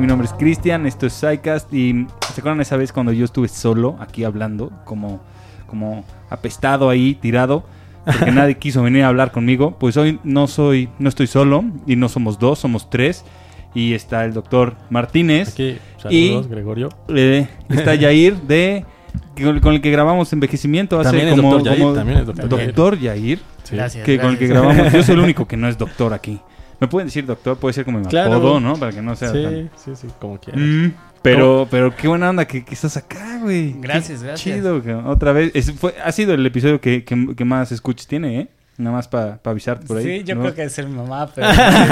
Mi nombre es Cristian, esto es SciCast y ¿se acuerdan esa vez cuando yo estuve solo aquí hablando, como, como apestado ahí, tirado, porque nadie quiso venir a hablar conmigo? Pues hoy no soy, no estoy solo y no somos dos, somos tres y está el doctor Martínez Aquí, Y- saludos, Gregorio. eh, está Yair de con con el que grabamos envejecimiento hace También es como, doctor Yair, como- también es doctor Yair. doctor Yair Sí. Gracias. que con el que gracias. grabamos yo soy el único que no es doctor aquí me pueden decir doctor puede ser como mi Claro. apodo no para que no sea tan- Sí, sí, sí, como quieras. Mm, pero, pero qué buena onda que, que estás acá, güey. Gracias, Qué gracias. Chido, que otra vez. Es- fue, ha sido el episodio que, que- que más escuchas tiene, ¿eh? Nada más para avisar por ahí. Sí, yo ¿no? creo que es mi mamá, pero...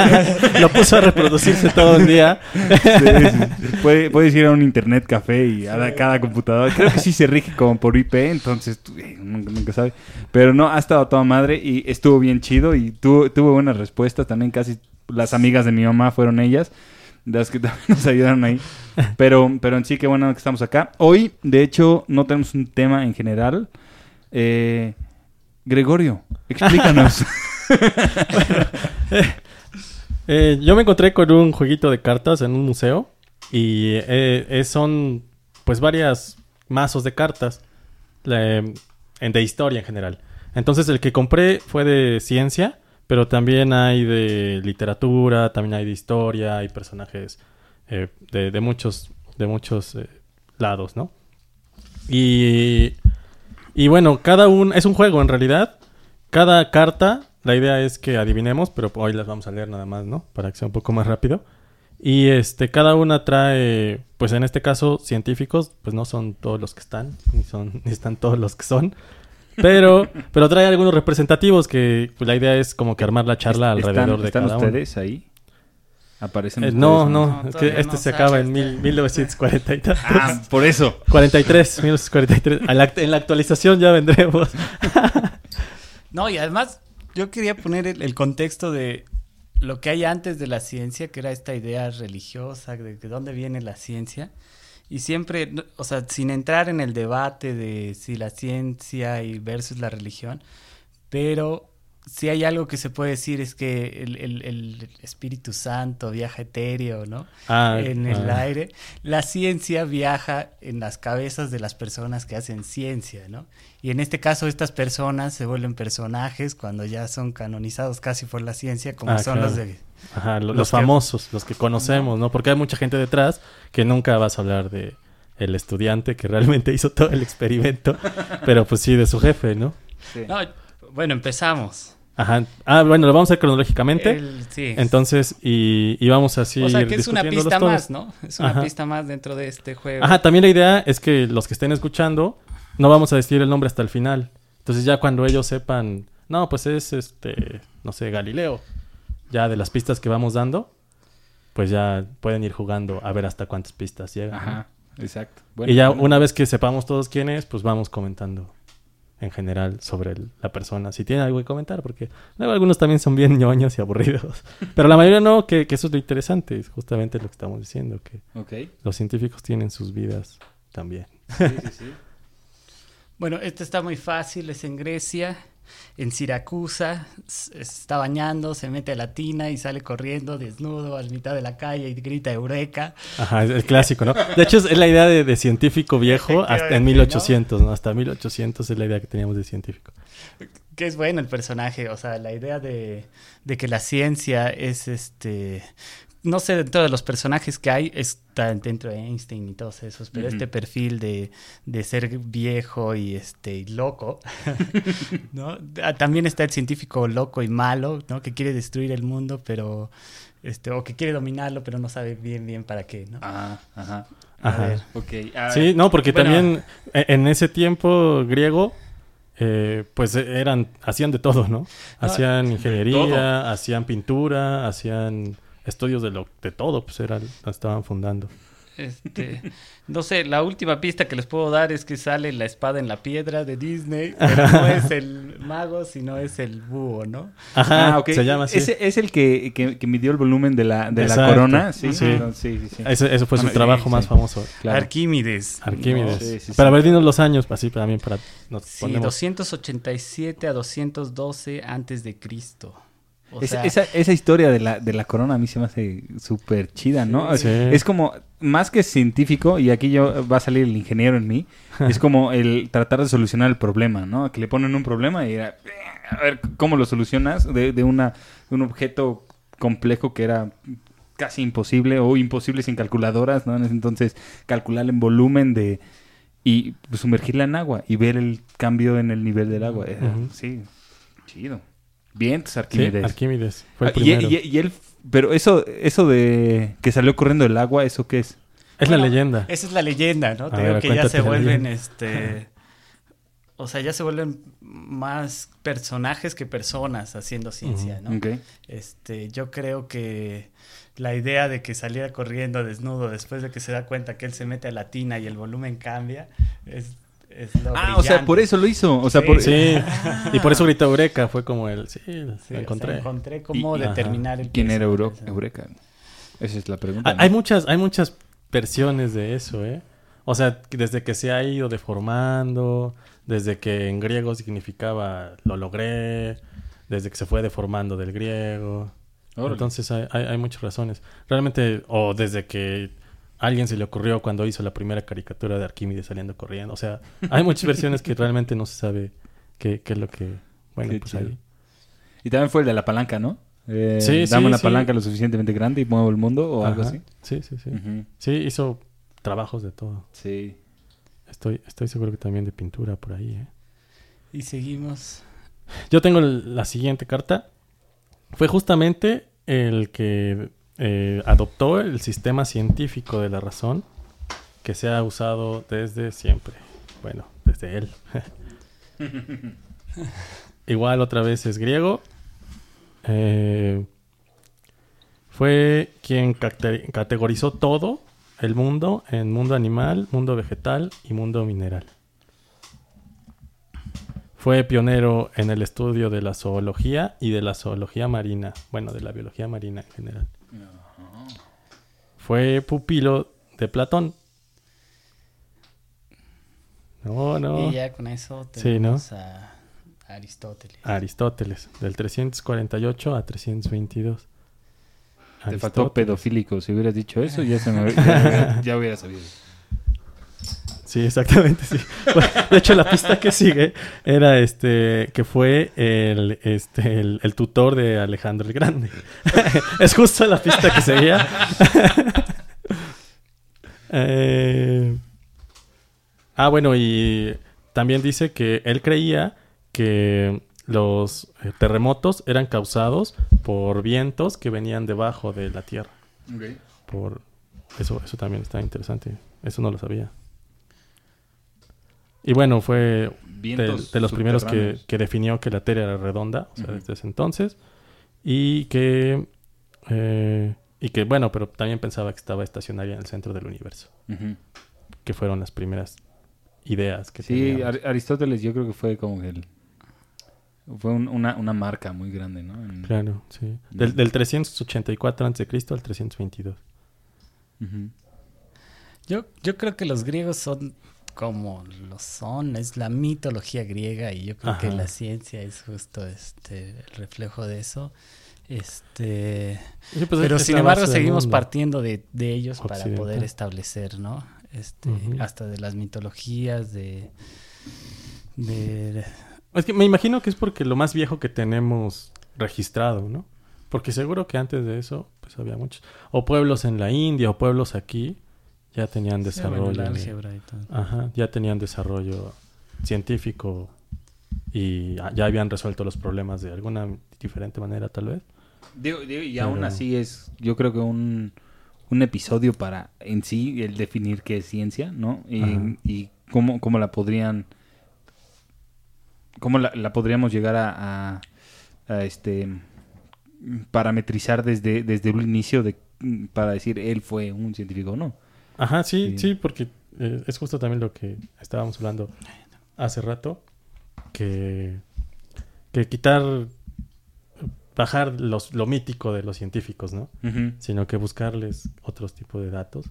Lo puso a reproducirse todo el día. Sí, sí. Puede- puedes ir a un internet café y a la- cada computadora. Creo que sí se rige como por IP, entonces tú, eh, nunca, nunca sabe. Pero no, ha estado toda madre y estuvo bien chido y tuvo, tuvo buenas respuestas. También casi las amigas de mi mamá fueron ellas, las que también nos ayudaron ahí. Pero, pero en sí, qué bueno que estamos acá. Hoy, de hecho, no tenemos un tema en general. Eh, Gregorio, explícanos. Eh, yo me encontré con un jueguito de cartas en un museo y eh, eh, son pues varias mazos de cartas en- de historia en general. Entonces el que compré fue de ciencia, pero también hay de literatura, también hay de historia, hay personajes eh, de, de muchos de muchos eh, lados, ¿no? Y y bueno, cada un es un juego en realidad. Cada carta, la idea es que adivinemos, pero hoy las vamos a leer nada más, ¿no? Para que sea un poco más rápido. Y este, cada una trae, pues en este caso, científicos, pues no son todos los que están, ni son, ni están todos los que son. Pero, pero trae algunos representativos que pues, la idea es como que armar la charla alrededor ¿Están, de están cada uno. ustedes ahí? ¿Aparecen Eh, no, no? no, es que este no se acaba en mil- 1940 y tantos. Ah, por eso. 43, 1943. A la- en la actualización ya vendremos. No, y además yo quería poner el, el contexto de lo que hay antes de la ciencia, que era esta idea religiosa, de, de dónde viene la ciencia. Y siempre, o sea, sin entrar en el debate de si la ciencia y versus la religión, pero si hay algo que se puede decir es que el, el- el Espíritu Santo viaja etéreo, ¿no? Ah, en el ah. aire. La ciencia viaja en las cabezas de las personas que hacen ciencia, ¿no? Y en este caso estas personas se vuelven personajes cuando ya son canonizados casi por la ciencia, como Ah, son claro. los de... Ajá, lo- los, Los que- famosos, los que conocemos, ¿no? Porque hay mucha gente detrás que nunca vas a hablar de el estudiante que realmente hizo todo el experimento, pero pues sí de su jefe, ¿no? No, bueno, empezamos. Ajá. Ah, bueno, lo vamos a hacer cronológicamente. El- sí. Entonces, y, y vamos así. o sea que es una pista todos. más, ¿no? Es una Ajá. pista más dentro de este juego. Ajá, también la idea es que los que estén escuchando, no vamos a decir el nombre hasta el final. Entonces ya cuando ellos sepan, no, pues es este, no sé, Galileo, ya de las pistas que vamos dando, pues ya pueden ir jugando a ver hasta cuántas pistas llegan. ¿no? Ajá, exacto. y ya bueno. una vez que sepamos todos quién es, pues vamos comentando en general sobre el- la persona. Si tiene algo que comentar, porque luego algunos también son bien ñoños y aburridos. Pero la mayoría no, que, que eso es lo interesante, es justamente lo que estamos diciendo, que los científicos tienen sus vidas también. Sí, sí, sí. Bueno, este está muy fácil, es en Grecia, en Siracusa, está bañando, se mete a la tina y sale corriendo desnudo a la mitad de la calle y grita Eureka. Ajá, es el clásico, ¿no? De hecho, es, la idea de, de científico viejo hasta en Efectivamente, 1800, ¿no? Hasta 1800 es la idea que teníamos de científico. Que es bueno el personaje, o sea, la idea de, de que la ciencia es este... No sé, dentro de los personajes que hay, está dentro de Einstein y todos esos, pero este perfil de, de ser viejo y este y loco, ¿no? Ah, También está el científico loco y malo, ¿no? Que quiere destruir el mundo, pero... Este, o que quiere dominarlo, pero no sabe bien bien para qué, ¿no? Ah, ajá. A Ajá. ver. Ok. a Sí, ver. no, porque Bueno, también e- en ese tiempo griego, eh, pues eran, hacían de todo, ¿no? Hacían todo. ingeniería, hacían pintura, hacían estudios de lo de todo, pues eran, la estaban fundando. Este, no sé, la última pista que les puedo dar es que sale la espada en la piedra de Disney, pero no es el mago, sino es el búho, ¿no? Ajá, Ah, ok. se llama así. Ese es el que, que, que midió el volumen de la, de la corona. Sí, Sí. sí, sí. sí, sí. Ese, ese fue su Bueno, trabajo sí, más sí. famoso. Claro. Arquímedes. Arquímedes. Sí. Pero a ver, dinos los años, así también para nos Sí, ponemos. 287 a 212 antes de Cristo. O Es- sea, esa, esa historia de la, de la corona a mí se me hace súper chida, ¿no? Sí. Es como, más que científico, y aquí yo va a salir el ingeniero en mí, es como el tratar de solucionar el problema, ¿no? Que le ponen un problema y era, a ver, ¿cómo lo solucionas? De, de una, de un objeto complejo que era casi imposible o imposible sin calculadoras, ¿no? En ese entonces, calcular en volumen de... Y pues, sumergirla en agua y ver el cambio en el nivel del agua. Era-. Sí, chido. Bien, Sí, Arquímedes. Arquímedes. Fue el Ah, y, primero. y- y él, pero eso, eso de que salió corriendo el agua, ¿eso qué es? es Bueno, la leyenda. Esa es la leyenda, ¿no? A Te ver, digo que ya se vuelven, este... O sea, ya se vuelven más personajes que personas haciendo ciencia, ¿no? Ok. Este, yo creo que la idea de que saliera corriendo desnudo después de que se da cuenta que él se mete a la tina y el volumen cambia, es, es lo Ah, o sea, por eso lo hizo. O sea, Sí. por... Sí, y por eso gritó Eureka. Fue como el. Sí, Sí, lo o sea, encontré. encontré cómo Y- determinar el ¿Quién era. Eureka? Esa es la pregunta. Ah, ¿no? Hay muchas, hay muchas versiones de eso, ¿eh? O sea, desde que se ha ido deformando, desde que en griego significaba lo logré, desde que se fue deformando del griego. Órale. Entonces hay, hay, hay muchas razones. Realmente, o desde que alguien se le ocurrió cuando hizo la primera caricatura de Arquímedes saliendo corriendo. O sea, hay muchas versiones que realmente no se sabe qué, qué es lo que... Bueno, Qué pues chido. ahí. Y también fue el de la palanca, ¿no? Eh, Sí, sí, dame una sí. palanca lo suficientemente grande y muevo el mundo o algo así. Sí, sí, sí. Sí, hizo trabajos de todo. Sí. Estoy, estoy seguro que también de pintura por ahí, ¿eh? Y seguimos. Yo tengo la siguiente carta. Fue justamente el que eh, adoptó el sistema científico de la razón que se ha usado desde siempre. Bueno, desde él. Igual otra vez es griego. Eh, fue quien cate- categorizó todo el mundo en mundo animal, mundo vegetal y mundo mineral. Fue pionero en el estudio de la zoología y de la zoología marina, bueno, de la biología marina en general. Fue pupilo de Platón. No, no. Y ya con eso Sí, tenemos a Aristóteles. Aristóteles, del 348 a 322. Te faltó Aristóteles. pedofílico. Si hubieras dicho eso, ya, se me, ya, hubiera- ya hubiera sabido. Sí, exactamente, sí. Bueno, de hecho, la pista que sigue era este que fue el, este, el, el tutor de Alejandro el Grande. es justo la pista que seguía. Eh, ah, bueno, y también dice que él creía que los eh, terremotos eran causados por vientos que venían debajo de la tierra. Por eso, eso también está interesante. Eso no lo sabía. Y bueno, fue de, los primeros que, que definió que la Tierra era redonda, o sea, desde ese entonces. Y que, eh, y que, bueno, pero también pensaba que estaba estacionaria en el centro del universo, que fueron las primeras ideas que Sí. Ar- Aristóteles yo creo que fue como el... Fue un- una, una marca muy grande, ¿no? En- Claro, sí. Del, del 384 a.C. al 322. Ujú. Yo, yo creo que los griegos son como lo son, es la mitología griega y yo creo que la ciencia es justo este el reflejo de eso. Este, Sí, pues, pero es sin embargo seguimos partiendo de, de ellos para poder establecer, ¿no? Este, hasta de las mitologías de de Es que me imagino que es porque lo más viejo que tenemos registrado, ¿no? Porque seguro que antes de eso, pues había muchos. O pueblos en la India, o pueblos aquí, ya tenían sí, bueno, desarrollo. la de- álgebra y todo. Ajá, ya tenían desarrollo científico y ya habían resuelto los problemas de alguna diferente manera, tal vez. Digo, digo, y aún Pero- así es, yo creo que un, un episodio para en sí el definir qué es ciencia, ¿no? Y, cómo, cómo la podrían, cómo la, la podríamos llegar a, a- a, este parametrizar desde, desde un inicio de para decir él fue un científico o no. Ajá, sí, Sí. sí, porque eh, es justo también lo que estábamos hablando hace rato, que, que quitar, bajar los, lo mítico de los científicos, ¿no? Sino que buscarles otros tipos de datos,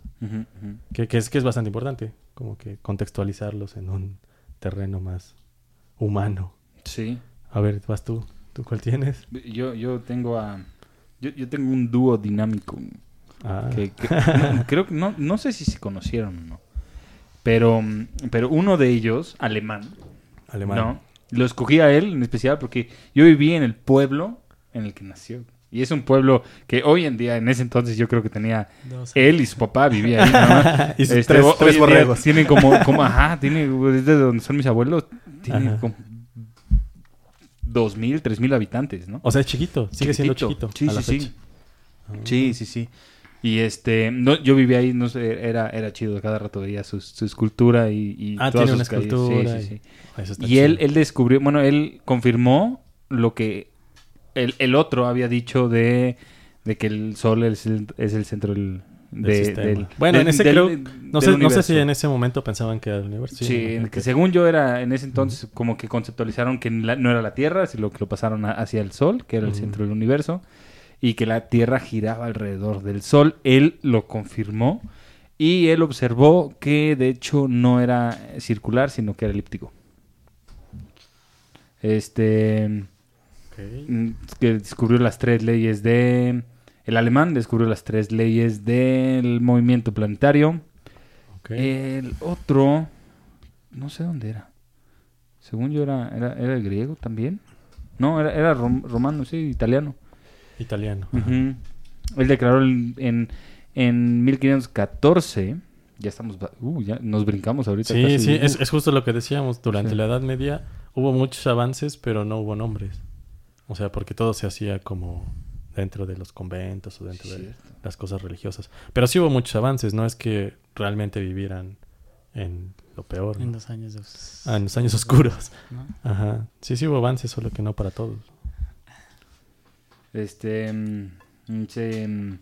que, que es, que es bastante importante, como que contextualizarlos en un terreno más humano. Sí. A ver, vas tú, ¿Tú cuál tienes? Yo, yo tengo a... Yo, yo tengo un dúo dinámico. Ah. Que, que- no, creo que no, no sé si se conocieron o no. Pero, pero uno de ellos, alemán, Alemán. ¿no? Lo escogí a él en especial porque yo viví en el pueblo en el que nació. Y es un pueblo que hoy en día, en ese entonces, yo creo que tenía Dos. él y su papá vivía ahí. ¿no? Y sus Este, tres- borregos. Tienen como, como, ajá, tiene, es de donde son mis abuelos, tiene Ajá. como dos mil, tres mil habitantes, ¿no? O sea, es chiquito. Sigue siendo chiquito. Sí, a sí, la sí. fecha. Ah. Sí, sí, sí. Y este, no, yo vivía ahí, no sé, era, era chido, cada rato veía su, su escultura y, y Ah, todas tiene una sus calles. escultura Sí, sí, y- sí. Eso está Y él, él descubrió, bueno, él confirmó lo que el, el otro había dicho de, de que el sol es el, es el centro del, de- Bueno, en ese del- creo- No sé, no sé si en ese momento pensaban que era el universo. Sí, que según yo era en ese entonces como que conceptualizaron que la- no era la Tierra, sino que lo pasaron a- hacia el Sol, que era el centro del universo, y que la Tierra giraba alrededor del Sol. Él lo confirmó y él observó que de hecho no era circular, sino que era elíptico. Este mm, que descubrió las tres leyes de el alemán descubrió las tres leyes del movimiento planetario. El otro, no sé dónde era. Según yo era, era, era el griego también. No, era, era rom- romano, sí, italiano. Italiano. Ujú. Él declaró en, en, en 1514. Ya estamos, uh, ya nos brincamos ahorita. Sí, casi. sí, Uh, es, es justo lo que decíamos. Durante Sí. la Edad Media hubo muchos avances, pero no hubo nombres. O sea, porque todo se hacía como dentro de los conventos o dentro de las cosas religiosas. Pero sí hubo muchos avances, no es que realmente vivieran en lo peor, En ¿no? los años de... Ah, en los años oscuros. ¿no? Ajá. Sí, sí hubo avances, solo que no para todos. Este, mm, se, mm,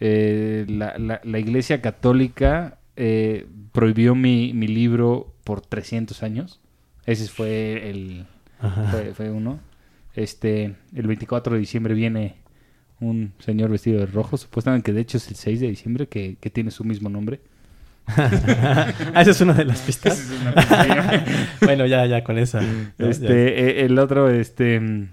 eh, la, la- la Iglesia Católica eh, prohibió mi, mi libro por 300 años. Ese fue el fue, fue uno. Este, el 24 de diciembre viene un señor vestido de rojo, supuestamente que de hecho es el 6 de diciembre que, que tiene su mismo nombre. ah, esa es una de las pistas. bueno, ya, ya con esa. Este, ya. eh, el otro, este, mm,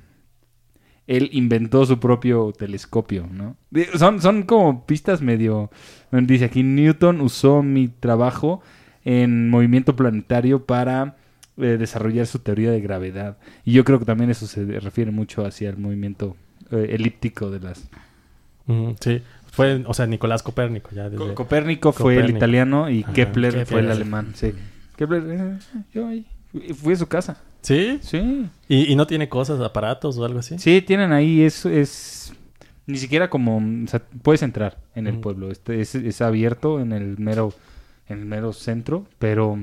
él inventó su propio telescopio, ¿no? Son, son como pistas medio, dice aquí, Newton usó mi trabajo en movimiento planetario para eh, desarrollar su teoría de gravedad. Y yo creo que también eso se refiere mucho hacia el movimiento eh, elíptico de las... Sí, fue, o sea, Nicolás Copérnico ya desde... Co- Copérnico fue el italiano y Ajá, Kepler, fue el alemán, sí. Kepler, eh, yo ahí, fui a su casa, ¿Sí? sí. ¿Y, y no tiene cosas, aparatos o algo así? Sí, tienen ahí, es, es ni siquiera como, o sea, puedes entrar en el pueblo, este, es, es abierto en el mero, en el mero centro, pero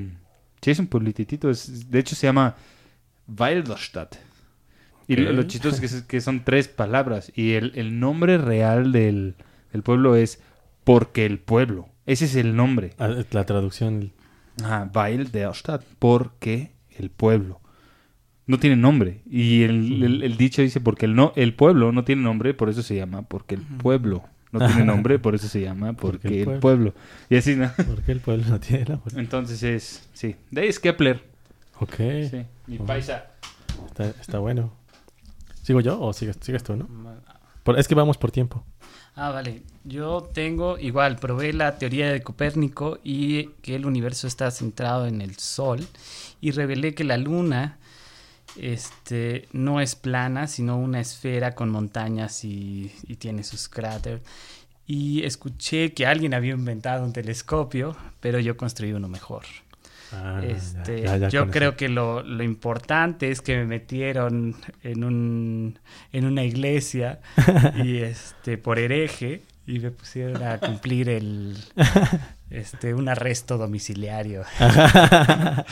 sí es un pueblitito, es, de hecho se llama Weilderstadt. Y lo, chistoso es que, es- que son tres palabras y el, el nombre real del, del pueblo es porque el pueblo, ese es el nombre. Ah, La traducción... Ajá, Weil der Stadt, porque el pueblo. No tiene nombre. Y el, el- el dicho dice, porque el, no, el pueblo no tiene nombre, por eso se llama, porque el pueblo no tiene nombre, por eso se llama, porque, el, pueblo. Y así, ¿no? ¿Por qué el pueblo no tiene la Entonces es, sí. De ahí es Kepler. Ok, Sí, mi paisa. está, está bueno. ¿Sigo yo o sigues, sigues tú, no? Por- es que vamos por tiempo. Ah, vale. Yo tengo, igual, probé la teoría de Copérnico y que el universo está centrado en el Sol y revelé que la Luna este, no es plana, sino una esfera con montañas y, y tiene sus cráteres. Y escuché que alguien había inventado un telescopio, pero yo construí uno mejor. Ah, Este, ya, ya yo creo eso. que lo, lo importante es que me metieron en un en una iglesia y este por hereje y me pusieron a cumplir el este un arresto domiciliario.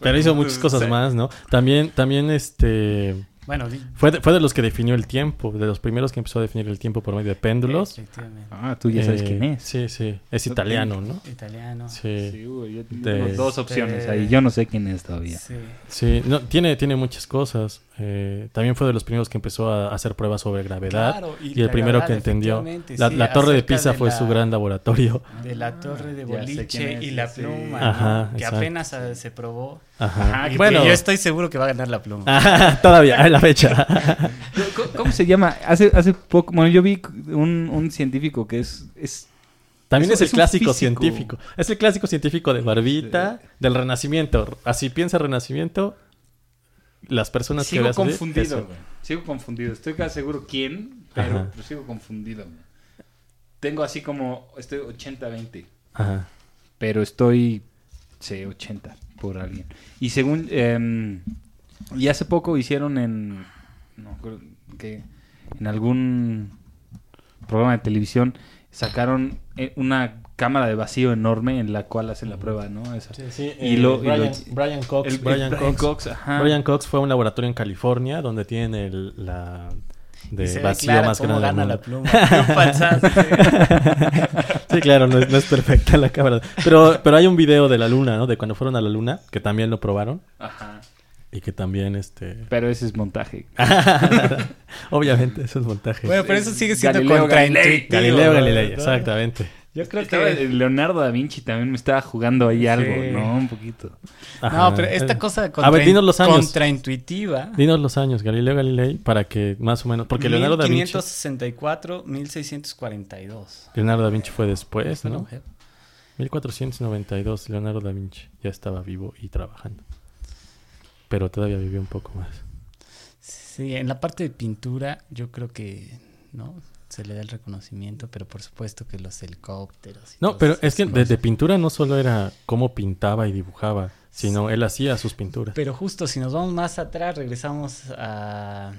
Pero hizo muchas cosas Sí. más, ¿no? También, también, este... Bueno, Fue de, fue de los que definió el tiempo, de los primeros que empezó a definir el tiempo por medio de péndulos. efectivamente. Ah, tú ya sabes Eh, quién es. Sí, sí. Es No italiano, ¿no? Italiano. Sí. Sí, yo tengo De- dos opciones ahí. Yo no sé quién es todavía. Sí. Sí, no, tiene, tiene muchas cosas. Eh, también fue de los primeros que empezó a hacer pruebas sobre gravedad. Claro, y, el primero que entendió. La, sí, la torre de Pisa de fue la- su gran laboratorio. De la torre de sé boliche es, y la sí. pluma, Ajá, ¿no? que apenas ah, se probó. Ajá. Ajá, Y que bueno, yo estoy seguro que va a ganar la pluma. Ajá, todavía, a la fecha. ¿Cómo, cómo se llama? Hace, hace poco, bueno, yo vi un, un científico que es, es También Es el clásico científico. Es el clásico científico de Barbita, del Renacimiento. Así piensa Renacimiento. Las personas que Sigo veas así, confundido, güey. Sigo confundido. Estoy casi seguro quién, pero, pero sigo confundido. Tengo así como, estoy 80-20, Ajá. pero estoy, sí, 80 por alguien. Y según, em, y hace poco hicieron en, no creo que en algún programa de televisión sacaron eh, una cámara de vacío enorme en la cual hacen la prueba, ¿no? Esa. Sí, Y lo- y lo- Brian, Brian Cox. El- el Brian, Brian Cox. Cox, ajá. Brian Cox fue a un laboratorio en California donde tienen el, la de Y se ve vacío más cómo grande gana la pluma. Sí, claro, no es, no es perfecta la cámara. Pero, pero hay un video de la luna, ¿no? De cuando fueron a la luna, que también lo probaron. Ajá. Y que también, este... Pero ese es montaje. Obviamente, eso es montaje. bueno, pero eso sigue siendo Galileo contraintuitivo. Galileo ¿no? Galilei, exactamente. Yo creo Estaba- que... Leonardo da Vinci también me estaba jugando ahí algo. ¿no? Un poquito. Ajá. No, pero esta Eh, cosa A ver, dinos los años. contraintuitiva. Dinos los años, Galileo Galilei, para que más o menos... Porque Leonardo da Vinci... 1564, 1642. Leonardo da Vinci fue después, ¿no? eh, 1492, Leonardo da Vinci ya estaba vivo y trabajando. Pero todavía vivió un poco más. Sí, en la parte de pintura yo creo que no se le da el reconocimiento, pero por supuesto que los helicópteros. y No, pero es que de, cosas. de pintura no solo era cómo pintaba y dibujaba, sino él hacía sus pinturas. Pero justo si nos vamos más atrás, regresamos a...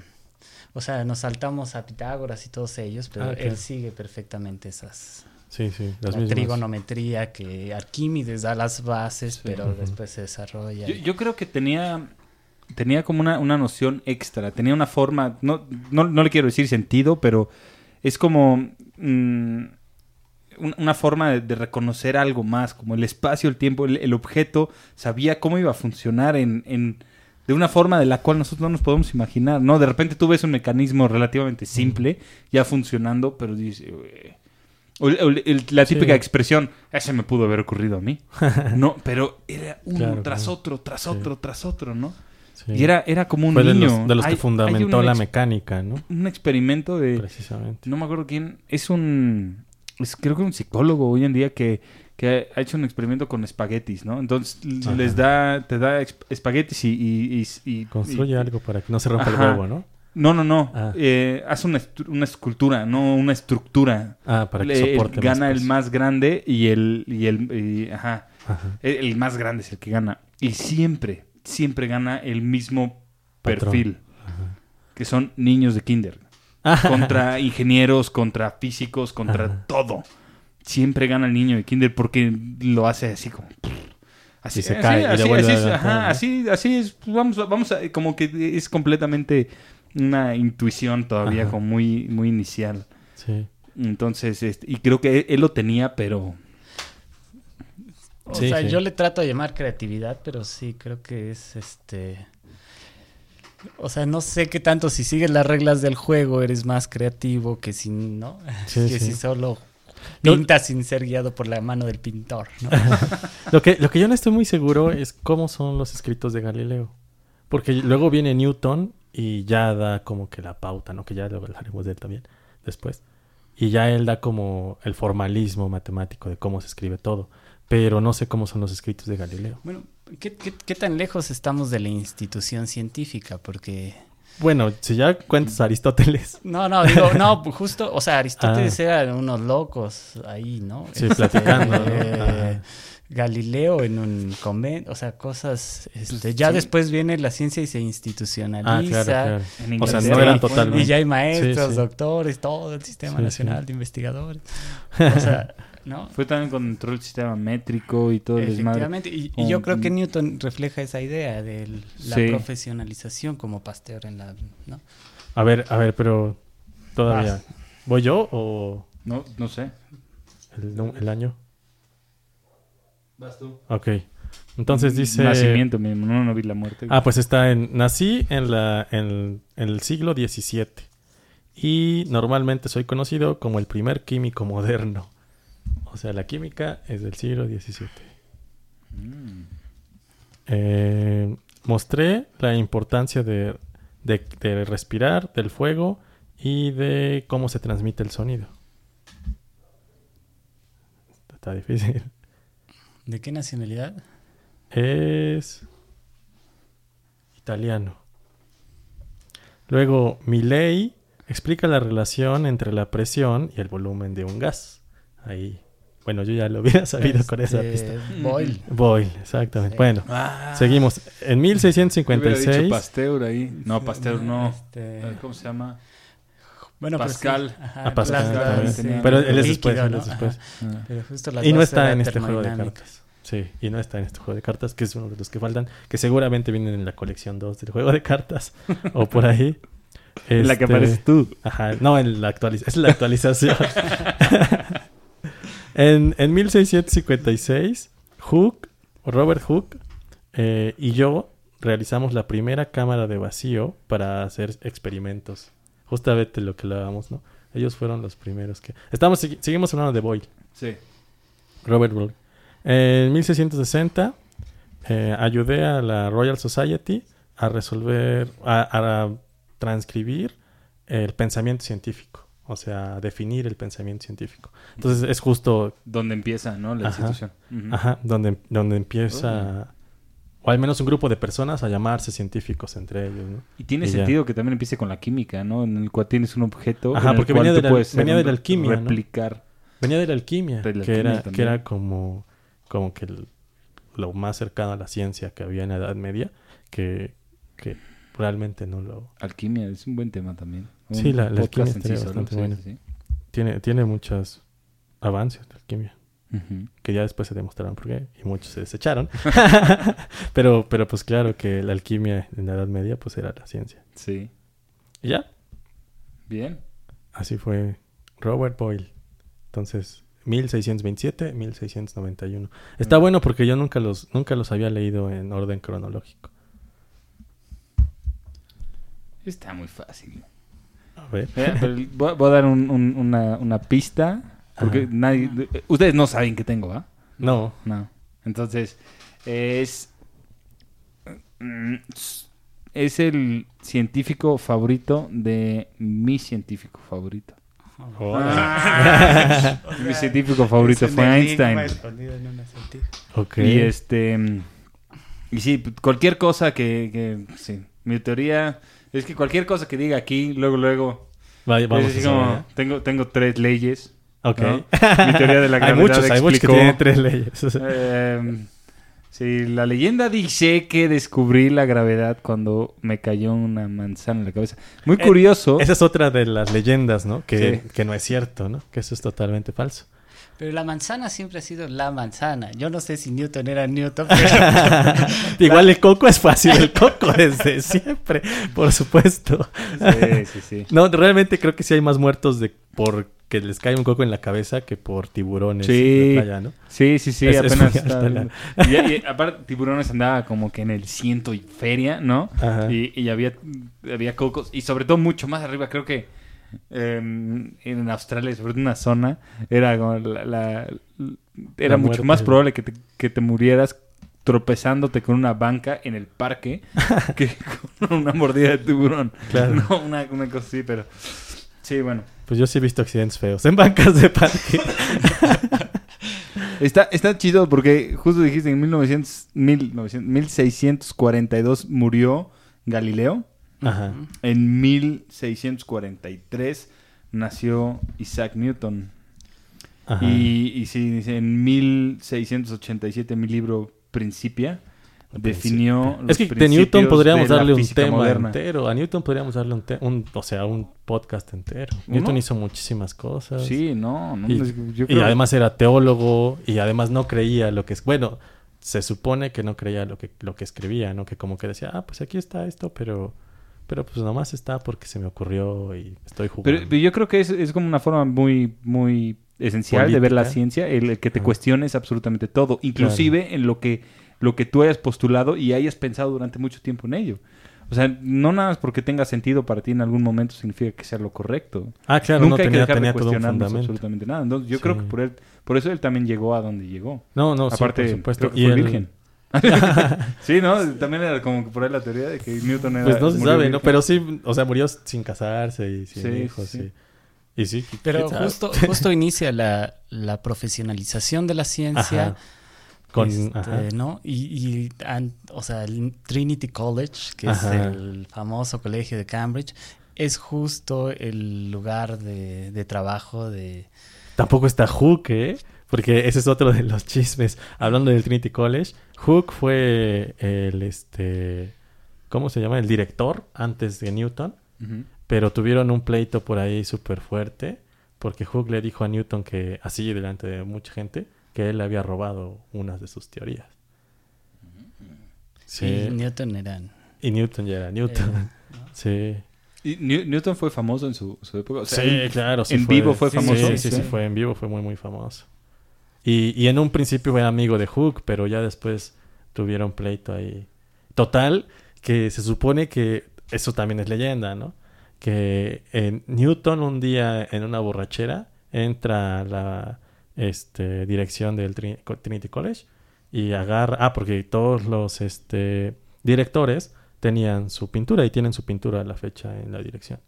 O sea, nos saltamos a Pitágoras y todos ellos, pero Ah, claro. él sigue perfectamente esas... Sí, sí, las la mismas. trigonometría que Arquímedes da las bases, pero después se desarrolla. Yo, yo creo que tenía tenía como una, una noción extra, tenía una forma, no, no, no le quiero decir sentido, pero es como mm, un- una forma de, de reconocer algo más, como el espacio, el tiempo, el, el objeto, sabía cómo iba a funcionar en, en- de una forma de la cual nosotros no nos podemos imaginar, ¿no? De repente tú ves un mecanismo relativamente simple ya funcionando, pero dices... O el- la Sí. típica expresión, ese me pudo haber ocurrido a mí. No, pero era uno Claro, tras claro. otro, tras Sí. otro, tras otro, ¿no? Sí. Y era, era como un Fue de niño. los, de los Hay- que fundamentó la mecánica, ¿no? Un experimento de... Precisamente. No me acuerdo quién. Es un... es- creo que un psicólogo hoy en día que, que ha hecho un experimento con espaguetis, ¿no? Entonces Ajá. les da... Te da espaguetis y... y- y- y- Construye algo para que no se rompa el huevo, ¿no? No, no, no. Ah. Eh, hace una, una escultura, no una estructura. Ah, para que Le- soporte gana el más grande y el... Y el y- ajá. Ajá. El, el más grande es el que gana. Y siempre, siempre gana el mismo Patrón. perfil. Ajá. Que son niños de kinder. Contra ingenieros, contra físicos, contra Ajá. todo. Siempre gana el niño de kinder porque lo hace así como... Así, Y se así, cae así, así es, ajá, así, así es. Pues Vamos, a- vamos a... Como que es completamente una intuición todavía Ajá. como muy, muy inicial. Sí. Entonces, este, y creo que él, él lo tenía, pero... O Sí, sea, sí. yo le trato de llamar creatividad, pero sí, creo que es este... O sea, no sé qué tanto si sigues las reglas del juego eres más creativo que si no, Sí, que si solo No- pintas sin ser guiado por la mano del pintor, ¿no? Lo que, lo que yo no estoy muy seguro es cómo son los escritos de Galileo. Porque luego viene Newton y ya da como que la pauta, ¿no? Que ya lo hablaremos de él también después. Y ya él da como el formalismo matemático de cómo se escribe todo. Pero no sé cómo son los escritos de Galileo. Bueno, ¿qué, qué, qué tan lejos estamos de la institución científica? Porque... Bueno, si ya cuentas a Aristóteles. No, no, digo, no, pues justo, o sea, Aristóteles Ah. eran unos locos ahí, ¿no? Sí, platicando, ¿no? Eh. Galileo en un convento, o sea, cosas, este, Pues, ya sí. después viene la ciencia y se institucionaliza. Ah, claro, claro. en O sea, no eran totalmente- Y ya hay maestros, Sí, sí. doctores, todo el sistema Sí, nacional sí. de investigadores. O sea, ¿no? Fue también cuando entró el sistema métrico y todo el desmadre. Efectivamente. Y, yo creo que Newton refleja esa idea de la Sí. profesionalización como Pasteur en la... ¿no? A ver, a ver, pero todavía. Vas. ¿Voy yo o No, no sé. el, año? Vas tú. Ok. Entonces dice... Nacimiento mismo, no, no vi la muerte. Ah, pues está en... Nací en, la, en, en el siglo XVII y normalmente soy conocido como el primer químico moderno. O sea, la química es del siglo XVII. Mm. Eh, mostré la importancia de, de- de respirar, del fuego y de cómo se transmite el sonido. Está difícil. ¿De qué nacionalidad? Es italiano. Luego, Milley explica la relación entre la presión y el volumen de un gas. Ahí. Bueno, yo ya lo hubiera sabido con esa Este, pista. Boyle. Boyle, exactamente. Sí. Bueno, seguimos. En Hubiera dicho 1656. Pasteur ahí. No, Pasteur no. Este, ¿Cómo se llama? bueno, pero Pascal. sí, ajá, A Pascal tenía- sí. Pero él es Líquido, después, él es después. Ah. Pero justo las Y no está en este juego de cartas. Sí, y no está en este juego de cartas, que es uno de los que faltan, que seguramente vienen en la colección 2 del juego de cartas o por ahí. En la que Este, apareces tú. Ajá, no, en la actualización. Es la actualización. en, en 1656, Hooke, Robert Hooke eh, y yo realizamos la primera cámara de vacío para hacer experimentos. Justamente lo que hablábamos, ¿no? Ellos fueron los primeros que... Estamos, segui- seguimos hablando de Boyle. Sí. Robert Boyle. En 1660 eh, ayudé a la Royal Society a resolver, a, a transcribir el pensamiento científico, o sea, definir el pensamiento científico. Entonces es justo, Donde empieza, ¿no? La Ajá. institución. Ajá, donde, donde empieza, o al menos un grupo de personas a llamarse científicos entre ellos, ¿no? Y tiene Y ya. sentido que también empiece con la química, ¿no? En el cual tienes un objeto. Ajá, en el porque cual venía tú de la- puedes venía de la alquimia, ¿no? Replicar. Venía de la alquimia, De la que, alquimia era, que era como, como que el- lo más cercano a la ciencia que había en la Edad Media, que, que realmente no lo... Alquimia es un buen tema también. Sí, la- la alquimia sí bastante buena. sí, Tiene, tiene muchos avances de alquimia, que ya después se demostraron por qué, y muchos se desecharon. pero, pero pues claro que la alquimia en la Edad Media pues era la ciencia. Sí. Y ya, Bien. así fue Robert Boyle. Entonces, 1627, 1691. Está Mm. bueno porque yo nunca los, nunca los había leído en orden cronológico. Está muy fácil. A ver. Mira, pero voy, voy a dar un- un- una, una pista. Porque Ajá. nadie. Ustedes no saben que tengo, ¿ah? No. No. Entonces, es. mm, Es el científico favorito de mi científico favorito. Mi científico favorito fue Einstein. escondido en un acertijo. ok. Y este. Y sí, cualquier cosa que, que- Sí. Mi teoría es que cualquier cosa que diga aquí, luego, luego. Vaya, vamos es así a como, ¿eh? tengo, tengo tres leyes. Ok. ¿no? Mi teoría de la hay gravedad muchos, hay muchos que tienen tres leyes. Eh, sí, la leyenda dice que descubrí la gravedad cuando me cayó una manzana en la cabeza. Muy Eh, curioso. Esa es otra de las leyendas, ¿no? Que, Sí. que no es cierto, ¿no? Que eso es totalmente falso. Pero la manzana siempre ha sido la manzana. Yo no sé si Newton era Newton, pero Igual el coco es fácil, el coco desde siempre, por supuesto. Sí, sí, sí. No, realmente creo que sí hay más muertos de por que les cae un coco en la cabeza que por tiburones Sí. playa, ¿no? Sí, sí, sí, Es- apenas está y aparte, tiburones andaba como que en el ciento y feria, ¿no? Ajá. Y, y había, había cocos, y sobre todo mucho más arriba, creo que eh, en Australia, sobre todo en una zona, era como la, la- era La mucho más probable que te, que te murieras tropezándote con una banca en el parque que con una mordida de tiburón. Claro. No, una, una cosa así, pero... Sí, bueno. Pues yo sí he visto accidentes feos en bancas de parque. Está, está chido porque justo dijiste en 1900, 1900, 1642 murió Galileo. Ajá. En 1643 nació Isaac Newton. Ajá. Y, y sí, dice, en 1687 mi libro Principia definió... Es los que de Newton principios podríamos de darle un tema moderna. entero. A Newton podríamos darle un, o sea, un podcast entero. ¿Uno? Newton hizo muchísimas cosas. Sí, no, no, Y, es- y además era teólogo y además no creía lo que es bueno se supone que no creía lo que lo que escribía no que como que decía ah pues aquí está esto pero pero pues nomás está porque se me ocurrió y estoy Pero, jugando pero yo creo que es, es como una forma muy, muy esencial de ver la ciencia, el, el que te cuestiones absolutamente todo, inclusive en lo que lo que tú hayas postulado y hayas pensado durante mucho tiempo en ello. O sea, no nada más porque tenga sentido para ti en algún momento significa que sea lo correcto. Ah, claro, Nunca no hay que tenía, dejar tenía de todo un cuestionarnos absolutamente nada. Entonces, yo Sí. creo que por, él, por eso él también llegó a donde llegó. No, no, sí, Aparte, por supuesto. creo que Y fue el- virgen. sí, ¿no? También era como que por ahí la teoría de que Newton era Pues no se sabe, ¿no? Pero sí, o sea, murió sin casarse y sin Sí, hijos. sí. sí. Y sí, Pero justo, justo inicia la, la profesionalización de la ciencia. Ajá. Con, este, ajá. ¿no? Y, y, o sea, el Trinity College, que Ajá. es el famoso colegio de Cambridge, es justo el lugar de, de trabajo de... Tampoco está Hook, ¿eh? Porque ese es otro de los chismes. Hablando del Trinity College, Hook fue el, este, ¿cómo se llama? El director antes de Newton, pero tuvieron un pleito por ahí súper fuerte, porque Hook le dijo a Newton que, así delante de mucha gente, que él le había robado unas de sus teorías. Sí. Y Newton eran... Y Newton ya era Newton. eh, Sí. Y New- Newton fue famoso en su, su época. O sea, sí, él- claro. sí en vivo fue Sí, famoso. Sí, sí, sí, Sí. fue en vivo, fue muy, muy famoso. Y, y en un principio fue amigo de Hook, pero ya después tuvieron pleito ahí. Total, que se supone que eso también es leyenda, ¿no? Que en Newton un día en una borrachera entra a la este, dirección del Trin- Trinity College y agarra... Ah, porque todos los este, directores tenían su pintura y tienen su pintura a la fecha en la dirección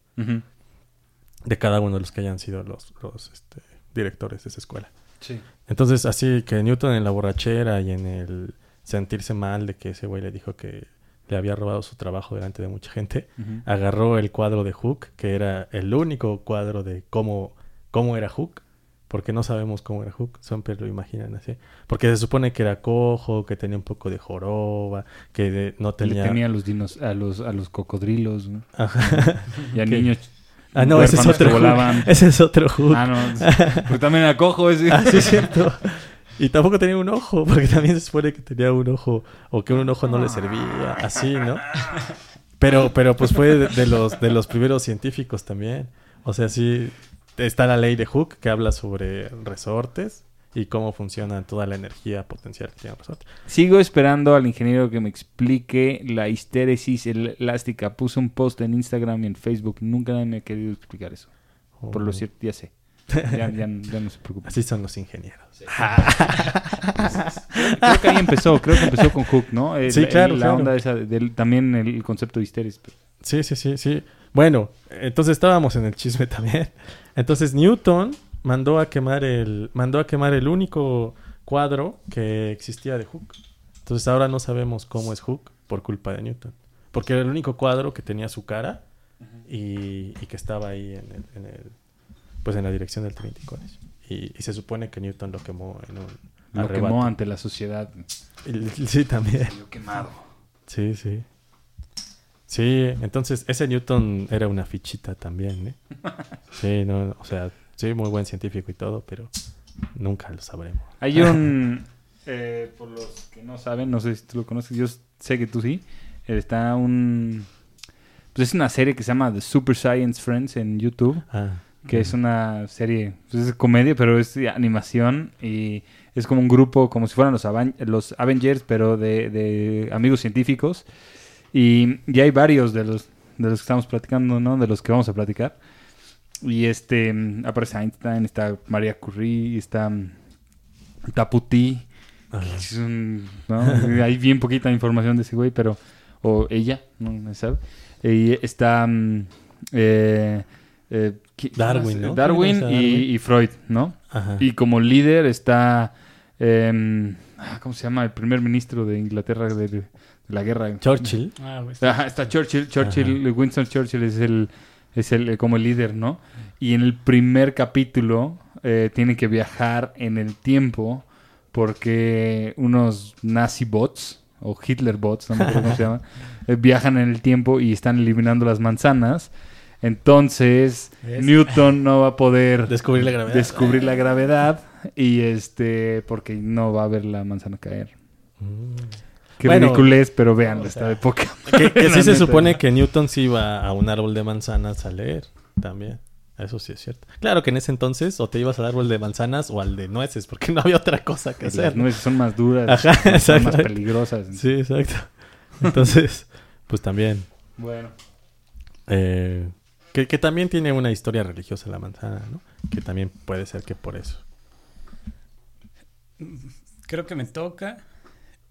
de cada uno de los que hayan sido los, los este, directores de esa escuela. Sí. Entonces, así que Newton en la borrachera y en el sentirse mal de que ese güey le dijo que le había robado su trabajo delante de mucha gente, agarró el cuadro de Hook, que era el único cuadro de cómo, cómo era Hook, porque no sabemos cómo era Hook, siempre lo imaginan así. Porque se supone que era cojo, que tenía un poco de joroba, que de- no Le tenía... tenía a los, dinos, a los, a los cocodrilos ¿no? Ajá. y a niños Ah, no, ese es otro volaban. Ese es otro Hook. Ah, no. Porque también era cojo ese. Ah, sí, es cierto. Y tampoco tenía un ojo, porque también se supone que tenía un ojo, o que un ojo no le servía, así, ¿no? Pero, pero pues fue de, de los, de los primeros científicos también. O sea, sí, está la ley de Hooke que habla sobre resortes y cómo funciona toda la energía potencial que tiene resorte. Sigo esperando al ingeniero que me explique la histéresis elástica. Puso un post en Instagram y en Facebook. Nunca nadie me ha querido explicar eso. Por lo Oh. cierto, ya sé. Ya, ya- ya no se preocupe. Así son los ingenieros. Creo que ahí empezó. Creo que empezó con Hook, ¿no? El- Sí, el- claro, La claro. onda esa del, también el concepto de histéresis. Sí, sí, sí, sí. Bueno, entonces estábamos en el chisme también. Entonces Newton mandó a quemar el mandó a quemar el único cuadro que existía de Hooke. Entonces ahora no sabemos cómo es Hooke por culpa de Newton, porque era el único cuadro que tenía su cara y, y que estaba ahí en el, en el- pues en la dirección del Trinity College. Y, y se supone que Newton lo quemó en un Lo arrebato. quemó ante la sociedad. Sí, también. Lo quemado. Sí, sí. Sí, entonces ese Newton era una fichita también, ¿eh? Sí, no, o sea, sí, muy buen científico y todo, pero nunca lo sabremos. Hay un... eh, por los que no saben, no sé si tú lo conoces, yo sé que tú sí. eh, Está un... Pues es una serie que se llama The Super Science Friends en YouTube. Ah, que es una serie, pues es comedia, pero es animación y es como un grupo, como si fueran los, Avengers, pero de, de amigos científicos. Y, y hay varios de los, de los que estamos platicando, ¿no? De los que vamos a platicar. Y este, mm, aparece Einstein, está María Curie, está mm, Taputi. ajá. Es un- ¿no? Hay bien poquita información de ese güey, pero... O ella, no se sabe. Y está... mm, eh, eh, ¿qui- Darwin, ¿no? Darwin ¿Quién es y, Darwin? y Freud, ¿no? Ajá. Y como líder está... em, ah, ¿Cómo se llama? El primer ministro de Inglaterra de, de la guerra. Churchill. Ah, pues, Ajá, está Churchill. Churchill, Winston Churchill es el, es el eh, como el líder, ¿no? Y en el primer capítulo eh, tiene que viajar en el tiempo porque unos nazi bots o Hitler bots, no me acuerdo cómo se llama, eh, viajan en el tiempo y están eliminando las manzanas. Entonces ¿Ves? Newton no va a poder Descubrir la gravedad. descubrir la gravedad y este porque no va a ver la manzana caer. Mm. Qué Bueno, ridiculez, pero vean, o está sea, de poca Que, que sí se supone que Newton sí iba a un árbol de manzanas a leer también. Eso sí es cierto. Claro que en ese entonces o te ibas al árbol de manzanas o al de nueces, porque no había otra cosa que Las hacer. ¿no? nueces son más duras, Ajá, son más peligrosas. Sí, exacto. Entonces, pues también. Bueno. eh, que, que también tiene una historia religiosa la manzana, ¿no? Que también puede ser que por eso. Creo que me toca.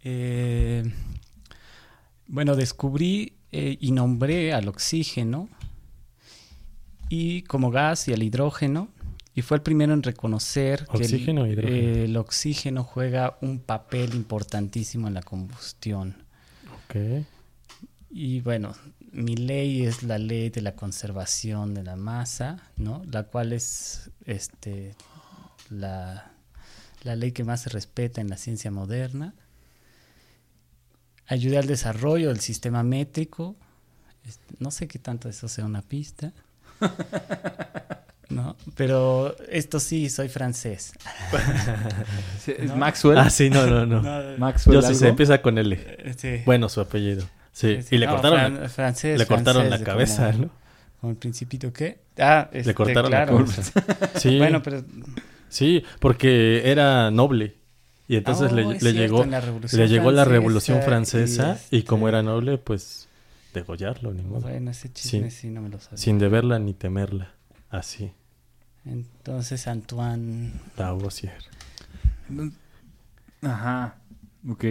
Eh, bueno, descubrí eh, y nombré al oxígeno y como gas y al hidrógeno. Y fue el primero en reconocer que el- Oxígeno e hidrógeno. el oxígeno juega un papel importantísimo en la combustión. Ok. Y bueno, mi ley es la ley de la conservación de la masa, ¿no? La cual es este la, la ley que más se respeta en la ciencia moderna. Ayudé al desarrollo del sistema métrico. Este, no sé qué tanto eso sea una pista. No, pero esto sí, soy francés. ¿Es ¿No? Maxwell? Ah, sí, no, no, no. No, Maxwell Yo sí sé, algo? empieza con L. sí. Bueno, su apellido. Sí, Sí, y le no, cortaron, fran- la, francés, le cortaron la cabeza, como- ¿no? Como el principito, ¿qué? Ah, este, cortaron la cabeza. Sí, Bueno, pero sí, porque era noble. Y entonces Oh, le, cierto, llegó, en la Revolución le llegó la Francesa, Revolución Francesa y, este, como era noble, pues degollarlo, ni modo. Bueno, ese chisme Sin- sí no me lo sabía. Sin deberla ni temerla. Así, Entonces Antoine... Lavoisier. Ajá. Ok.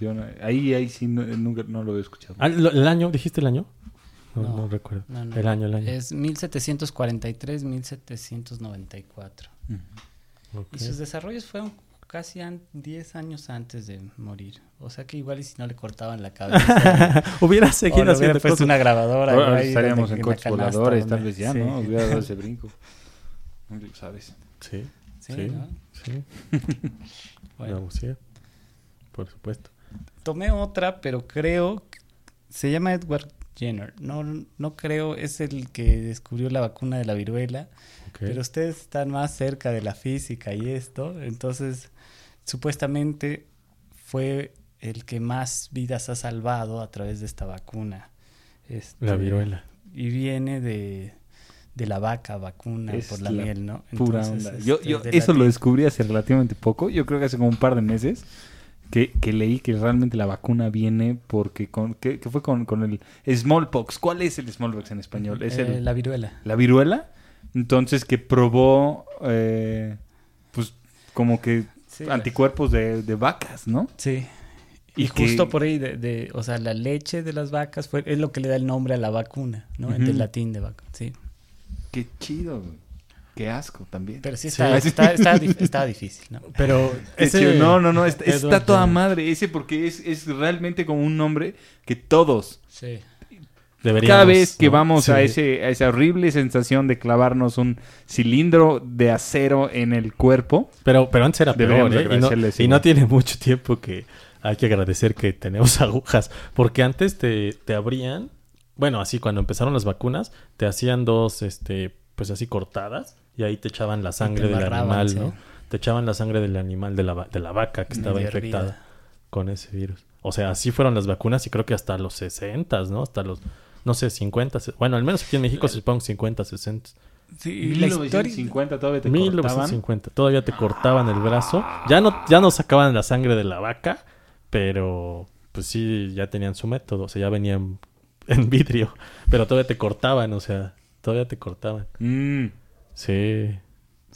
Yo no- ahí, ahí sí no, nunca no lo he escuchado. Ah, ¿lo- ¿El año? ¿Dijiste el año? No, No, no recuerdo. no, no. El año, el año. Es 1743-1794. Ujú. Ok. Y sus desarrollos fueron casi an- 10 años antes de morir. O sea que igual y si no le cortaban la cabeza... Hubiera seguido haciendo hubiera puesto cosas. una grabadora. Ahora estaríamos en la coches voladores, tal vez ya, sí. ¿no? Hubiera dado ese brinco. No lo sabes. Sí, Sí, Sí. ¿no? sí. Bueno. Por supuesto. Tomé otra, pero creo que se llama Edward Jenner. No, no creo, es el que descubrió la vacuna de la viruela. Pero ustedes están más cerca de la física y esto. Entonces, supuestamente fue el que más vidas ha salvado a través de esta vacuna. Este, La viruela. Y viene de, de la vaca vacuna Es por la, la miel, ¿no? Pura Entonces, onda. Yo, este, yo de eso lo descubrí hace relativamente poco. Yo creo que hace como un par de meses. Que, que leí que realmente la vacuna viene porque con, que, que fue con, con el smallpox. ¿Cuál es el smallpox en español? Es Eh, el, la viruela. la viruela. Entonces que probó eh, pues como que Sí, anticuerpos de, de vacas, ¿no? Sí. Y, Y que- justo por ahí, de, de- o sea, la leche de las vacas fue, es lo que le da el nombre a la vacuna, ¿no? Ujú. Del latín de vaca, sí. Qué chido. Qué asco también. Pero sí Sí. está, está, está, dif- está difícil, ¿no? Pero ese... No, no, no. Está, toda madre ese porque es, es realmente como un nombre que todos Sí. Deberíamos, Cada vez que ¿no? vamos a, ese, a esa horrible sensación de clavarnos un cilindro de acero en el cuerpo, Pero, pero antes era peor, ¿eh? Y no, y tiene mucho tiempo que hay que agradecer que tenemos agujas. Porque antes te, te abrían, bueno, así cuando empezaron las vacunas, te hacían dos, este, pues así cortadas y ahí te echaban la sangre del animal, sí. ¿no? Te echaban la sangre del animal, de la, de la vaca que estaba infectada hervida. con ese virus. O sea, así fueron las vacunas y creo que hasta los 60, ¿no? Hasta los, no sé, 50. se- Bueno, al menos aquí en México se supongo 50, 60. Sí, y la historia... 1950 todavía te cortaban. 1950. Todavía te cortaban el brazo. Ya no, ya no sacaban la sangre de la vaca, pero pues sí, ya tenían su método. O sea, ya venían en vidrio. Pero todavía te cortaban, o sea, todavía te cortaban. Mm. Sí.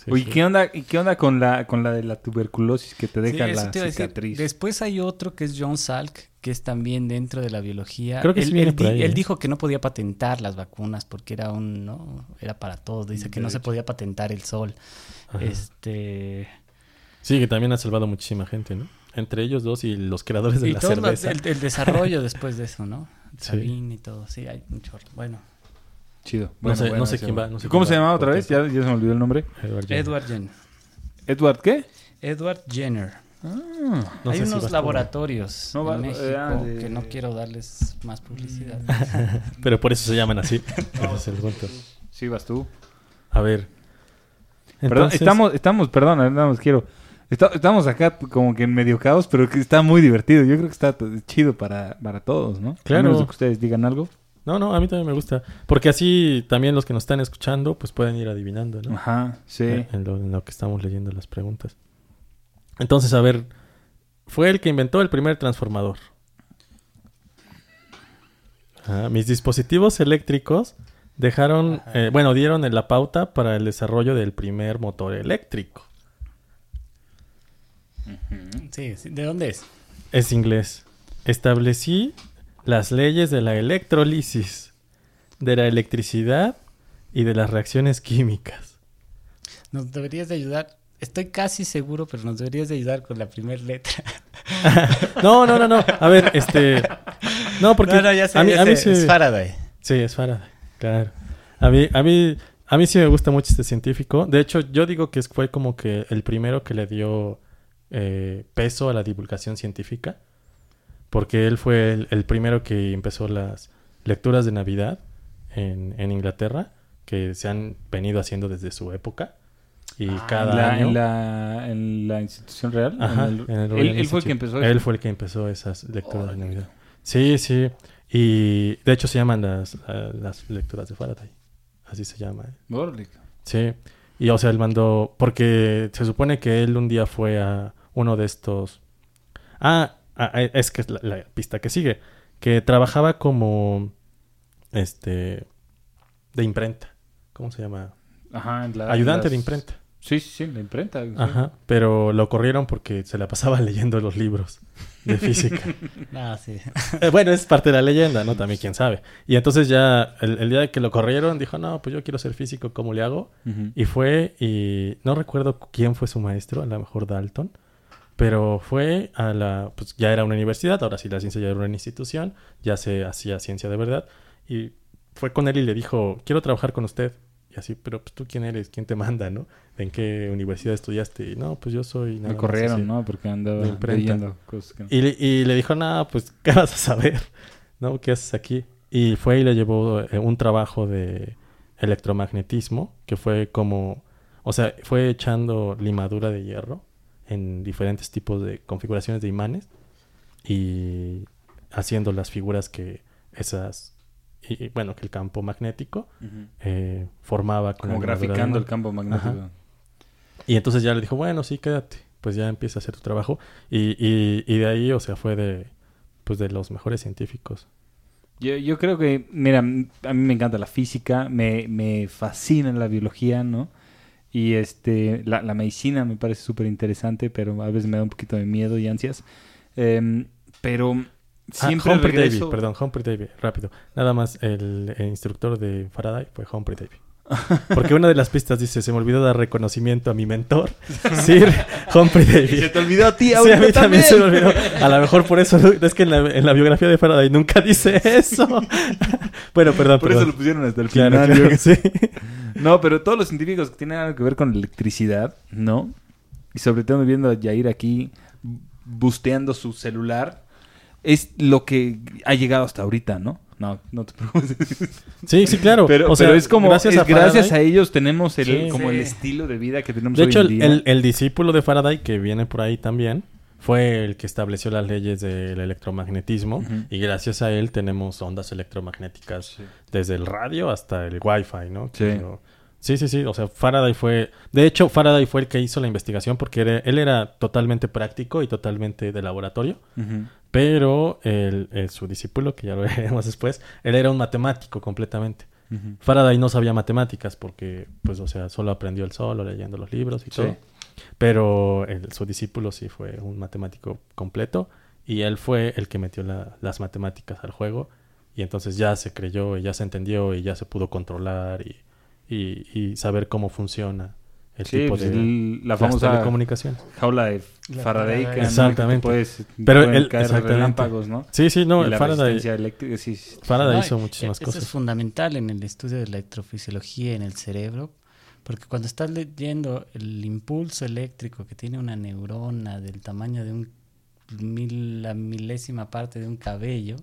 Sí, Oye, sí. ¿qué onda, ¿y qué onda con la, con la de la tuberculosis que te Sí, deja eso la te decir. cicatriz? Después hay otro que es John Salk, que es también dentro de la biología. Creo que sí él, viene él por ahí, él ¿eh? dijo que no podía patentar las vacunas porque era un, ¿no? Era para todos. Dice que no se podía patentar el sol. Ajá. Este... Sí, que también ha salvado muchísima gente, ¿no? Entre ellos dos y los creadores de y la cerveza. el, el desarrollo después de eso, ¿no? Sí. Sabine y todo. Sí, hay un chorro. Bueno, Chido. No sé- no sé ese quién va, no sé ¿Cómo quién se llamaba otra vez? Ya, se me olvidó el nombre. Edward Jenner. Edward Jenner. ¿Edward qué? Edward Jenner. Ah, No hay si unos laboratorios No en México ah, de- que no quiero darles más publicidad. Pero por eso se llaman así. Es el sí, vas tú. A ver. Perdón, estamos, estamos, perdón, nada más quiero. Esta- estamos acá como que en medio caos, pero que está muy divertido. Yo creo que está chido para, para todos, ¿no? Claro. A menos de que ustedes digan algo. No, no, a mí también me gusta. Porque así también los que nos están escuchando, pues pueden ir adivinando, ¿no? Ajá, sí. En, en lo, en lo que estamos leyendo las preguntas. Entonces, a ver, fue el que inventó el primer transformador. Ah, mis dispositivos eléctricos dejaron, eh, bueno, dieron en la pauta para el desarrollo del primer motor eléctrico. Sí, sí, ¿de dónde es? Es inglés. Establecí las leyes de la electrolisis, de la electricidad y de las reacciones químicas. Nos deberías de ayudar. Estoy casi seguro, pero nos deberías de ayudar con la primera letra. No, no, no, no. A ver, este. No, porque. no, no, ya sé, a mí, ya a mí sé, sí- es Faraday. Sí, es Faraday. Claro. A mí, a mí, a mí sí me gusta mucho este científico. De hecho, yo digo que fue como que el primero que le dio eh, peso a la divulgación científica. Porque él fue el, el primero que empezó las lecturas de Navidad en, en Inglaterra, que se han venido haciendo desde su época. Y Ah, cada la, año. En la, en la institución real. Ajá, en el- en el él, fue el que empezó. Él fue el que empezó esas lecturas de. Navidad. Sí, sí. Y de hecho se llaman las, las lecturas de Faraday. Así se llama. eh. Sí. Y o sea, él mandó. Porque se supone que él un día fue a uno de estos. Ah, ah, eh, es que es la, la pista que sigue. Que trabajaba como. Este. De imprenta. ¿Cómo se llama? Ajá, en la- Ayudante las- de imprenta. Sí, sí, sí, la imprenta. sí. Ajá. Pero lo corrieron porque se la pasaba leyendo los libros de física. Ah, sí. Eh, bueno, es parte de la leyenda, ¿no? También quién sabe. Y entonces ya el, el día de que lo corrieron, dijo, no, pues yo quiero ser físico, ¿cómo le hago? Y fue, y no recuerdo quién fue su maestro, a lo mejor Dalton, pero fue a la, pues ya era una universidad, ahora sí la ciencia ya era una institución, ya se hacía ciencia de verdad, y fue con él y le dijo, quiero trabajar con usted. Y así, pero pues tú quién eres, quién te manda, ¿no? ¿En qué universidad estudiaste? Y no, pues yo soy... nada Me corrieron, así". ¿no? Porque andaba leyendo cosas que. Y, le- y le dijo, nada, pues, ¿qué vas a saber? ¿No? ¿Qué haces aquí? Y fue y le llevó eh, un trabajo de electromagnetismo, que fue como, o sea, fue echando limadura de hierro en diferentes tipos de configuraciones de imanes y haciendo las figuras que esas, y, bueno, que el campo magnético eh, formaba con Como graficando el campo magnético. Ajá. Y entonces ya le dijo, bueno, sí, quédate. Pues ya empieza a hacer tu trabajo. Y, y, y de ahí, o sea, fue de, pues de los mejores científicos. Yo, yo creo que, mira, a mí me encanta la física, me, me fascina la biología, ¿no? Y este, la, la medicina me parece súper interesante, pero a veces me da un poquito de miedo y ansias. Em, pero Ah, siempre Humphrey regreso... Davy, perdón, Humphrey Davy, rápido. Nada más, el, el instructor de Faraday fue Humphrey Davy. Porque una de las pistas dice, se me olvidó dar reconocimiento a mi mentor, Sir Humphrey Y se Davy. te olvidó a ti, Sí, a mí también se me olvidó. A lo mejor por eso, es que en la, en la biografía de Faraday nunca dice eso. bueno, perdón, Por eso lo pusieron hasta el Claro, final. claro, sí. No, pero todos los científicos que tienen algo que ver con electricidad, ¿no? Y sobre todo viendo a Yair aquí busteando su celular, es lo que ha llegado hasta ahorita, ¿no? No, no te preocupes. Sí, sí, claro. Pero, o sea, pero es como, gracias, es a, gracias a ellos tenemos el, Sí. como el estilo de vida que tenemos De hoy hecho, en el, día. el- el discípulo de Faraday, que viene por ahí también, fue el que estableció las leyes del electromagnetismo. Y gracias a él tenemos ondas electromagnéticas Sí. desde el radio hasta el wifi, ¿no? Sí. Pero- sí, sí, sí. O sea, Faraday fue... De hecho, Faraday fue el que hizo la investigación porque era- él era totalmente práctico y totalmente de laboratorio. Ujú. Pero el, el- su discípulo, que ya lo veremos después, él era un matemático completamente. Faraday no sabía matemáticas porque, pues, o sea, solo aprendió él solo leyendo los libros y Sí. todo. Pero el- su discípulo sí fue un matemático completo y él fue el que metió la- las matemáticas al juego y entonces ya se creyó y ya se entendió y ya se pudo controlar y, y- y saber cómo funciona el Sí, tipo pues, de el- la las famosa jaula de Faraday. Que. Exactamente. Puedes, Pero exactamente. relámpagos, ¿no? Sí, sí, no, Y la Faraday, eléctrica, sí, sí. Faraday No, hizo e- muchísimas eso cosas. es fundamental en el estudio de la electrofisiología en el cerebro, porque cuando estás leyendo el impulso eléctrico que tiene una neurona del tamaño de un mil, la milésima parte de un cabello,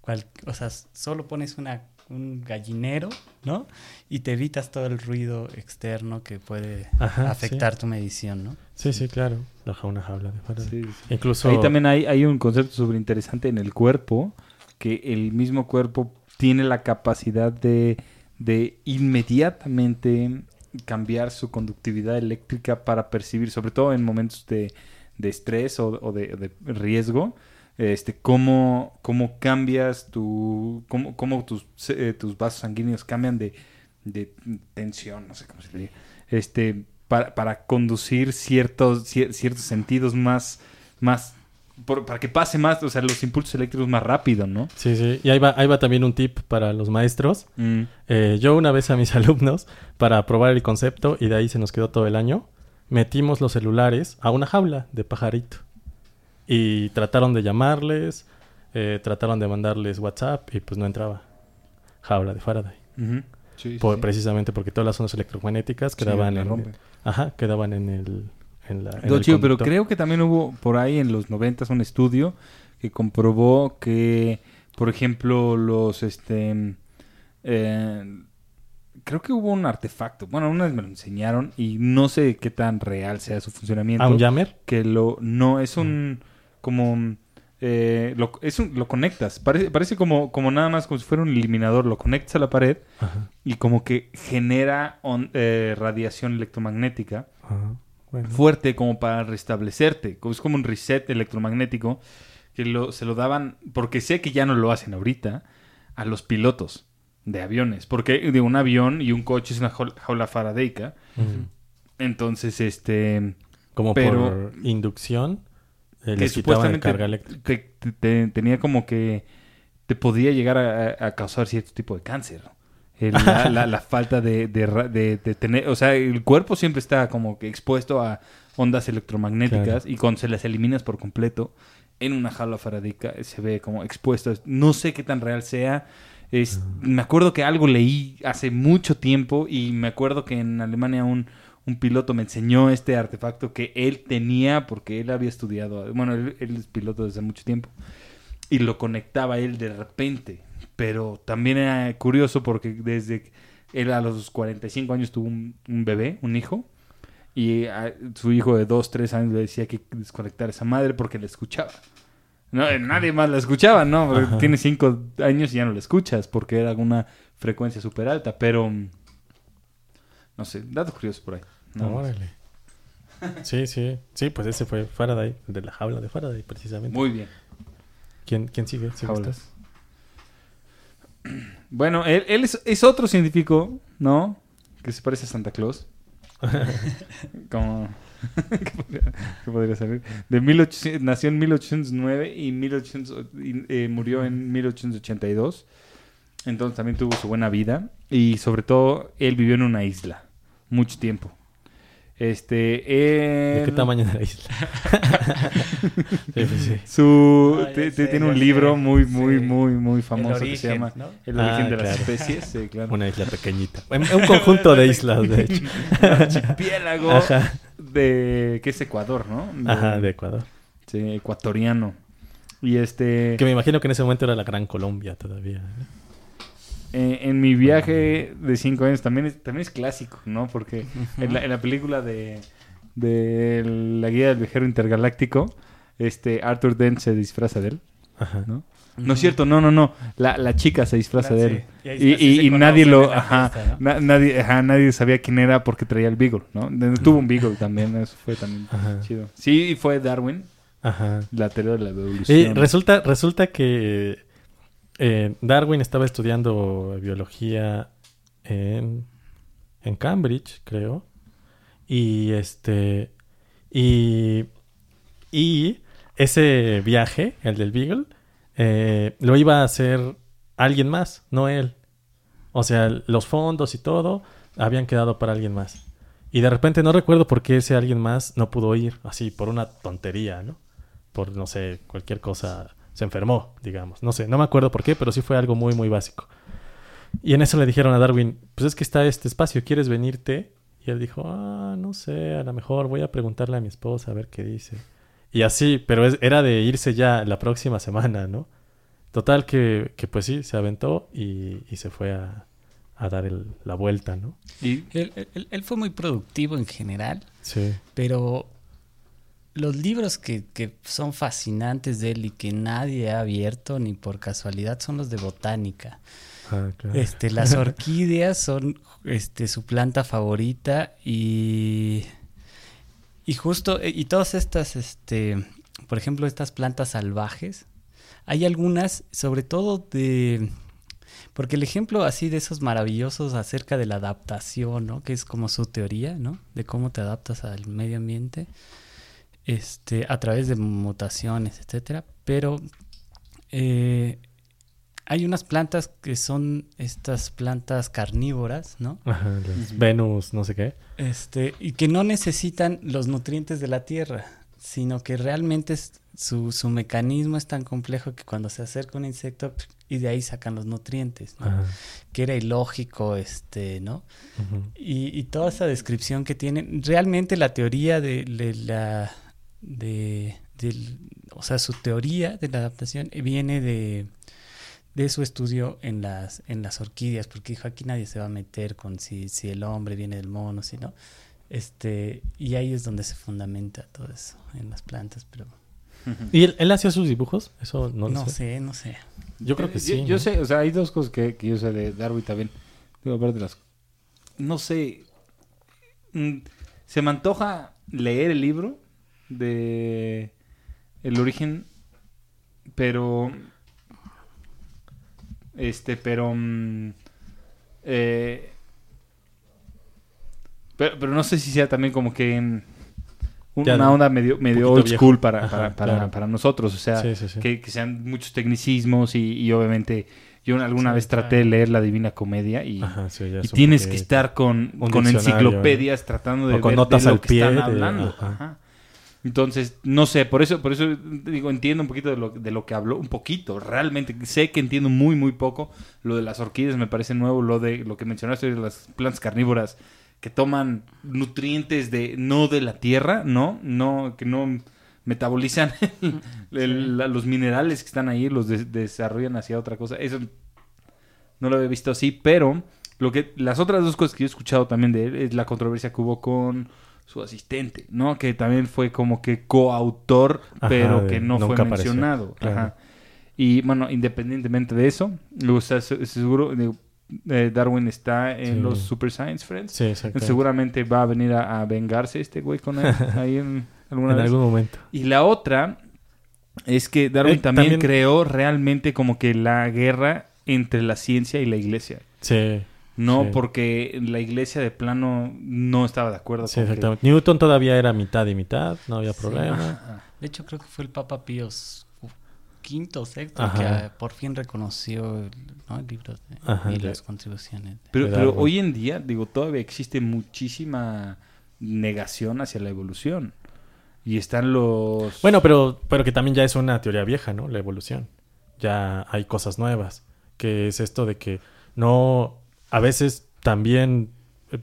cual- o sea, solo pones una, un gallinero, ¿no? Y te evitas todo el ruido externo que puede Ajá, afectar tu medición, ¿no? Sí, sí, claro. La una jaula de Faraday. Sí, sí. Incluso... Ahí también hay, hay un concepto súper interesante en el cuerpo, que el mismo cuerpo tiene la capacidad de, de inmediatamente cambiar su conductividad eléctrica para percibir, sobre todo en momentos de, de estrés o, o de, de riesgo, este, cómo, cómo cambias tu, cómo, cómo tus, eh, tus vasos sanguíneos cambian de, de tensión, no sé cómo se diría, este, para, para conducir ciertos, cier- ciertos sentidos más, más, por- para que pase más, o sea, los impulsos eléctricos más rápido, ¿no? Sí, sí. Y ahí va, ahí va también un tip para los maestros. Eh, yo una vez a mis alumnos, para probar el concepto, y de ahí se nos quedó todo el año, metimos los celulares a una jaula de pajarito. Y trataron de llamarles, eh, trataron de mandarles WhatsApp y pues no entraba. Jaula de Faraday. Sí, Por- sí. Precisamente porque todas las ondas electromagnéticas quedaban en, ajá, quedaban en el, en la, en No, el chido, pero creo que también hubo por ahí en los noventas un estudio que comprobó que, por ejemplo, los este eh, creo que hubo un artefacto. Bueno, una vez me lo enseñaron y no sé qué tan real sea su funcionamiento. ¿A un jammer? que lo no es un como eh, lo, es un- lo conectas. Parece, parece como, como nada más como si fuera un eliminador. Lo conectas a la pared Ajá. y como que genera on- eh, radiación electromagnética Ajá. Bueno. fuerte como para restablecerte. Es como un reset electromagnético que lo, se lo daban, porque sé que ya no lo hacen ahorita, a los pilotos de aviones. Porque de un avión y un coche es una jaula. Ujú. Entonces, este... Como Pero- por inducción, eh, que supuestamente carga te- te- tenía como que te podía llegar a, a causar cierto tipo de cáncer. El- la, la- la falta de, de ra- de- de tener, o sea, el cuerpo siempre está como que expuesto a ondas electromagnéticas Claro. y cuando se las eliminas por completo en una jaula faradaica se ve como expuesto. No sé qué tan real sea. Es, Me acuerdo que algo leí hace mucho tiempo y me acuerdo que en Alemania un, un piloto me enseñó este artefacto que él tenía porque él había estudiado, bueno, él, él es piloto desde mucho tiempo y lo conectaba él de repente, pero también era curioso porque desde que él a los 45 años tuvo un, un bebé, un hijo, y a su hijo de 2, 3 años le decía que desconectar esa madre porque la escuchaba. No, eh, nadie más la escuchaba, ¿no? Ajá. Tiene 5 años y ya no la escuchas porque era una frecuencia súper alta, pero... No sé, datos curiosos por ahí. Más. Órale. Sí, sí. Sí, pues ese fue Faraday, de la jaula de Faraday, precisamente. Muy bien. ¿Quién, quién sigue? ¿Sí Jaulas. Bueno, él, él es, es otro científico, ¿no? Que se parece a Santa Claus. Como... ¿Qué podría, qué podría salir? De 1800, nació en 1809 y, 1800, y, eh, murió en 1882. Entonces también tuvo su buena vida. Y sobre todo, él vivió en una isla. Mucho tiempo. Este... ¿De qué tamaño de la isla? sí, pues sí. Su, Ah, te- te- sé, tiene un libro sé. muy, muy, Sí. muy, muy famoso que se llama ¿no? El Ah, origen de claro. las especies. Sí, claro. Una isla pequeñita. Un un conjunto de islas, de hecho. Un archipiélago Ajá. de... que es Ecuador, ¿no? Ajá, de Ecuador. Sí, ecuatoriano. Y este... Que me imagino que en ese momento era la Gran Colombia todavía. ¿no? Eh, en mi viaje de cinco años también es, también es clásico, ¿no? Porque en la, en la película de, de La Guía del Viajero Intergaláctico, este Arthur Dent se disfraza de él, Ajá. ¿no? No es cierto, no, no, no. La, la chica se disfraza Ah, de sí. él. Y Y, nadie lo... Ajá, fiesta, ¿no? na- nadie, ajá, nadie sabía quién era porque traía el Beagle, ¿no? Tuvo un Beagle también, eso fue también Ajá. chido. Sí, y fue Darwin, Ajá. la teoría de la evolución. Y resulta, resulta que eh, Darwin estaba estudiando biología en, en Cambridge, creo. Y este. Y. Y ese viaje, el del Beagle, eh, lo iba a hacer alguien más, no él. O sea, los fondos y todo habían quedado para alguien más. Y de repente no recuerdo por qué ese alguien más no pudo ir, así, por una tontería, ¿no? Por, no sé, cualquier cosa, se enfermó, digamos. No sé, no me acuerdo por qué, pero sí fue algo muy, muy básico. Y en eso le dijeron a Darwin, pues es que está este espacio, ¿quieres venirte? Y él dijo, ah, no sé, a lo mejor voy a preguntarle a mi esposa a ver qué dice. Y así, pero es- era de irse ya la próxima semana, ¿no? Total que, que pues sí, se aventó y, y se fue a, a dar el- la vuelta, ¿no? Y Él, él- él fue muy productivo en general, Sí. pero los libros que, que son fascinantes de él y que nadie ha abierto ni por casualidad son los de botánica. Ah, claro. Este, las orquídeas son este, su planta favorita y, y justo, y todas estas, este, por ejemplo, estas plantas salvajes, hay algunas, sobre todo de, porque el ejemplo así de esos maravillosos acerca de la adaptación, ¿no? Que es como su teoría, ¿no? De cómo te adaptas al medio ambiente, este, a través de mutaciones, etcétera. Pero eh, hay unas plantas que son estas plantas carnívoras, ¿no? Ajá, las Venus, no sé qué. Este, y que no necesitan los nutrientes de la tierra, sino que realmente es- su, su mecanismo es tan complejo que cuando se acerca un insecto y de ahí sacan los nutrientes, ¿no? Ajá. que era ilógico, este, ¿no? Y, y toda esa descripción que tienen, realmente la teoría de, de la, de, del- o sea, su teoría de la adaptación viene de, de su estudio en las, en las orquídeas, porque dijo, aquí nadie se va a meter con si, si el hombre viene del mono, si no. Este, y ahí es donde se fundamenta todo eso, en las plantas, pero ¿Y él, él hacía sus dibujos? Eso no, no, lo sé. sé, no sé. Yo creo que sí. Yo, ¿no? sé, o sea, hay dos cosas que, que yo sé de Darwin también. Digo, aparte de las... No sé. mm, Se me antoja leer el libro de El origen, pero... Este, pero... mm, eh, pero, pero no sé si sea también como que... mm, Ya, Una onda medio, medio old viejo. school para, Ajá, para, para, claro. para nosotros. O sea, Sí, sí, sí. que, que sean muchos tecnicismos y, y obviamente yo alguna vez traté de leer la Divina Comedia y, Ajá, tienes que estar con, con enciclopedias tratando de O con ver notas de lo al que pie están hablando. Ajá. Entonces, no sé, por eso, por eso digo, entiendo un poquito de lo, de lo que habló, un poquito, realmente sé que entiendo muy, muy poco. Lo de las orquídeas me parece nuevo, lo de lo que mencionaste de las plantas carnívoras que toman nutrientes de no de la tierra, no, no, que no metabolizan el- el- la- los minerales que están ahí, los des- desarrollan hacia otra cosa. Eso no lo había visto así, pero lo que las otras dos cosas que yo he escuchado también de él es la controversia que hubo con su asistente, ¿no? Que también fue como que coautor, Ajá, pero que no fue apareció, mencionado. claro. Ajá. Y bueno, independientemente de eso, o sea, seguro eh, Darwin está en Sí. los Super Science Friends. Sí, exacto. Seguramente va a venir a, a vengarse este güey con él ahí en alguna En vez. algún momento. Y la otra es que Darwin Eh, también, también- creó realmente como que la guerra entre la ciencia y la iglesia. Sí. No Sí. porque la iglesia de plano no estaba de acuerdo Sí, con que- exactamente. Newton todavía era mitad y mitad, no había Sí. problema. Ajá. De hecho, creo que fue el Papa Pío quinto o sexto Ajá. que ah, por fin reconoció el, ¿no? el libro de- Ajá, y de- las contribuciones. Pero, pero hoy en día, digo, todavía existe muchísima negación hacia la evolución. Y están los... Bueno, pero, pero que también ya es una teoría vieja, ¿no? La evolución. Ya hay cosas nuevas. Que es esto de que no. A veces también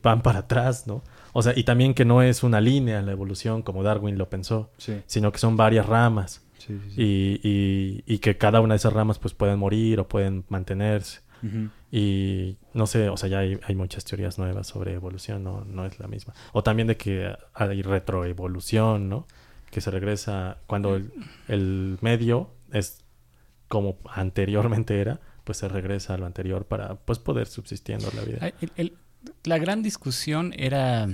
van para atrás, ¿no? O sea, y también que no es una línea la evolución como Darwin lo pensó, Sí, sino que son varias ramas. sí, sí, sí. Y, y, y que cada una de esas ramas pues pueden morir o pueden mantenerse. Y no sé, o sea, ya hay, hay muchas teorías nuevas sobre evolución, no, no es la misma. O también de que hay retroevolución, ¿no? Que se regresa cuando el, el medio es como anteriormente era, pues se regresa a lo anterior para pues poder subsistiendo la vida. El- el- la gran discusión era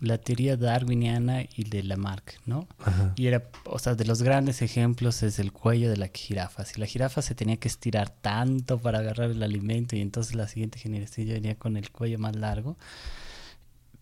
la teoría darwiniana y de Lamarck, ¿no? Ajá. Y era, o sea, de los grandes ejemplos es el cuello de la jirafa. Si la jirafa se tenía que estirar tanto para agarrar el alimento y entonces la siguiente generación ya venía con el cuello más largo.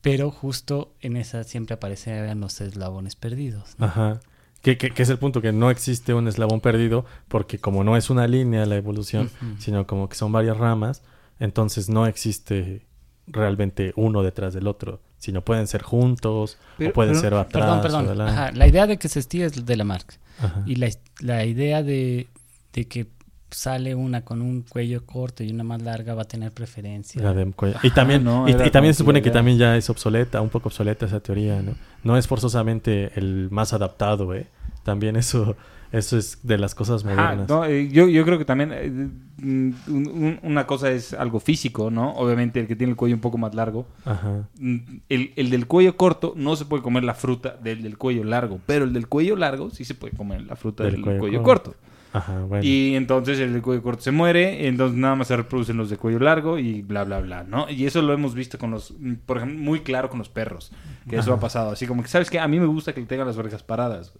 Pero justo en esa siempre aparecían los eslabones perdidos. ¿no? Ajá. Que, que- que es el punto, que no existe un eslabón perdido, porque como no es una línea la evolución, sino como que son varias ramas, entonces no existe realmente uno detrás del otro, sino pueden ser juntos, Pero- o pueden pero- ser atrás. Perdón, perdón. Ajá, La idea de que se estira es de Lamarck. Ajá. Y la, la idea de, de que sale una con un cuello corto y una más larga va a tener preferencia. La de cuello. y también, no, y, también se supone que también ya es obsoleta, un poco obsoleta esa teoría, ¿no? No es forzosamente el más adaptado, ¿eh? También eso, eso es de las cosas Ajá, modernas. no, eh, yo, yo creo que también eh, un- un- una cosa es algo físico, ¿no? Obviamente el que tiene el cuello un poco más largo. Ajá. Mm, El, el del cuello corto no se puede comer la fruta del del cuello largo, pero el del cuello largo sí se puede comer la fruta Del del, cuello cuello, corto. corto. Ajá, bueno. Y entonces el del cuello corto se muere, entonces nada más se reproducen los de cuello largo y bla, bla, bla, ¿no? Y eso lo hemos visto con los, por ejemplo, muy claro con los perros, que eso ha pasado. Así como que, ¿sabes qué? A mí me gusta que le tengan las orejas paradas.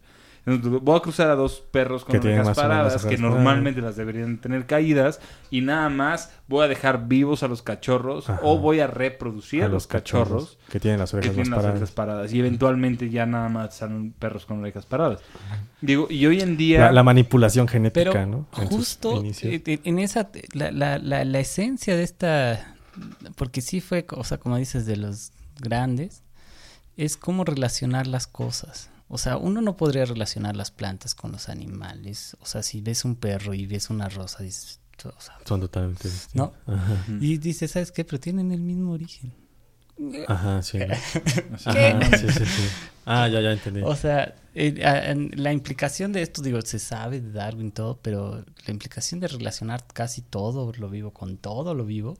Voy a cruzar a dos perros con Que orejas paradas, orejas que paradas. normalmente las deberían tener caídas, y nada más voy a dejar vivos a los cachorros Ajá. o voy a reproducir a, los cachorros que tienen las que orejas tienen las paradas. orejas paradas. Y eventualmente ya nada más salen perros con orejas paradas. Digo, y hoy en día... La, la manipulación genética, Pero ¿no? En justo eh, eh, en esa, la, la, la, la esencia de esta, porque sí fue, o sea, como dices, de los grandes, es cómo relacionar las cosas. O sea, uno no podría relacionar las plantas con los animales. O sea, si ves un perro y ves una rosa, dices, o sea, Son totalmente distintos. ¿no? Ajá. Y dices, ¿sabes qué? Pero tienen el mismo origen. Ajá, sí. Ajá, sí, sí, sí. Ah, ya, ya entendí. O sea, eh, la implicación de esto, digo, se sabe de Darwin todo, pero la implicación de relacionar casi todo lo vivo con todo lo vivo,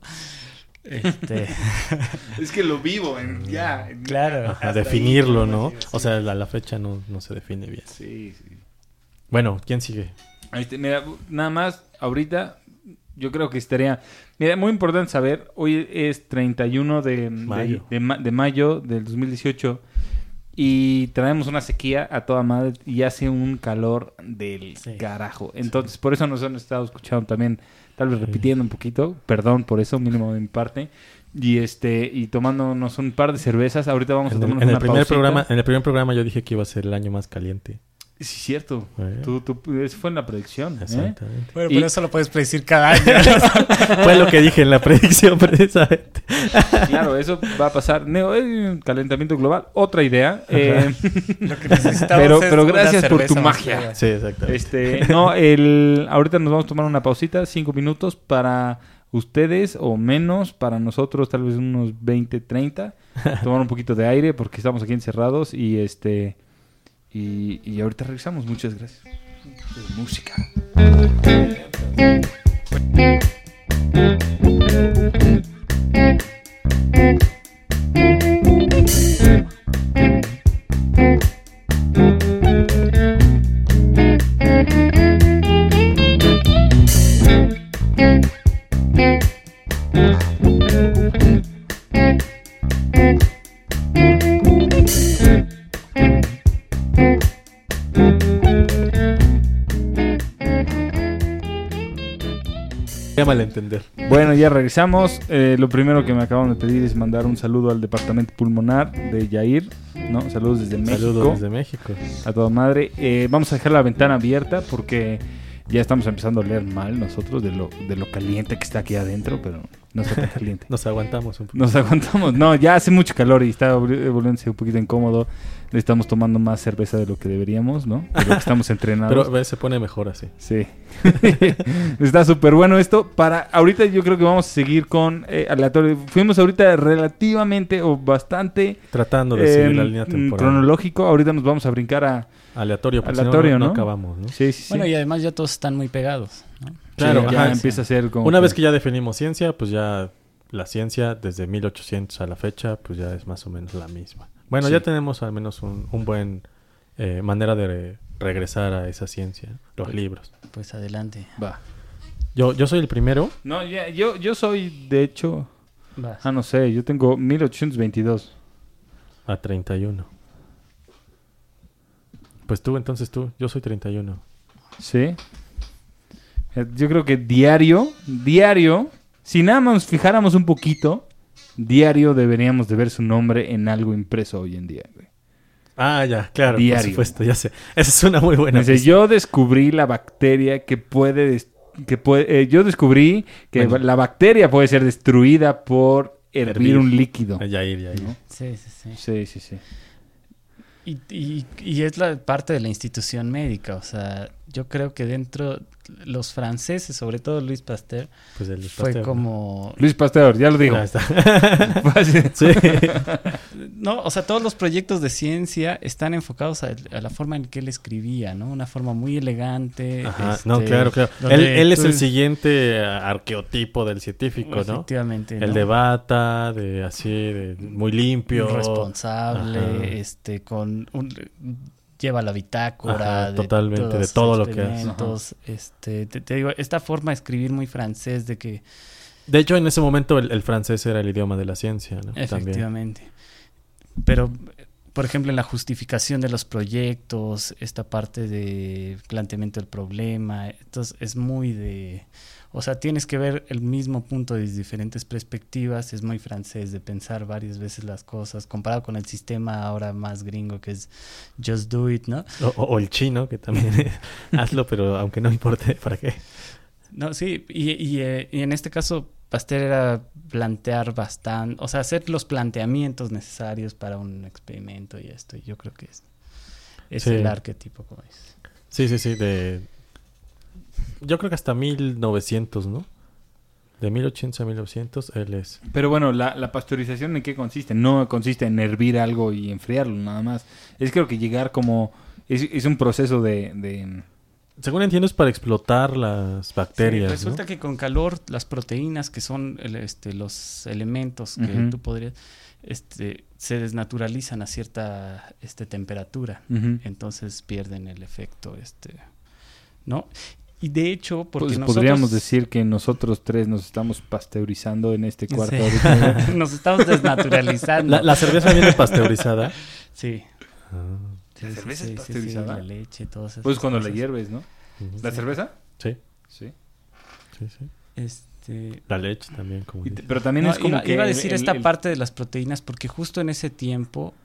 este, Es que lo vivo, en- ya. en- claro. Ahí, definirlo, ¿no? O sea, la, la fecha no, no se define bien. Sí, sí. Bueno, ¿quién sigue? Ahí mira, nada más, ahorita yo creo que estaría... Mira, muy importante saber, hoy es 31 de de- Mayo. de, ma- de mayo del 2018 y traemos una sequía a toda madre y hace un calor del Sí. carajo. Entonces, por eso nos han estado escuchando también, tal vez repitiendo un poquito, perdón por eso, mínimo de mi parte. Y este y tomándonos un par de cervezas, ahorita vamos En a tomar en el una primer pausita. programa, en el primer programa yo dije que iba a ser el año más caliente. Sí, cierto. Eh, Tú, tú, eso fue en la predicción. ¿eh? Exactamente. Bueno, Y- pero eso lo puedes predecir cada año. Fue lo que dije en la predicción precisamente. Claro, eso va a pasar. Neo, eh, calentamiento global, otra idea. eh, lo que necesitamos Pero- es pero una gracias por tu magia. Sí, exactamente. este, no, el, ahorita nos vamos a tomar una pausita, cinco minutos para ustedes o menos, para nosotros tal vez unos 20, 30. Tomar un poquito de aire porque estamos aquí encerrados y este y, y ahorita regresamos. Muchas gracias. Música. Qué malentender. Bueno, ya regresamos. Eh, lo primero que me acaban de pedir es mandar un saludo al departamento pulmonar de Yair. ¿no? Saludos desde México. Saludos desde México. A toda madre. Eh, vamos a dejar la ventana abierta porque ya estamos empezando a oler mal nosotros de lo, de lo caliente que está aquí adentro, pero no está tan caliente. Nos aguantamos un poco. Nos aguantamos. No, ya hace mucho calor y está volvi- volviéndose un poquito incómodo. Le estamos tomando más cerveza de lo que deberíamos, ¿no? De lo que estamos entrenados. Pero ve, se pone mejor así. Sí. Está súper bueno esto. Para ahorita yo creo que vamos a seguir con eh, aleatorio. Fuimos ahorita relativamente o bastante Tratando de seguir la eh, línea temporal. cronológico. Ahorita nos vamos a brincar a... Aleatorio, porque si no, Aleatorio, no, no ¿no? acabamos, ¿no? Sí, sí, sí. Bueno, y además ya todos están muy pegados. ¿no? Claro, Sí, ya ajá, empieza a ser como... Una vez que ya definimos ciencia, pues ya la ciencia desde 1800 a la fecha, pues ya es más o menos la misma. Bueno, Sí. ya tenemos al menos un, un buen eh, manera de re- regresar a esa ciencia, los libros. Pues adelante. Va. Yo, yo soy el primero. No, ya, yo, yo soy, de hecho... Vas. Ah, no sé. Yo tengo 1822. A 31. Pues tú, entonces tú. Yo soy 31. Sí. Eh, Yo creo que diario, diario, si nada más nos fijáramos un poquito, diario deberíamos de ver su nombre en algo impreso hoy en día. güey. Ah, ya, claro. Diario. Por supuesto, ya sé. Esa es una muy buena. Dice, yo descubrí la bacteria que puede, que puede, eh, yo descubrí que Bueno. la bacteria puede ser destruida por hervir, Hervir. un líquido. Yair, Yair. ¿no? Sí, sí, sí. Sí, sí, sí. Y, y, y es la parte de la institución médica, o sea, yo creo que dentro, los franceses, sobre todo Luis Pasteur, Pues el fue Pasteur, ¿no? como... Luis Pasteur, ya lo digo. Ya está. Fácil. sí. no, o sea, todos los proyectos de ciencia están enfocados a, a la forma en que él escribía, ¿no? Una forma muy elegante. Ajá, este, no, claro, claro. Él, él es tú- el siguiente arqueotipo del científico, ¿no? Efectivamente. El ¿no? de bata, de así, de muy limpio. responsable, Ajá. este, con un lleva la bitácora Ajá, de totalmente, todos de todo lo que hace. experimentos, este, te, te digo, esta forma de escribir muy francés de que De hecho, en ese momento el, el francés era el idioma de la ciencia, ¿no? También. efectivamente. Pero por ejemplo, en la justificación de los proyectos, esta parte de planteamiento del problema, entonces es muy de o sea, tienes que ver el mismo punto desde diferentes perspectivas. Es muy francés de pensar varias veces las cosas, comparado con el sistema ahora más gringo que es just do it, ¿no? O, o- el chino, que también hazlo, pero aunque no importe, ¿para qué? No, sí, y, y, eh, y en este caso, Pasteur era plantear bastante, o sea, hacer los planteamientos necesarios para un experimento y esto. Y yo creo que es, es Sí. el arquetipo, como dices. Sí, sí, sí, de... Yo creo que hasta 1900, ¿no? De 1800 a 1900, él es... Pero bueno, la, la pasteurización en qué consiste? No consiste en hervir algo y enfriarlo, nada más. Es creo que llegar como... Es, es un proceso de... de- Según entiendo es para explotar las bacterias, Sí, resulta ¿no? que con calor las proteínas, que son el- este, los elementos que tú podrías, este, se desnaturalizan a cierta este, temperatura. Entonces pierden el efecto, este, ¿no? Y de hecho, porque Pues nosotros podríamos decir que nosotros tres nos estamos pasteurizando en este cuarto Sí. nos estamos desnaturalizando. La, la cerveza viene pasteurizada. Sí. Ah, ¿La Sí, cerveza sí, es sí, sí, pasteurizada? la leche, todas esas Pues cuando la hierves, ¿no? ¿La cerveza? Sí, Sí. sí, sí. Este, La leche también, como Y te- pero también No, es como iba, que... iba a decir el- esta el- parte de las proteínas porque justo en ese tiempo,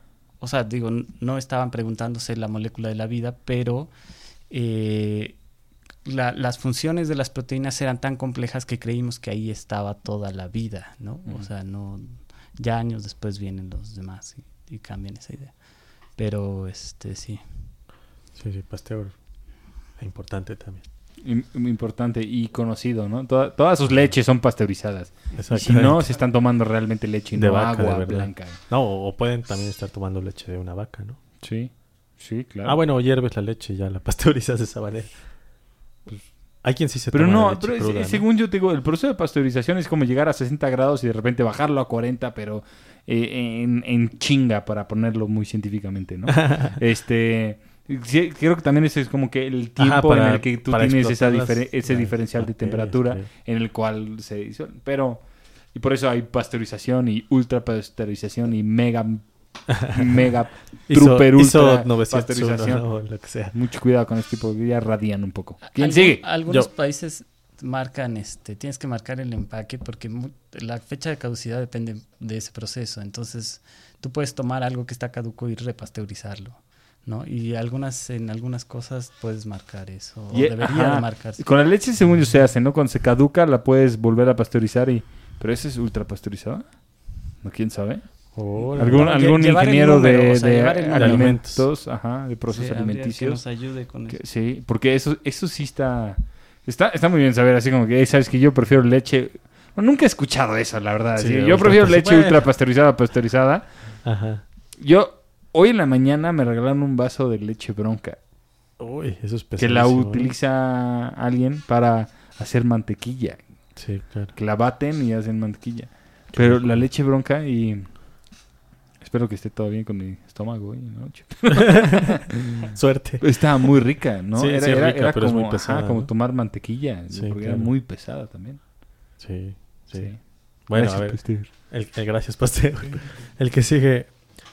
o sea, digo, no estaban preguntándose la molécula de la vida, pero eh, la- las funciones de las proteínas eran tan complejas que creímos que ahí estaba toda la vida, ¿no? O sea, no, ya años después vienen los demás y, y cambian esa idea. Pero, este, sí. Sí, sí, Pasteur. Importante también. im- Importante y conocido, ¿no? Toda- todas sus leches son pasteurizadas. Si no, se están tomando realmente leche y De no vaca, de agua blanca. No, o pueden también estar tomando leche de una vaca, ¿no? Sí, sí, claro. Ah, bueno, hierves la leche y ya la pasteurizas de esa manera. Hay quien sí se Pero toma la no, leche pero es- cruda, es- ¿no? según yo te digo, el proceso de pasteurización es como llegar a 60 grados y de repente bajarlo a 40, pero eh, en, en chinga, para ponerlo muy científicamente, ¿no? este... sí, creo que también ese es como que el tiempo Ajá, para- en el que tú para tienes esa explotar difere- las- ese las diferencial de bacterias, temperatura creo. en el cual se disuelve. Pero, y por eso hay pasteurización y ultra pasteurización y mega, mega Hizo, Trooper hizo ultra 901, pasteurización. ¿no? o lo que sea. Mucho cuidado con este tipo, ya radian un poco. ¿Quién Algún- sigue? Algunos Yo. países marcan, este, tienes que marcar el empaque porque la fecha de caducidad depende de ese proceso. Entonces, tú puedes tomar algo que está caduco y repasteurizarlo, ¿no? Y algunas, en algunas cosas puedes marcar eso. O Y- debería ajá. de marcarse. Con la leche, según yo, se hace, ¿no? Cuando se caduca, la puedes volver a pasteurizar y... ¿Pero esa es ultra pasteurizada? ¿No? ¿Quién sabe? ¿Algún, algún llevar el ingeniero número, de, o sea, de llevar el número. alimentos, ajá, de procesos Sí, habría que alimenticios? nos ayude con Que- eso. sí, porque eso, eso sí está, está... Está muy bien saber, así como que, "Ey, ¿sabes que Yo prefiero leche... Bueno, nunca he escuchado eso, la verdad. Sí, Yo prefiero leche ultra pasteurizada pasteurizada. Ajá. Yo, hoy en la mañana me regalaron un vaso de leche bronca. Uy, eso es que la ¿eh? utiliza alguien para hacer mantequilla. Sí, claro. Que la baten y hacen mantequilla. Pero la leche bronca y... Espero que esté todo bien con mi estómago hoy en la noche. Suerte. Estaba muy rica, ¿no? Sí, era sí, es era- rica, era pero es como, muy pesada, ajá, como tomar mantequilla. Sí, porque era claro. muy pesada también. Sí, sí. Sí. Bueno, Gracias, a ver. Pasteur. El, el gracias, Pasteur. El que sigue.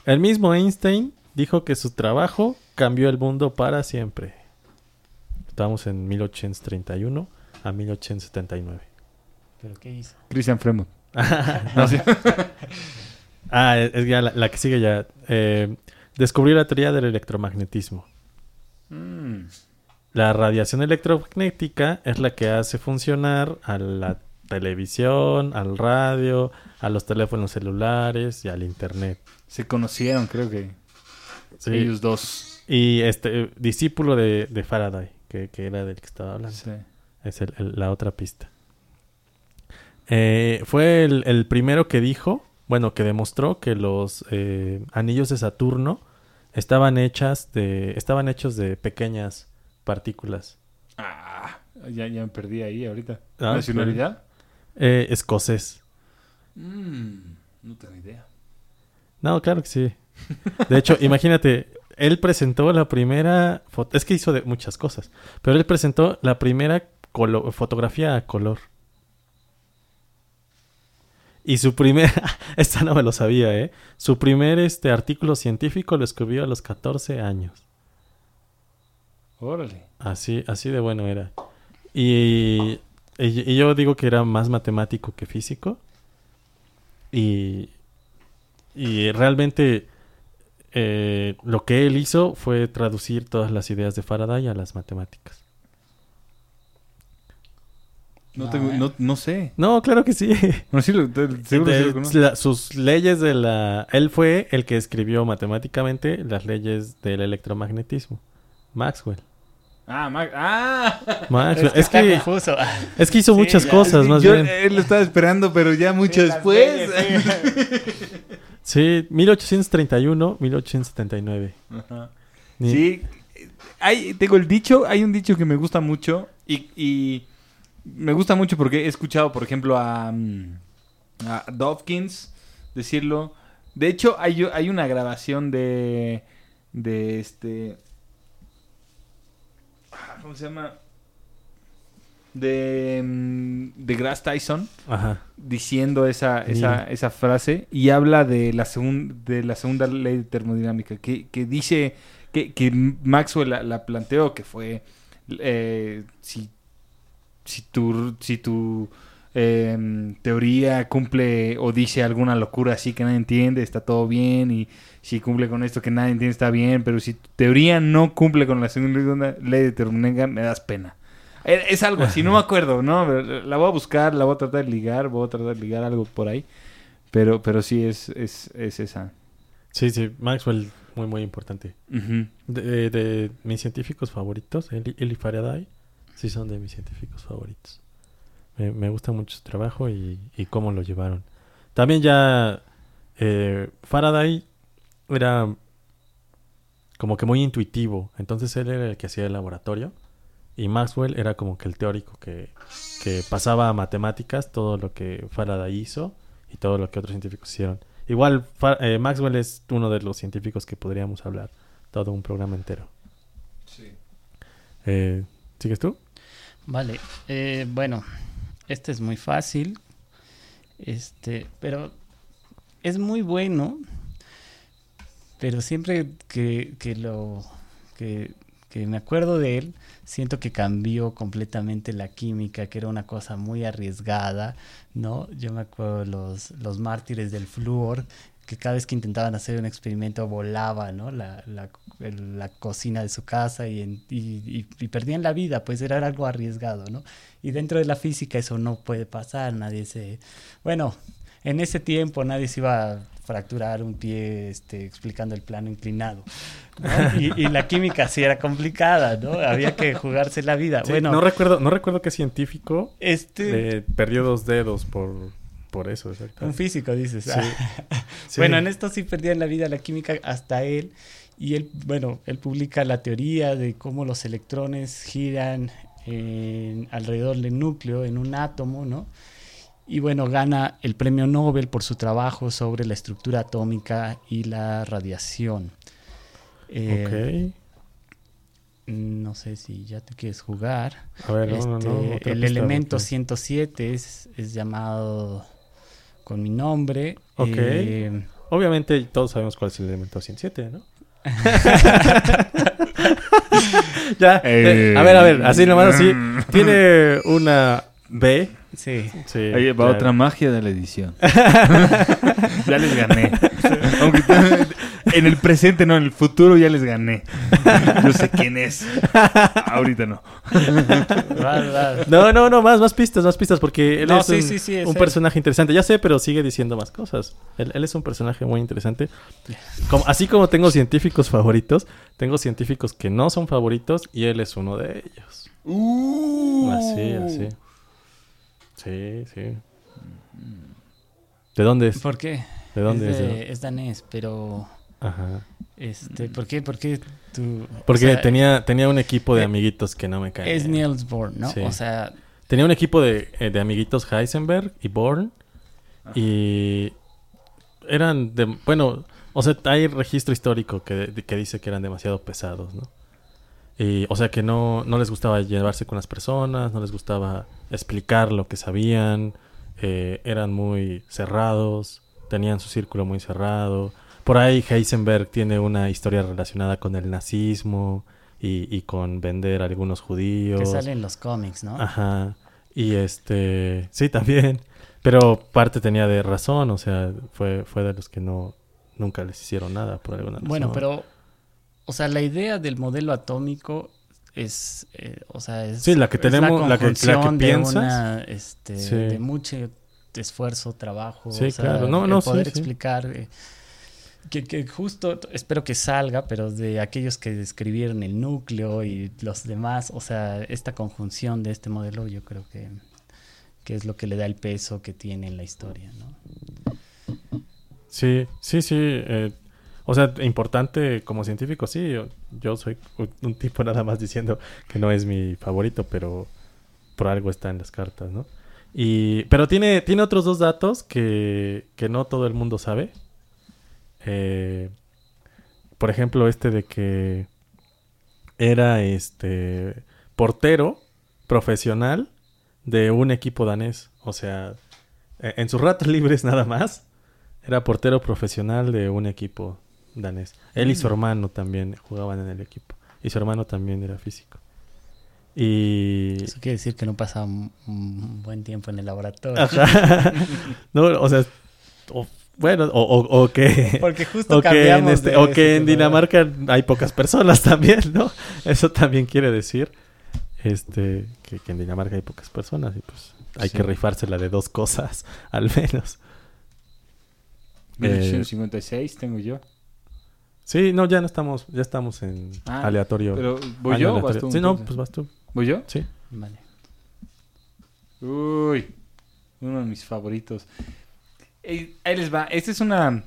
El mismo Einstein dijo que su trabajo cambió el mundo para siempre. Estamos en 1831 a 1879. ¿Pero qué hizo? Christian Fremont. No. ah, es ya la, la que sigue ya. Eh, descubrió la teoría del electromagnetismo. Mm. La radiación electromagnética es la que hace funcionar a la televisión, al radio, a los teléfonos celulares y al internet. Se conocieron, creo que. Sí. Ellos dos. Y este eh, discípulo de, de Faraday, que, que era del que estaba hablando. Sí. Es el- el- la otra pista. Eh, fue el, el primero que dijo bueno, que demostró que los eh, anillos de Saturno estaban hechas de, estaban hechos de pequeñas partículas. Ah, ya, ya me perdí ahí ahorita. Ah, ¿Nacionalidad? Eh, escocés. Mm, no tengo idea. No, claro que sí. De hecho, imagínate, él presentó la primera foto, es que hizo de muchas cosas, pero él presentó la primera colo- fotografía a color. Y su primer, esta no me lo sabía, ¿eh? Su primer este artículo científico lo escribió a los 14 años. Órale. Así, así de bueno era. Y, y- y yo digo que era más matemático que físico. Y, y realmente eh, lo que él hizo fue traducir todas las ideas de Faraday a las matemáticas. No, No, tengo, no, no sé. No, claro que sí. No, sí, lo- te- seguro De- sí lo conozco. la- sus leyes de la... Él fue el que escribió matemáticamente las leyes del electromagnetismo. Maxwell. Ah, Mac- ah. Maxwell. Es que está que, confuso. es que hizo Sí, muchas ya, cosas, más Yo bien. él lo estaba esperando, pero ya mucho Sí, después. leyes, sí. Sí, 1831, 1879. Ajá. Sí, hay, tengo el dicho, hay un dicho que me gusta mucho y, y me gusta mucho porque he escuchado, por ejemplo, a, mm, a Dawkins decirlo. De hecho, hay, hay una grabación de, de este... ah, ¿Cómo se llama? De, mm, de Grass Tyson Ajá. diciendo esa, esa, esa frase y habla de la, segun- de la segunda ley de termodinámica que, que dice que, que Maxwell la, la planteó que fue eh, si, si tu, si tu em, teoría cumple o dice alguna locura así que nadie entiende, está todo bien y si cumple con esto que nadie entiende está bien, pero si tu teoría no cumple con la segunda ley de termodinámica me das pena. Eh, Es algo así, no me acuerdo, ¿no? La voy a buscar, la voy a tratar de ligar, voy a tratar de ligar algo por ahí. Pero, pero sí es, es, es esa. Sí, sí, Maxwell, muy, muy importante. De, de mis científicos favoritos, él y Faraday, sí son de mis científicos favoritos. Me, me gusta mucho su trabajo y, y cómo lo llevaron. También ya eh, Faraday era como que muy intuitivo, entonces él era el que hacía el laboratorio y Maxwell era como que el teórico que, que pasaba a matemáticas todo lo que Faraday hizo y todo lo que otros científicos hicieron. Igual eh, Maxwell es uno de los científicos que podríamos hablar todo un programa entero. Eh, ¿Sigues tú? Vale, eh, bueno, este es muy fácil, este, pero es muy bueno, pero siempre que, que lo que, que me acuerdo de él, siento que cambió completamente la química, que era una cosa muy arriesgada, ¿no? Yo me acuerdo los, los mártires del flúor, que cada vez que intentaban hacer un experimento volaba, ¿no? La, la, cocina de su casa y, en- y, y- y perdían la vida, pues era algo arriesgado, ¿no? Y dentro de la física eso no puede pasar, nadie se... Bueno, en ese tiempo nadie se iba a fracturar un pie este, explicando el plano inclinado. ¿no? Y, y la química sí era complicada, ¿no? Había que jugarse la vida. Sí, bueno, no recuerdo, no recuerdo qué científico este... eh, perdió dos dedos por, por eso, exacto. Un físico, dices. Sí. Ah. Sí. Bueno, en esto sí perdían la vida la química hasta él. Y él, bueno, él publica la teoría de cómo los electrones giran en- alrededor del núcleo en un átomo, ¿no? Y bueno, gana el premio Nobel por su trabajo sobre la estructura atómica y la radiación. Eh, No sé si ya te quieres jugar. Ok. A ver, no, no, Este, no, el elemento porque- 107 es, es llamado con mi nombre. Ok. Eh, Obviamente todos sabemos cuál es el elemento 107, ¿no? ya. eh, a ver, a ver, así nomás así. Tiene una B. sí. Sí. Ahí va otra magia de la edición. ya les gané. Aunque en el presente no, en el futuro ya les gané. Yo sé quién es. Ahorita no. No, no, no, más, más pistas, más pistas, porque él No, es sí, un, sí, sí, es un él. personaje interesante. Ya sé, pero sigue diciendo más cosas. Él, él es un personaje muy interesante. Como, así como tengo científicos favoritos, tengo científicos que no son favoritos y él es uno de ellos. Uh. Así, así. Sí, sí. ¿De dónde es? ¿Por qué? ¿De dónde es? es, de- de- es danés, pero Ajá. este, ¿por qué, por qué tú? Porque o sea, tenía, tenía un equipo de eh, amiguitos que no me caen. es. Niels Bohr, ¿no? Sí. O sea, Tenía un equipo de, eh, de amiguitos Heisenberg y Born. Y eran de... Bueno, o sea, hay registro histórico que, que dice que eran demasiado pesados, ¿no? Y, o sea, que no, no les gustaba llevarse con las personas, no les gustaba explicar lo que sabían, eh, eran muy cerrados, tenían su círculo muy cerrado. Por ahí Heisenberg tiene una historia relacionada con el nazismo y, y con vender a algunos judíos. que sale en los cómics, ¿no? Ajá. Y este, sí, también. Pero parte tenía de razón, o sea, fue, fue de los que no, nunca les hicieron nada por alguna razón. Bueno, pero, o sea, la idea del modelo atómico es, eh, o sea, es, Sí, la que tenemos- la que- la que conjunción de piensas. una, este, Sí. de mucho esfuerzo, trabajo, Sí, o sea, claro. No, el no, poder sí. explicar eh, que, justo, espero que salga, pero de aquellos que describieron el núcleo y los demás, o sea, esta conjunción de este modelo, yo creo que, que es lo que le da el peso que tiene en la historia, ¿no? Sí, sí, sí. eh, o sea, importante como científico, sí. Yo, yo soy un, un tipo nada más diciendo que no es mi favorito, pero por algo está en las cartas, ¿no? Y, pero tiene, tiene otros dos datos que, que no todo el mundo sabe. Eh, por ejemplo, este de que era este portero profesional de un equipo danés. O sea, e- en sus ratos libres nada más. Era portero profesional de un equipo danés. Él y su Mm. hermano también jugaban en el equipo. Y su hermano también era físico. Y... Eso quiere decir que no pasa un, un buen tiempo en el laboratorio. Ajá. no, o sea, bueno, o, o- o que... Porque justo O que, en este- de o que en. Dinamarca hay pocas personas también, ¿no? Eso también quiere decir este que, que en Dinamarca hay pocas personas y pues hay Sí. que rifársela de dos cosas, al menos. Eh, 1856 tengo yo. Sí, no, ya no estamos, ya estamos en Ah, aleatorio. Pero, ¿voy yo o vas aleatorio. tú? Sí, no, pues vas tú. ¿Voy yo? Sí. Vale. Uy, uno de mis favoritos. Ahí les va. Esta es una.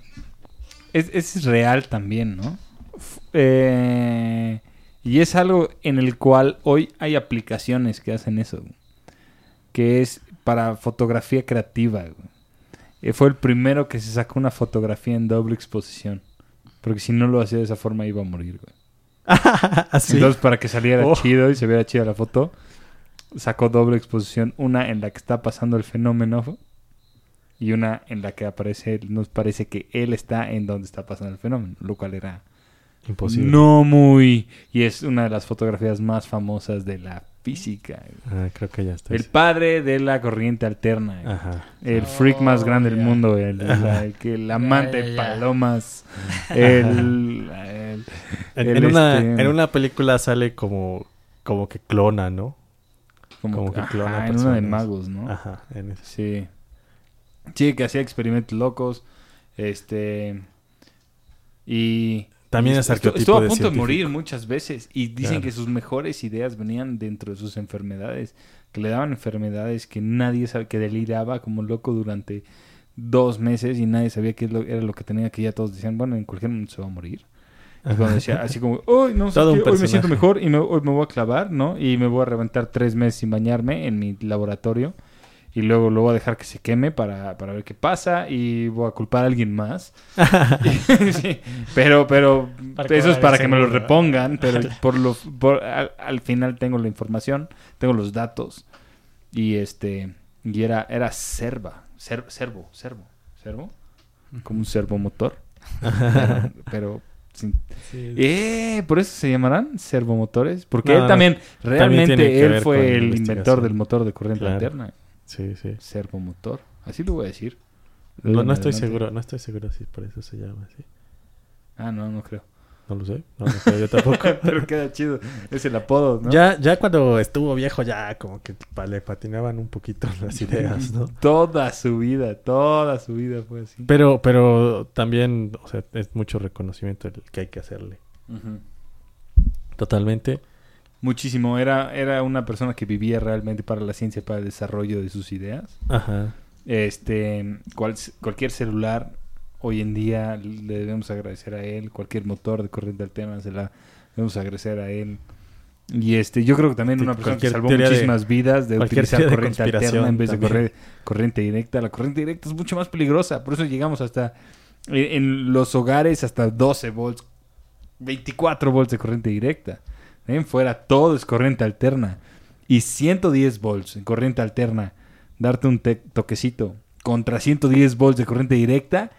Es, es real también, ¿no? Eh, y es algo en el cual hoy hay aplicaciones que hacen eso. güey. Que es para fotografía creativa. güey. Eh, fue el primero que se sacó una fotografía en doble exposición. Porque si no lo hacía de esa forma iba a morir, güey. Así. Entonces, para que saliera Oh. chido y se viera chida la foto, sacó doble exposición. Una en la que está pasando el fenómeno y una en la que aparece, nos parece que él está en donde está pasando el fenómeno, lo cual era Imposible. no muy... Y es una de las fotografías más famosas de la física. Ah, creo que ya está. El padre de la corriente alterna. Ajá. El freak más Oh, grande del mundo, el, el- el que el amante de palomas, el, el- En, el en una, este- en una película sale como, como que clona, ¿no? como, como que ajá, clona en una de magos, ¿no? Ajá, en ese. Sí. Sí, que hacía experimentos locos. Este. Y. También es arquetipo Estuvo a punto de morir muchas veces. Y dicen Claro. que sus mejores ideas venían dentro de sus enfermedades. Que le daban enfermedades que nadie sabe, que deliraba como loco durante dos meses y nadie sabía qué era lo que tenía. Que ya todos decían, bueno, en cualquier momento se va a morir. Y cuando decía así como, hoy no sé qué, hoy me siento mejor y me, hoy me voy a clavar, ¿no? Y me voy a reventar tres meses sin bañarme en mi laboratorio. Y luego lo voy a dejar que se queme para, para ver qué pasa y voy a culpar a alguien más. Sí, pero, pero eso es para que me lo repongan. Pero por lo, por- al, al final tengo la información, tengo los datos. Y este, y era, era serva, ser- servo, servo, servo, como un servomotor. pero, pero sin- eh, por eso se llamarán servomotores, porque No, él también, realmente él fue el inventor del motor de corriente Claro. alterna. Sí, sí. Servomotor, así lo voy a decir. De No, no estoy seguro, no estoy seguro si por eso se llama así. Ah, no, no creo. No lo sé, no yo tampoco. Pero queda chido. Es el apodo, ¿no? Ya, ya cuando estuvo viejo, ya como que le patinaban un poquito las ideas, ¿no? Toda su vida, toda su vida fue así. Pero, pero también, o sea, es mucho reconocimiento el que hay que hacerle. Totalmente. Muchísimo. Era, era una persona que vivía realmente para la ciencia, para el desarrollo de sus ideas. Ajá. Este, cual- cualquier celular hoy en día le debemos agradecer a él. Cualquier motor de corriente alterna se la debemos agradecer a él. Y este, yo creo que también una persona que salvó de- muchísimas vidas de utilizar de corriente alterna en vez de correr corriente directa. La corriente directa es mucho más peligrosa, por eso llegamos hasta en, en los hogares hasta 12 volts, 24 volts de corriente directa. En fuera todo es corriente alterna y 110 volts en corriente alterna. Darte un toquecito contra 110 volts de corriente directa,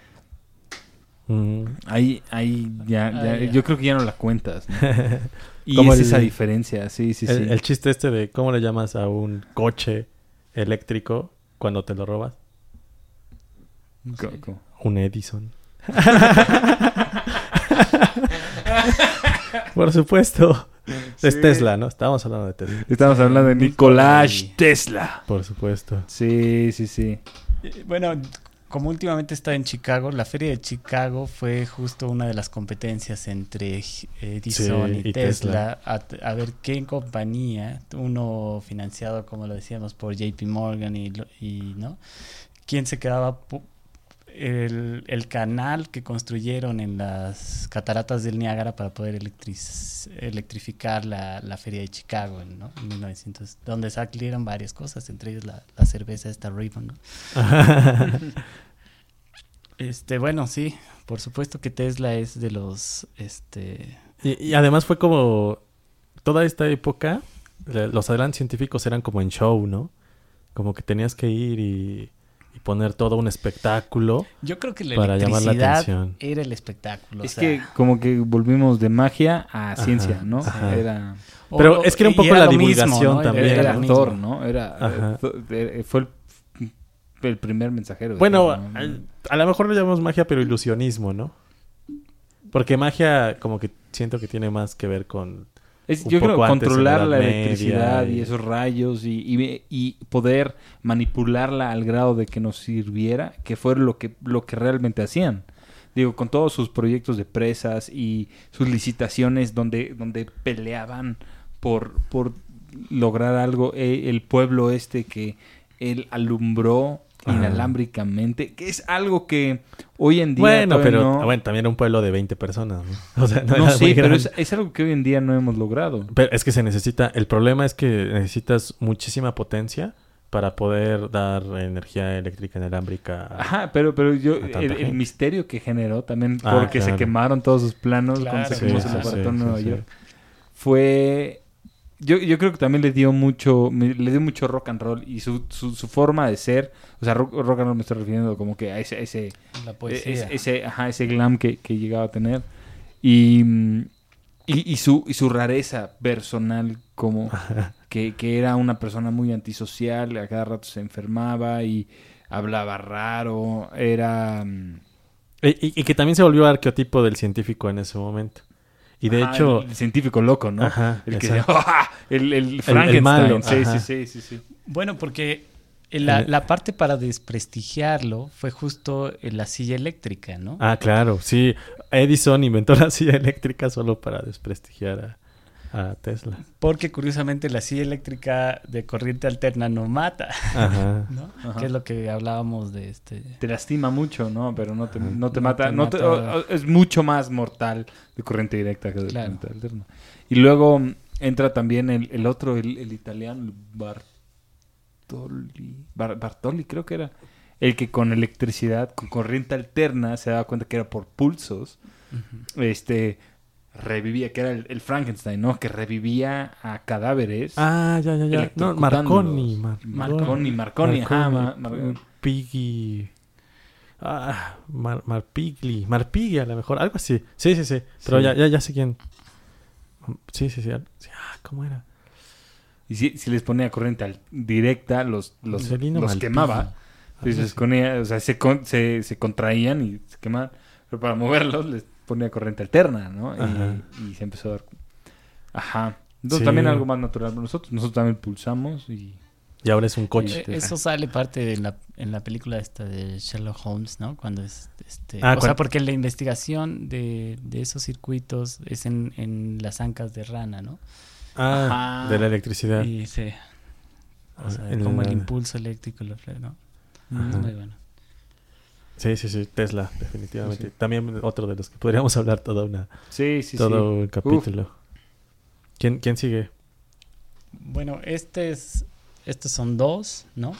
Mm. ahí, ahí ya, ya- Ah, ya. yo creo que ya no la cuentas. ¿no? Y es el- esa diferencia, sí, sí, sí. el, el chiste este de cómo le llamas a un coche eléctrico cuando te lo robas. Un Edison. Por supuesto. Es. Tesla, ¿no? Estábamos hablando de Tesla. Estamos hablando de Nicolás Nikolai. Tesla. Por supuesto. Sí, sí, sí. Eh, Bueno, como últimamente está en Chicago, la feria de Chicago fue justo una de las competencias entre Edison Sí, y, y Tesla, A, a ver qué compañía, uno financiado, como lo decíamos, por JP Morgan y, lo- y ¿no? ¿Quién se quedaba? El, el canal que construyeron en las cataratas del Niágara para poder electriz- electrificar la, la feria de Chicago ¿no? en 1900, donde salieron varias cosas, entre ellas la, la cerveza esta Ribbon, ¿no? Este, bueno, sí, por supuesto que Tesla es de los, este, Y, y además fue como toda esta época, los adelantos científicos eran como en show, ¿no? Como que tenías que ir y, y poner todo un espectáculo. yo creo que la Para llamar la electricidad atención. era el espectáculo. Es o sea, que como que volvimos de magia a Ajá, ciencia, ¿no? ajá. Era, o- pero es que era un poco la mismo, divulgación ¿no? también, era, lo actor, mismo. ¿no? Era, eh, fue, eh, el, el primer mensajero. de Bueno, ¿no? al- a, lo mejor lo llamamos magia, pero ilusionismo, ¿no? Porque magia como que siento que tiene más que ver con... Es- yo creo controlar la electricidad y... y- esos rayos y, y- y poder manipularla al grado de que nos sirviera, que fue lo que, lo que realmente hacían. Digo, con todos sus proyectos de presas y sus licitaciones donde, donde peleaban por, por lograr algo, eh, el pueblo este que él alumbró Ajá. inalámbricamente, que es algo que hoy en día Bueno, pero no, bueno, también era un pueblo de 20 personas, ¿no? O sea, no, no era sí, muy pero es, es algo que hoy en día no hemos logrado. Pero es que se necesita, el problema es que necesitas muchísima potencia para poder dar energía eléctrica inalámbrica. a- Ajá, pero, pero yo, el, misterio que generó también, Ah, porque se quemaron todos sus planos Claro, cuando sacamos sí, el sí, en Nueva sí, York, fue... Yo, yo creo que también le dio mucho, me- le dio mucho rock and roll y su, su, su forma de ser, o sea, rock, rock and roll me estoy refiriendo como que a ese, ese, la es- poesía. ese, ajá, ese glam que, que llegaba a tener y, mm, y, y su, y su rareza personal como que, que era una persona muy antisocial, a cada rato se enfermaba y hablaba raro, era... mm, Y, y- y que también se volvió arqueotipo del científico en ese momento. Y de ajá, hecho, El, científico loco, ¿no? Ajá, el que. ¡Ah! el, el Frankenstein. malo, sí, ajá. sí, sí, sí, sí. Bueno, porque la, Eh. la parte para desprestigiarlo fue justo en la silla eléctrica, ¿no? ah, claro, sí, Edison inventó la silla eléctrica solo para desprestigiar a, a Tesla. Porque curiosamente la silla eléctrica de corriente alterna no mata, Ajá. ¿no? Ajá. Que es lo que hablábamos de este... Te lastima mucho, ¿no? Pero no te, no te No mata. te no te- mata. o- o- es mucho más mortal de corriente directa que de Claro. corriente alterna. Y luego entra también el, el otro, el, el italiano, el Bartoli. Bar- Bartoli, creo que era. El que con electricidad, con corriente alterna, se daba cuenta que era por pulsos. Este. Revivía, que era el, el Frankenstein, ¿no? Que revivía a cadáveres. Ah, ya, ya, ya. No. Marconi. Mar- Marconi, Marconi, ajá, ma- mar- Piggy. Ah, Mar, Marpigli. Marpigli a lo mejor, algo así. Sí, sí, sí. Pero Sí. Ya, ya, ya sé quién. Sí, sí, sí. Ah, ¿cómo era? Y si, si les ponía corriente al- directa, los, los, los quemaba. Entonces, o sea, se, con- se, se contraían y se quemaban. Pero para moverlos les ponía corriente alterna, ¿no? Y- se empezó a dar... Ajá. Entonces Sí. también algo más natural para nosotros. Nosotros también pulsamos y... Y ahora es un coche. Eh, Eso sale parte de la, en la película esta de Sherlock Holmes, ¿no? Cuando es, este, Ah, o sea, porque la investigación de, de esos circuitos es en, en las ancas de rana, ¿no? Ah, Ajá. de la electricidad. Y sí. O sea, En como el impulso eléctrico, lo, ¿no? Ajá. Muy bueno. Sí, sí, sí, Tesla, definitivamente. Sí. También otro de los que podríamos hablar toda una, Sí, sí, todo sí. un capítulo. ¿Quién, ¿Quién sigue? Bueno, este es, estos son dos, ¿no?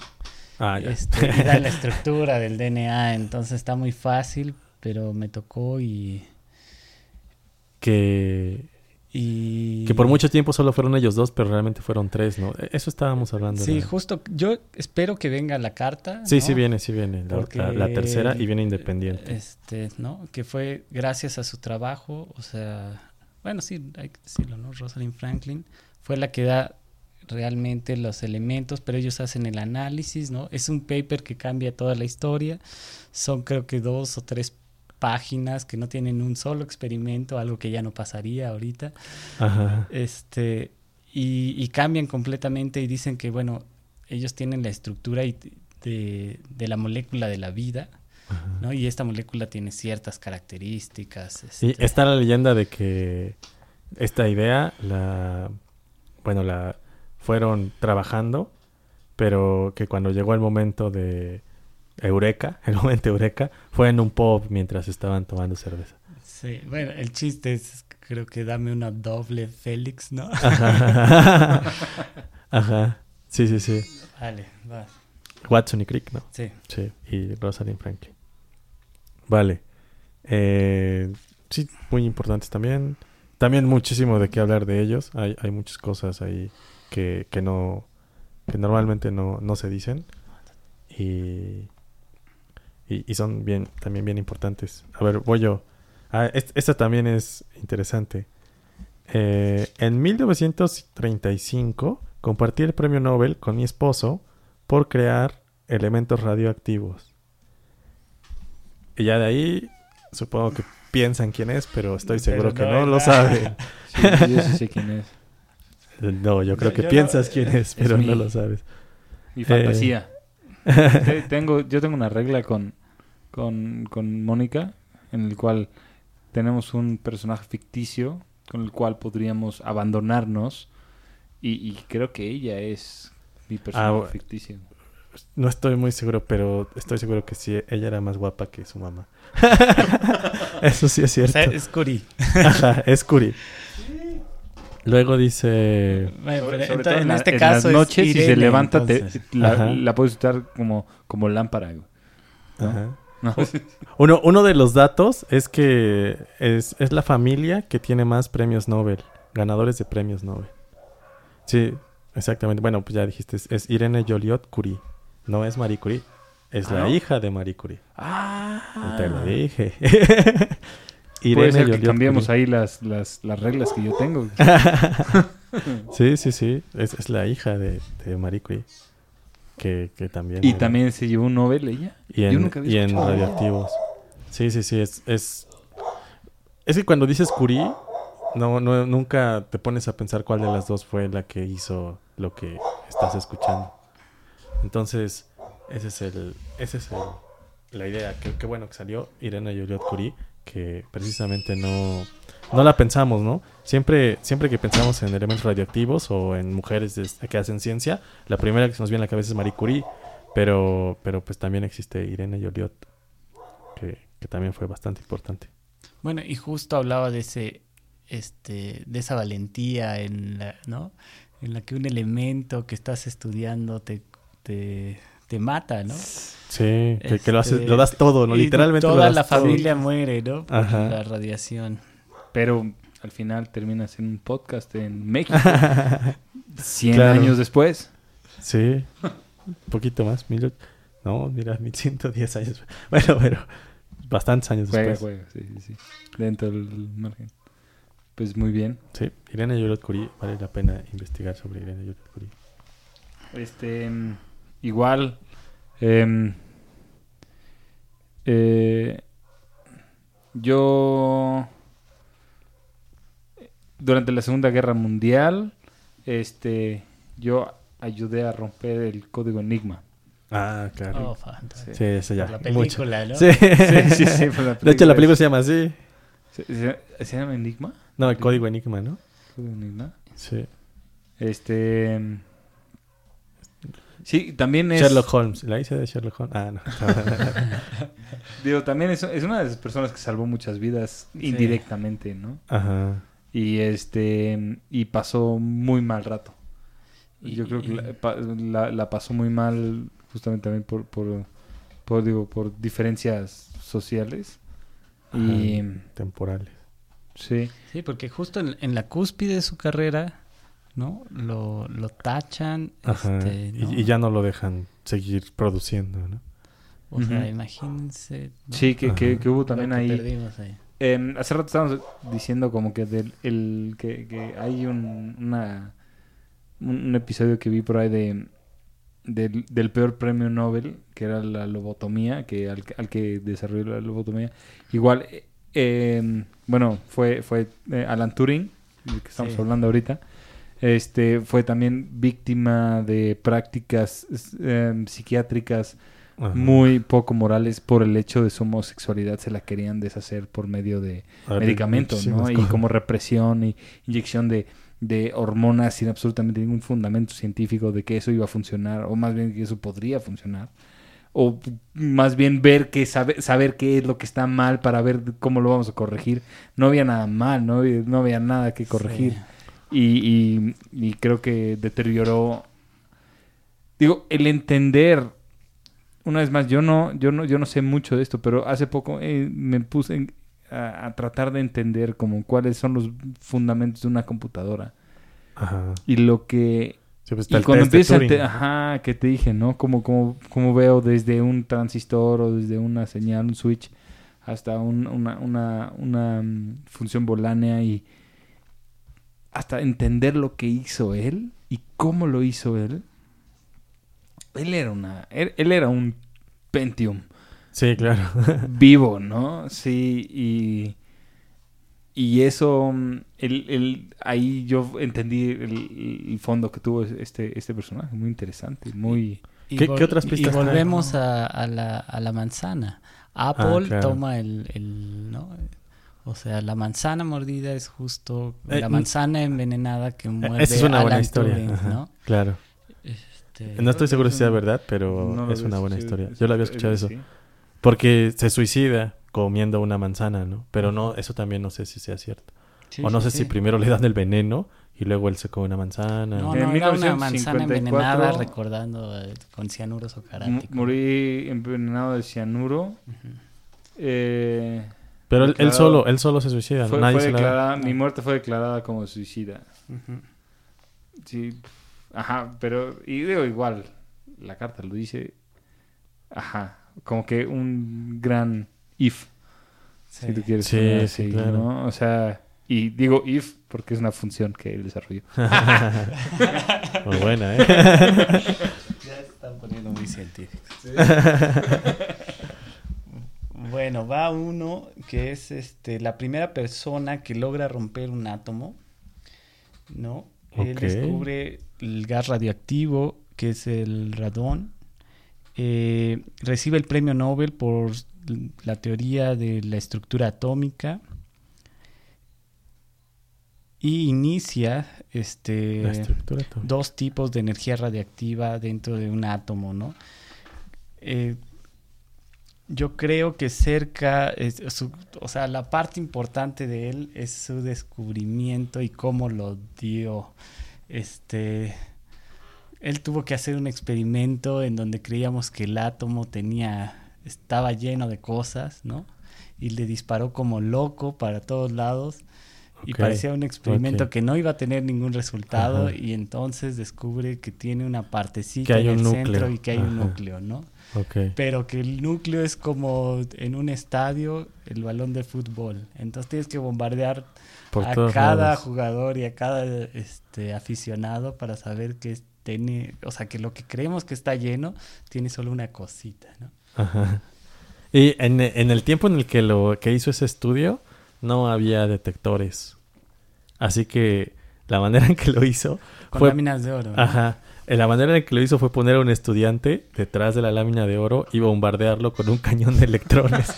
Ah, ya. Este, la estructura del DNA, entonces está muy fácil, pero me tocó y... que, y... que por mucho tiempo solo fueron ellos dos, pero realmente fueron tres, ¿no? E- Eso estábamos hablando. Sí, justo, yo espero que venga la carta. sí, ¿no? sí viene, sí viene. La, Porque- la- la tercera y viene independiente. Este, ¿no? Que fue gracias a su trabajo, o sea, bueno, sí, hay que decirlo, ¿no? Rosalind Franklin fue la que da realmente los elementos, pero ellos hacen el análisis, ¿no? Es un paper que cambia toda la historia. Son creo que dos o tres páginas que no tienen un solo experimento, algo que ya no pasaría ahorita. Ajá. Este, y, y cambian completamente y dicen que, bueno, ellos tienen la estructura y- de, de la molécula de la vida, ajá. ¿no? Y esta molécula tiene ciertas características. Sí, este, está la leyenda de que esta idea la bueno, la fueron trabajando, pero que cuando llegó el momento de Eureka, el momento Eureka, fue en un pub mientras estaban tomando cerveza. sí, bueno, el chiste es, creo que dame una doble Félix, ¿no? Ajá. Ajá. Sí, sí, sí. vale, va. Watson y Crick, ¿no? Sí. Sí, y Rosalind Franklin. Vale. Eh, sí, muy importantes también. También muchísimo de qué hablar de ellos. Hay, hay muchas cosas ahí que, que no que normalmente no, no se dicen. Y, y, y son bien también bien importantes. A ver, voy yo. Ah, est- esta también es interesante. Eh, en 1935 compartí el premio Nobel con mi esposo por crear elementos radioactivos. Y ya de ahí supongo que piensan quién es, pero estoy seguro Pero que no lo saben. Sí, yo sí sé quién es. No, yo creo que yo no- piensas quién es, es pero mi- no lo sabes. Mi fantasía. Te- tengo, yo tengo una regla con, con, con Mónica en el cual tenemos un personaje ficticio con el cual podríamos abandonarnos y, y creo que ella es mi personaje Ah, ficticio. No estoy muy seguro, pero estoy seguro que sí, ella era más guapa que su mamá. Eso sí es O cierto. sea, es Curie. Ajá, es Curi. Luego dice... Sobre, todo en, la- este en caso las es noches si se levanta te- la, puedes usar como, como lámpara. ¿no? Ajá. ¿No? Uno, uno de los datos es que es, es la familia que tiene más premios Nobel, ganadores de premios Nobel. Sí, exactamente. Bueno, pues ya dijiste, es, es Irene Joliot Curie. No es Marie Curie, es Ah, la ¿no? hija de Marie Curie. Ah, Te lo dije. Puede ser que Joliot cambiemos Curie. ahí las, las, las reglas que yo tengo. Sí, sí, sí. Es, es la hija de, de Marie Curie. Que, que también. ¿Y era- también se llevó un Nobel ella? Y Yo en, nunca había y en radioactivos. Sí, sí, sí. Es, es, es que cuando dices Curie, no, no, nunca te pones a pensar cuál de las dos fue la que hizo lo que estás escuchando. Entonces, ese es el, ese es el, la idea. Qué, qué bueno que salió Irene Joliot Curie, que precisamente no, no la pensamos, ¿no? Siempre, siempre que pensamos en elementos radioactivos o en mujeres que hacen ciencia, la primera que se nos viene a la cabeza es Marie Curie, pero, pero pues también existe Irene Joliot, que, que también fue bastante importante. Bueno, y justo hablaba de ese, este, de esa valentía en la, ¿no? En la que un elemento que estás estudiando te, te mata, ¿no? Sí, que, que lo, haces, Este, lo das todo, ¿no? y Literalmente lo toda das la todo. familia muere, ¿no? Por Ajá. la radiación. Pero al final terminas en un podcast en México. 100 Claro. años después. Sí, un poquito más. Mil, no, mira, 1110 años. Bueno, pero bastantes años Juega, después. juega, sí, sí, sí. Dentro del margen. Pues muy bien. Sí, Irene Joliot Curie, vale la pena investigar sobre Irene Joliot Curie. Este, igual, em, eh, yo, durante la Segunda Guerra Mundial, este, yo ayudé a romper el código Enigma. Ah, claro. Oh, fantástico. sí, eso ya. La mucho. película, ¿no? Sí. Sí, sí, sí, por la De hecho, la película película se llama así. ¿Se, se- se llama Enigma? No, el código Enigma, ¿no? ¿Código Enigma? Sí. Este, sí, también es... Sherlock Holmes. ¿La hice de Sherlock Holmes? Ah, no. Digo, también es, es una de las personas que salvó muchas vidas Sí. indirectamente, ¿no? Ajá. Y este y pasó muy mal rato. Y yo creo que y- la, pa- la- la pasó muy mal justamente también por, por, por, digo, por diferencias sociales. Y Temporales. sí, Sí, porque justo en, en la cúspide de su carrera, ¿no? Lo, lo tachan. Ajá. este, Y- ¿no? y, ya no lo dejan seguir produciendo, ¿no? O sea, imagínense. ¿no? sí que, que, hubo también que ahí. perdimos ahí. Em, hace rato estábamos diciendo como que del el que, que hay un una un, un episodio que vi por ahí de del, del peor premio Nobel que era la lobotomía que al, al que desarrolló la lobotomía igual eh, em, bueno fue fue eh, Alan Turing del que estamos Sí. hablando ahorita este fue también víctima de prácticas em, psiquiátricas Ajá. muy poco morales por el hecho de su homosexualidad se la querían deshacer por medio de medicamentos, ¿no? Y como represión y inyección de, de hormonas sin absolutamente ningún fundamento científico de que eso iba a funcionar, o más bien que eso podría funcionar. O más bien ver que saber, saber qué es lo que está mal para ver cómo lo vamos a corregir. No había nada mal, no había, no había nada que corregir. Sí. Y, y- y creo que deterioró. Digo, el entender. Una vez más, yo no, yo no, yo no sé mucho de esto, pero hace poco eh, me puse en- a, a tratar de entender como cuáles son los fundamentos de una computadora. Ajá. Y lo que Sí, pues y cuando test de empieza, Turing. te- ajá, que te dije, ¿no? Como, como, como veo desde un transistor o desde una señal, un switch, hasta un- una, una, una mm, función volánea y hasta entender lo que hizo él y cómo lo hizo él. Él era una, él, él era un Pentium Sí, claro. vivo, ¿no? Sí, y, y eso, mm, el, el- ahí yo entendí el, el fondo que tuvo este, este personaje, muy interesante, muy... Y ¿Qué- qué otras y pistas trae? volvemos a, a la, a la manzana. Apple claro. toma el, el, ¿no? O sea, la manzana mordida es justo Eh, la mm, manzana envenenada que muerde Esa es una buena historia. Turing, ajá, ¿no? Claro. Este, No estoy seguro si sea verdad, pero No es una buena historia. Yo la había escuchado eso. Porque se suicida comiendo una manzana, ¿no? Pero no, eso también no sé si sea cierto. sí, o no sí, sé sí. si primero le dan el veneno y luego él se come una manzana. No, En no, era una manzana 1954, envenenada recordando eh, con cianuros o. Morí envenenado de cianuro. Eh, Pero él, solo, él solo se suicida. fue, Nadie fue se la- declarada, Mi muerte fue declarada como suicida. Sí, ajá, pero y digo igual, la carta lo dice, ajá, como que un gran if, Sí. si tú quieres Sí, poner sí, claro. ¿no? O sea, y digo if porque es una función que él desarrolló. Muy buena, ¿eh? Ya se están poniendo muy científicos. Bueno, va uno que es este la primera persona que logra romper un átomo, ¿no? Él descubre el gas radioactivo, que es el radón. Eh, recibe el premio Nobel por la teoría de la estructura atómica. Y inicia este dos tipos de energía radiactiva dentro de un átomo, ¿no? Eh, yo creo que cerca, es su- o sea, la parte importante de él es su descubrimiento y cómo lo dio. Este, él tuvo que hacer un experimento en donde creíamos que el átomo tenía, estaba lleno de cosas, ¿no? Y le disparó como loco para todos lados. Y parecía un experimento que no iba a tener ningún resultado Ajá. y entonces descubre que tiene una partecita Que hay en un el núcleo. centro y que hay un núcleo, ¿no? Pero que el núcleo es como en un estadio el balón de fútbol. Entonces tienes que bombardear Por a cada lados. jugador y a cada este aficionado para saber que tiene, o sea, que lo que creemos que está lleno tiene solo una cosita, ¿no? Ajá. Y en, en el tiempo en el que lo que hizo ese estudio, no había detectores. Así que la manera en que lo hizo Con fue láminas de oro. ¿no? Ajá. La manera en que lo hizo fue poner a un estudiante detrás de la lámina de oro y bombardearlo con un cañón de electrones.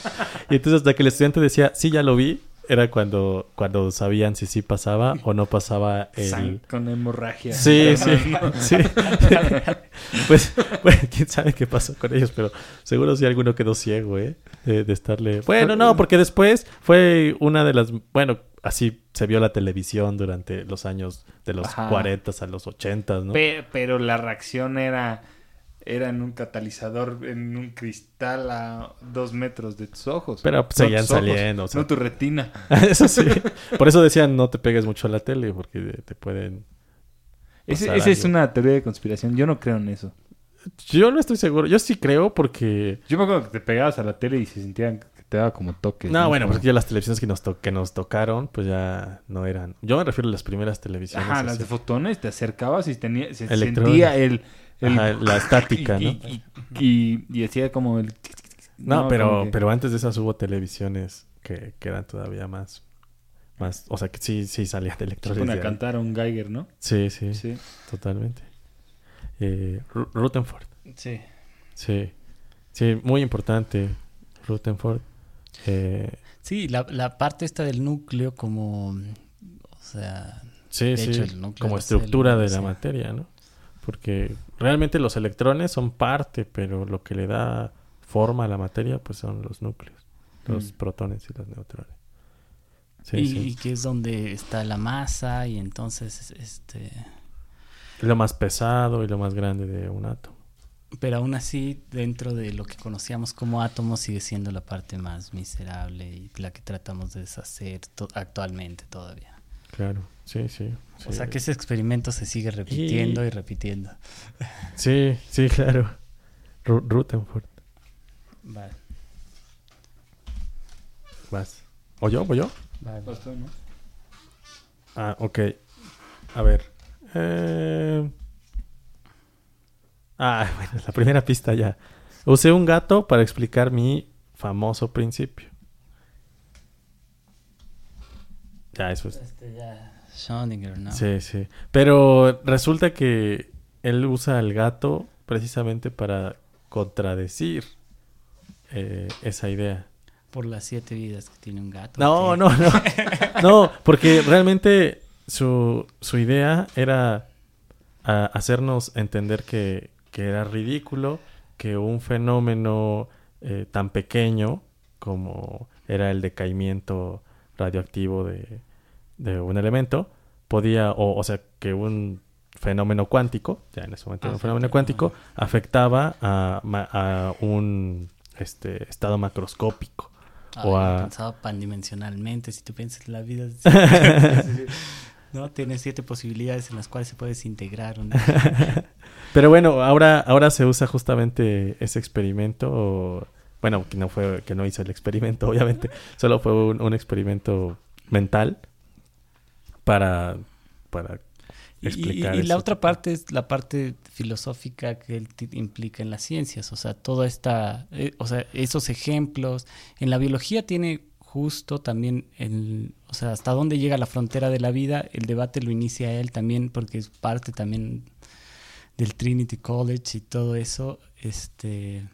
y entonces hasta que el estudiante decía, sí, ya lo vi, era cuando, cuando sabían si sí pasaba o no pasaba el... Sang- con hemorragia. Sí, sí, sí. pues, bueno, quién sabe qué pasó con ellos, pero seguro sí alguno quedó ciego, ¿eh? De, de estarle... Bueno, no, porque después fue una de las... Bueno, así se vio la televisión durante los años de los Ajá. 40 a los 80, ¿no? Pe- pero la reacción era, era en un catalizador, en un cristal a dos metros de tus ojos. Pero, pues, seguían ojos, saliendo, o sea. No tu retina. Eso sí. Por eso decían no te pegues mucho a la tele, porque te pueden... Ese- esa es una teoría de conspiración. Yo no creo en eso. Yo no estoy seguro. Yo sí creo porque... Yo me acuerdo que te pegabas a la tele y se sentían te daba como toques. No, bueno, pues ya las televisiones que nos, to- que nos tocaron, pues ya no eran... Yo me refiero a las primeras televisiones. Ajá, las de fotones, te acercabas y tenía, se sentía el... el- Ajá, la estática, y, ¿no? Y, y- y hacía como el... No, pero, que- pero antes de esas hubo televisiones que, que eran todavía más... más O sea, que sí, sí salían de Se electrones. pone a de ahí. cantar a un Geiger, ¿no? Sí, sí, Sí. totalmente. Eh, Rutherford. Sí. Sí. Sí, muy importante. Rutherford. Eh, Sí, la, la parte esta del núcleo como... O sea... Sí, De sí, hecho, el núcleo como de estructura célula, de la sí. materia, ¿no? Porque realmente los electrones son parte, pero lo que le da forma a la materia, pues son los núcleos, los Mm. protones y los neutrones. Sí, y, sí. y que es donde está la masa y entonces, este... Lo más pesado y lo más grande de un átomo. Pero aún así, dentro de lo que conocíamos como átomos, sigue siendo la parte más miserable y la que tratamos de deshacer to- actualmente todavía. Claro, sí, sí. O sea que ese experimento se sigue repitiendo y, Y- repitiendo. Sí, sí, claro. Ru- Rutherford. Vale, Vas. ¿O yo? ¿O yo? vale. Vas tú, ¿no? Ah, ok. A ver. Eh... Ah, bueno, la primera pista ya. Usé un gato para explicar mi famoso principio. Ya, eso es. Este ya... Schrödinger, ¿no? Sí, sí. Pero resulta que él usa al gato precisamente para contradecir eh, esa idea. Por las siete vidas que tiene un gato. No, ¿qué? no, no. No, porque realmente su, su idea era ah, hacernos entender que, que era ridículo que un fenómeno eh, tan pequeño como era el decaimiento radioactivo de, de un elemento podía, o, o sea, que un fenómeno cuántico, ya en ese momento era un Afecta- fenómeno cuántico, afectaba a, un este, estado macroscópico. Ay, o a- pensaba pandimensionalmente, si tú piensas en la vida... no, tiene siete posibilidades en las cuales se puede desintegrar. un- Pero bueno, ahora, ahora se usa justamente ese experimento. o- bueno, que no fue, que no hizo el experimento, obviamente. Solo fue un, un experimento mental para, para explicar. Y, y la otra parte es la parte filosófica que él implica en las ciencias, o sea, toda esta, eh, o sea, esos ejemplos. En la biología tiene justo también, el, o sea, hasta dónde llega la frontera de la vida, el debate lo inicia él también porque es parte también del Trinity College y todo eso. Este,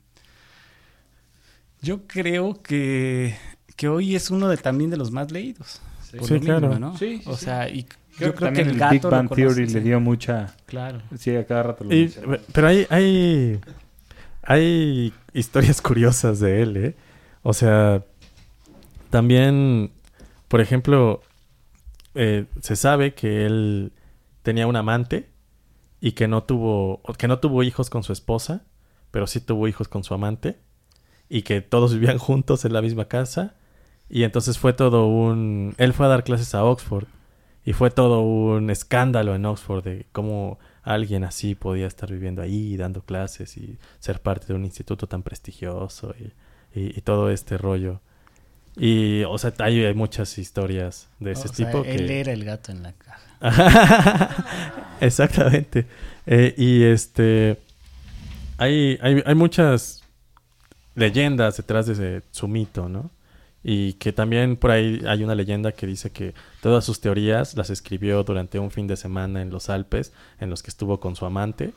yo creo que, que hoy es uno de también de los más leídos. por Sí, lo mínimo, claro. ¿no? Sí, sí, o sea, y Creo yo que creo que también el el gato Big Bang Theory le dio mucha... Claro. Sí, a cada rato lo Y- pero hay, hay, hay historias curiosas de él, ¿eh? O sea, también, por ejemplo, eh, se sabe que él tenía un amante y que no tuvo, que no tuvo hijos con su esposa, pero sí tuvo hijos con su amante y que todos vivían juntos en la misma casa y entonces fue todo un, él fue a dar clases a Oxford y fue todo un escándalo en Oxford de cómo alguien así podía estar viviendo ahí, dando clases y ser parte de un instituto tan prestigioso y, y- y todo este rollo. Y, o sea, hay, hay muchas historias de ese O sea, tipo. él que... era el gato en la caja. Exactamente. Eh, y este. Hay, hay, hay muchas leyendas detrás de ese- su mito, ¿no? Y que también por ahí hay una leyenda que dice que todas sus teorías las escribió durante un fin de semana en los Alpes, en los que estuvo con su amante,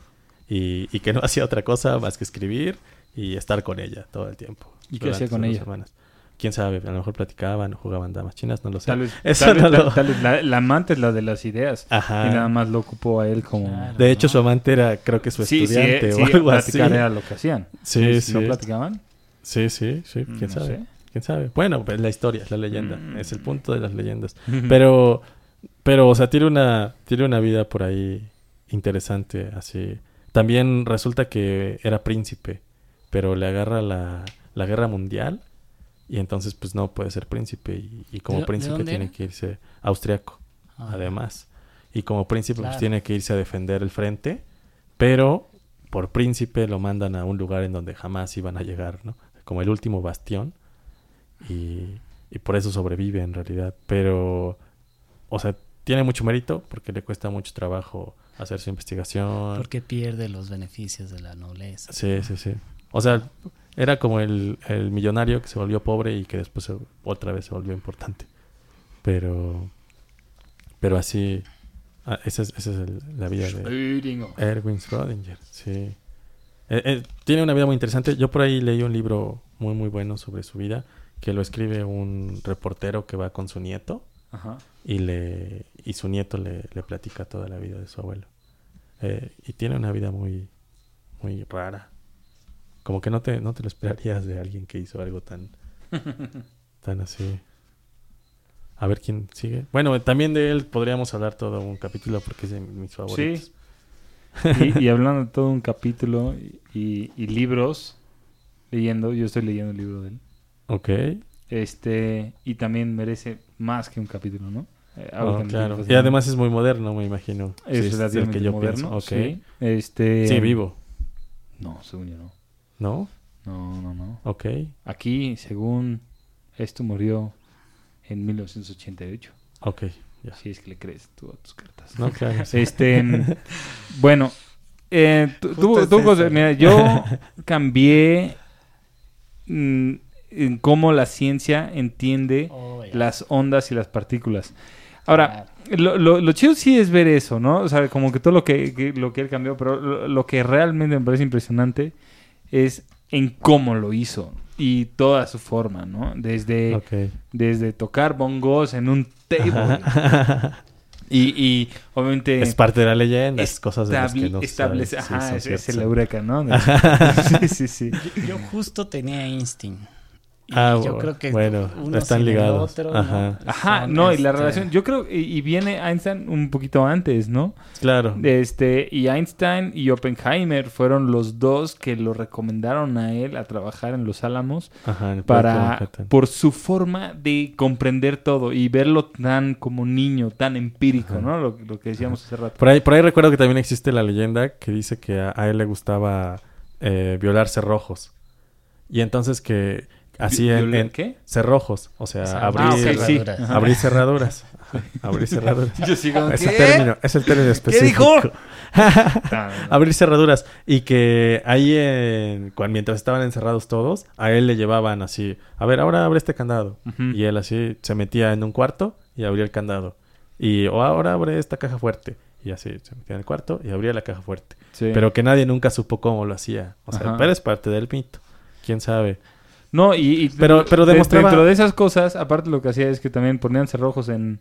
y, y que no hacía otra cosa más que escribir y estar con ella todo el tiempo. ¿Y qué hacía con ella? semanas. Quién sabe, a lo mejor platicaban o jugaban damas chinas, no lo sé. Tal vez, Eso tal vez- no lo- tal vez la, la amante es la de las ideas. Ajá. Y nada más lo ocupó a él como... Claro. De hecho, su amante era, creo que su Sí, estudiante sí, o algo así. era lo que hacían. Sí, ¿No sí. platicaban? Sí, sí, sí, quién No sabe. sé. ¿Quién sabe? Bueno, pues la historia, es la leyenda, Mm. es el punto de las leyendas. Pero, pero, o sea, tiene una, tiene una vida por ahí interesante, así. También resulta que era príncipe, pero le agarra la, la guerra mundial y entonces pues no puede ser príncipe y, y como ¿De- de príncipe tiene era? que irse austriaco, Ah, además. Y como príncipe pues tiene que irse a defender el frente, pero por príncipe lo mandan a un lugar en donde jamás iban a llegar, ¿no? Como el último bastión y, y por eso sobrevive en realidad. Pero, o sea, tiene mucho mérito porque le cuesta mucho trabajo hacer su investigación. Porque pierde los beneficios de la nobleza. Sí, sí, sí. O sea, era como el, el millonario que se volvió pobre y que después se- otra vez se volvió importante. Pero, pero así, ah, esa es, esa es el- la vida de. Erwin Schrödinger, sí. Eh, eh, tiene una vida muy interesante. Yo por ahí leí un libro muy, muy bueno sobre su vida, que lo escribe un reportero que va con su nieto Ajá. y le y su nieto le, le platica toda la vida de su abuelo. Eh, y tiene una vida muy, muy rara. Como que no te, no te lo esperarías de alguien que hizo algo tan, tan así. A ver quién sigue. Bueno, también de él podríamos hablar todo un capítulo porque es de mis favoritos. Y, y hablando de todo un capítulo y, y libros, leyendo, yo estoy leyendo el libro de él. Ok. Este, y también merece más que un capítulo, ¿no? Eh, Oh, que me claro. Y además es muy moderno, me imagino. es Sí, el relativamente moderno. pienso. Ok. Sí. Este, Sí, vivo. No, según yo no. ¿No? No, no, no. Ok. Aquí, según esto, murió en 1988. Ok. Ya. Si es que le crees tú a tus cartas. No, claro. sí. Este, mm, bueno, eh, tú, tú- es tú, eso. José, mira, yo cambié mm, en cómo la ciencia entiende Oh, las ondas y las partículas. Ahora, lo, lo, lo chido sí es ver eso, ¿no? O sea, como que todo lo que, que- lo que él cambió, pero lo, lo que realmente me parece impresionante es en cómo lo hizo y toda su forma, ¿no? Desde, Ok. desde tocar bongos en un table y, y obviamente Es parte de la leyenda, es cosas de las que no establece, sabes ajá, son es, es el eureka, ¿no? sí, sí, sí. Yo, yo justo tenía Einstein. Y Ah, yo creo que bueno, uno están ligados. otro, ¿no? Ajá. Ajá, Son, no, y la este, relación, yo creo, y, y viene Einstein un poquito antes, ¿no? Claro. Este, y Einstein y Oppenheimer fueron los dos que lo recomendaron a él a trabajar en Los Álamos Ajá, en el proyecto para, por su forma de comprender todo y verlo tan como niño, tan empírico, Ajá. ¿no? Lo, lo que decíamos hace rato. Por ahí, por ahí recuerdo que también existe la leyenda que dice que a, a él le gustaba eh, violar cerrojos. Y entonces que así en, ¿Viola- en- ¿Qué? cerrojos, o sea, O sea, abrir, Ah, sí. abrir cerraduras. Abrir cerraduras. Yo sigo. Es el término, es el término específico. dijo? abrir cerraduras y que ahí en, cuan- mientras estaban encerrados todos a él le llevaban así a ver ahora abre este candado y él así se metía en un cuarto y abría el candado y o ahora abre esta caja fuerte y así se metía en el cuarto y abría la caja fuerte Sí. pero que nadie nunca supo cómo lo hacía o sea Ajá. pero es parte del mito quién sabe No, y, y- Pero- pero demostraba- dentro de esas cosas, aparte lo que hacía es que también ponían cerrojos en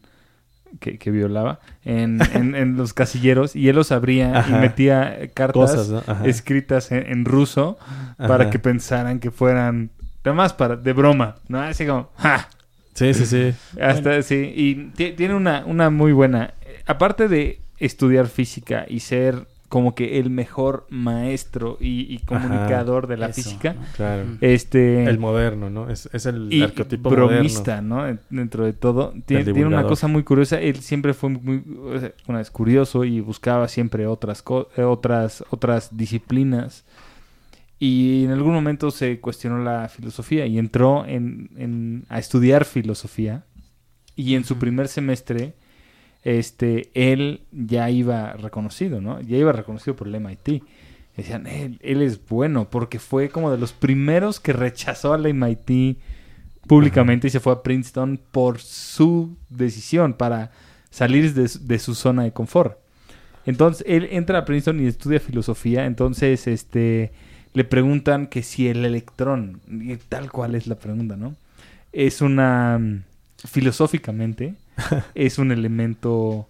que, que violaba en, en- en los casilleros y él los abría Ajá. y metía cartas cosas ¿no? Ajá. escritas en, en ruso para que pensaran que fueran además para de broma, ¿no? Así como ¡ja! sí sí sí Hasta sí, y ti- tiene una, una muy buena. eh, Aparte de estudiar física y ser como que el mejor maestro y, y comunicador de la Eso, física, ¿no? claro este el moderno no es, es el y arquetipo bromista, ¿no? En- Dentro de todo. Tiene, una cosa muy curiosa. Él siempre fue muy, una vez curioso y buscaba siempre otras, co- eh, otras, otras disciplinas. Y en algún momento se cuestionó la filosofía y entró en, en- a estudiar filosofía. Y en su primer semestre, este, él ya iba reconocido, ¿no? Ya iba reconocido por el MIT. Decían, él, él es bueno, porque fue como de los primeros que rechazó al MIT públicamente y se fue a Princeton por su decisión para salir de, su- de su zona de confort. Entonces, él entra a Princeton y estudia filosofía, entonces, este, le preguntan que si el electrón, y tal cual es la pregunta, ¿no? es una mm, filosóficamente es un elemento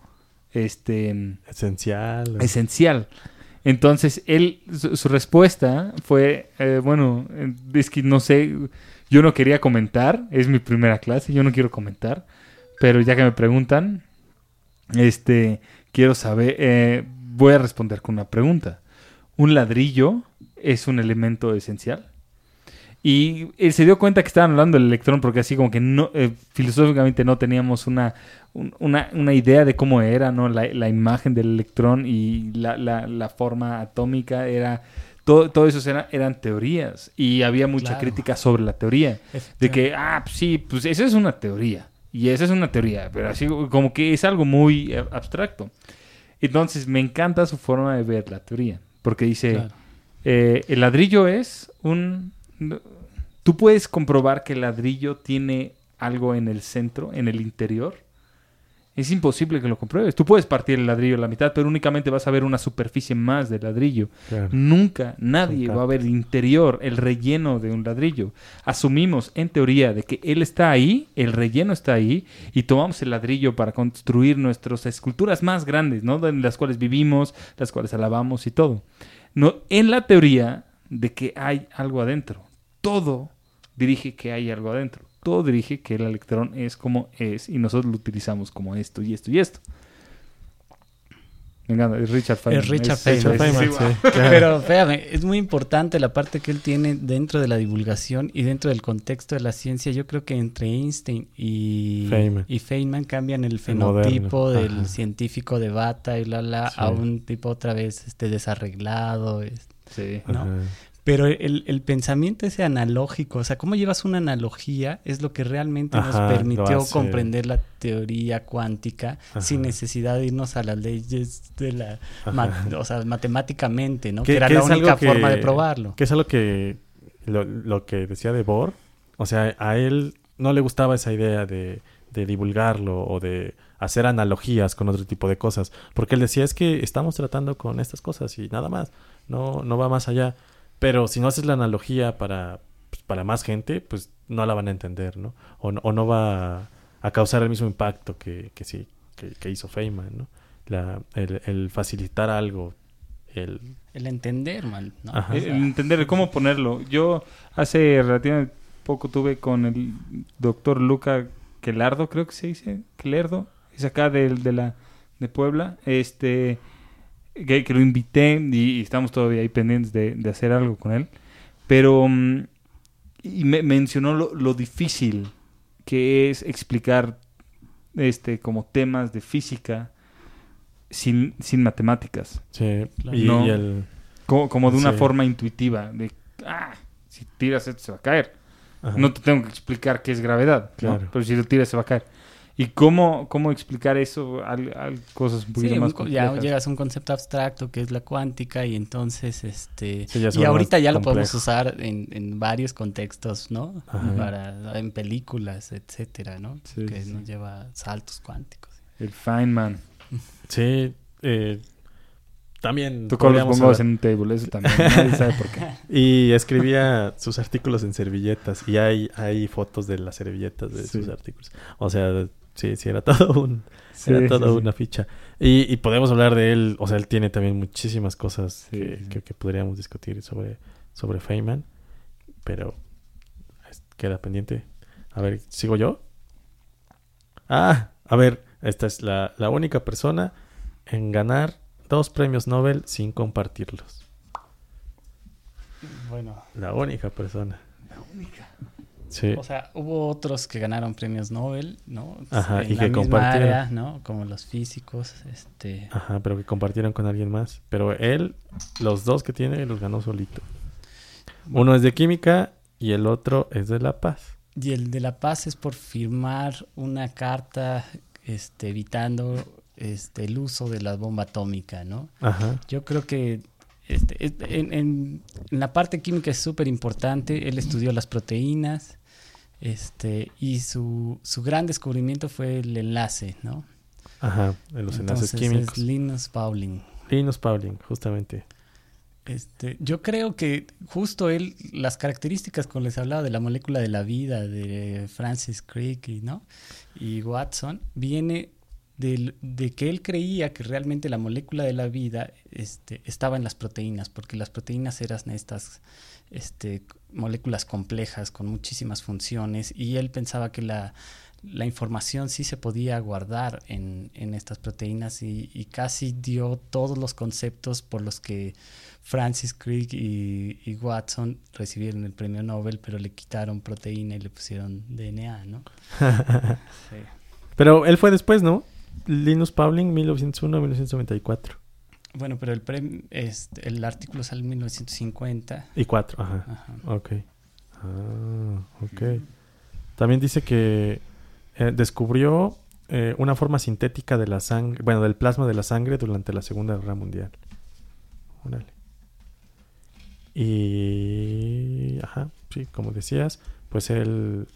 este Esencial. esencial. Entonces, él, su, su respuesta fue, eh, bueno, eh, es que no sé, yo no quería comentar, es mi primera clase, yo no quiero comentar, pero ya que me preguntan, este, quiero saber, eh, voy a responder con una pregunta. ¿Un ladrillo es un elemento esencial? Y él se dio cuenta que estaban hablando del electrón porque así como que no, eh, filosóficamente no teníamos una, un- una, una idea de cómo era, ¿no? La, la imagen del electrón y la, la- la forma atómica era... Todo, todo eso era- eran teorías y había mucha Claro. crítica sobre la teoría. De que, ah, pues sí, pues eso es una teoría. Y esa es una teoría, pero así como que es algo muy eh, abstracto. Entonces me encanta su forma de ver la teoría. Porque dice, Claro. eh, el ladrillo es un... Tú puedes comprobar que el ladrillo tiene algo en el centro, en el interior. Es imposible que lo compruebes. Tú puedes partir el ladrillo a la mitad, pero únicamente vas a ver una superficie más del ladrillo. Claro. Nunca nadie va a ver el interior, el relleno de un ladrillo. Asumimos en teoría de que él está ahí, el relleno está ahí, y tomamos el ladrillo para construir nuestras esculturas más grandes, ¿no? En las cuales vivimos, las cuales alabamos y todo. No, en la teoría de que hay algo adentro. Todo dirige que hay algo adentro. Todo dirige que el electrón es como es y nosotros lo utilizamos como esto y esto y esto. Venga, es Richard Feynman. Es Richard es- Feynman. es- Feynman, sí, sí, wow. claro. Pero fíjame, es muy importante la parte que él tiene dentro de la divulgación y dentro del contexto de la ciencia. Yo creo que entre Einstein y Feynman. y Feynman cambian el fenotipo del ajá. científico de bata y la la Sí. a un tipo otra vez este desarreglado. es- Sí. ¿no? Pero el, el pensamiento ese analógico, o sea, cómo llevas una analogía es lo que realmente Ajá, nos permitió comprender la teoría cuántica Ajá. sin necesidad de irnos a las leyes de la, ma- o sea, matemáticamente, ¿no? Que- era la única que- forma de probarlo. Que es algo que lo, lo que decía de Bohr, o sea, a él no le gustaba esa idea de, de divulgarlo o de hacer analogías con otro tipo de cosas, porque él decía es que estamos tratando con estas cosas y nada más, no, no va más allá. Pero si no haces la analogía para, pues, para más gente, pues no la van a entender, ¿no? O, no- o no va a causar el mismo impacto que, que sí, que, que hizo Feynman, ¿no? La, el, el facilitar algo, el... El entender, man, ¿no? Ajá. O El entender cómo ponerlo. Yo hace relativamente poco tuve con el doctor Luca Quelardo, creo que se dice, Quelardo, es acá del- de, la de Puebla, este que, que lo invité y, y estamos todavía ahí pendientes de, de hacer algo con él, pero mm, y me mencionó lo, lo difícil que es explicar este como temas de física sin, sin matemáticas. Sí, Claro. y, No. y el... Como, como de una Sí. forma intuitiva, de, ah, si tiras esto se va a caer. ajá. No te tengo que explicar qué es gravedad, ¿no? Claro. pero si lo tiras se va a caer. ¿Y cómo, cómo explicar eso a, a cosas un poquito sí, más ya llegas a un concepto abstracto que es la cuántica y entonces este Sí, y ahorita ya lo podemos usar en, en varios contextos, ¿no? Ajá. Para en películas, etcétera, ¿no? Sí, que sí. nos lleva a saltos cuánticos. El Feynman. Sí, eh, también... Tocó los bongos en un table, eso también. Nadie sabe por qué. Y escribía sus artículos en servilletas. Y hay, hay fotos de las servilletas de Sí. sus artículos. O sea, sí, sí, era todo un... Sí, era toda sí. una ficha. Y, y podemos hablar de él. O sea, él tiene también muchísimas cosas que, que- que podríamos discutir sobre, sobre Feynman. Pero queda pendiente. A ver, ¿sigo yo? Ah, a ver, esta es la, la única persona en ganar dos premios Nobel sin compartirlos. Bueno, La única persona. Sí. o sea, hubo otros que ganaron premios Nobel, ¿no? Ajá, en y la que misma compartieron. área, ¿no? Como los físicos, este Ajá, pero que compartieron con alguien más. Pero él, los dos que tiene, los ganó solito. Uno es de química y el otro es de La Paz. Y el de La Paz es por firmar una carta este, evitando este, el uso de la bomba atómica, ¿no? Ajá. Yo creo que este, es- en, en- en la parte química es súper importante. Él estudió las proteínas este, y su, su gran descubrimiento fue el enlace, ¿no? Ajá, de los enlaces Entonces químicos. es Linus Pauling. Linus Pauling, justamente. Este, yo creo que justo él, las características con les hablaba de la molécula de la vida de Francis Crick y, ¿no? y Watson, viene de, de, que él creía que realmente la molécula de la vida este, estaba en las proteínas, porque las proteínas eran estas este, moléculas complejas con muchísimas funciones y él pensaba que la, la información sí se podía guardar en, en estas proteínas y, y, casi dio todos los conceptos por los que Francis Crick y, y, Watson recibieron el premio Nobel, pero le quitaron proteína y le pusieron DNA, ¿no? sí. Pero él fue después, ¿no? Linus Pauling, 1901-1994. Bueno, pero el premio, este, el artículo sale en 1950. Y 4, ajá. ajá. Ok. Ah, ok. También dice que eh, descubrió eh, una forma sintética de la sangre, bueno, del plasma de la sangre durante la Segunda Guerra Mundial. Órale. Y, ajá, sí, como decías, pues él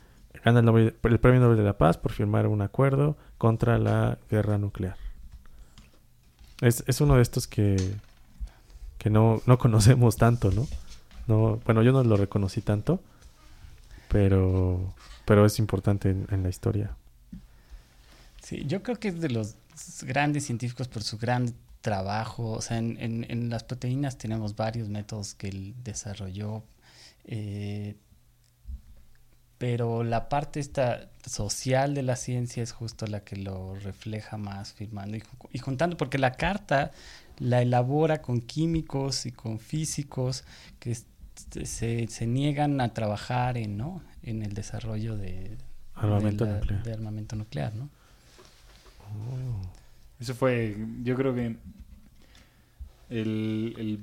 gana el, Nobel, el, Premio Nobel de la Paz por firmar un acuerdo contra la guerra nuclear. Es, es uno de estos que, que no, no conocemos tanto, ¿no? ¿no? Bueno, yo no lo reconocí tanto, pero, pero es importante en, la historia. Sí, yo creo que es de los grandes científicos por su gran trabajo. O sea, en, en, en, las proteínas tenemos varios métodos que él desarrolló. Eh, pero la parte esta social de la ciencia es justo la que lo refleja más firmando y, y, juntando, porque la carta la elabora con químicos y con físicos que se, se niegan a trabajar en, ¿no? en el desarrollo de armamento, de la, nuclear. De armamento nuclear. ¿no? Oh. Eso fue, yo creo que el, el,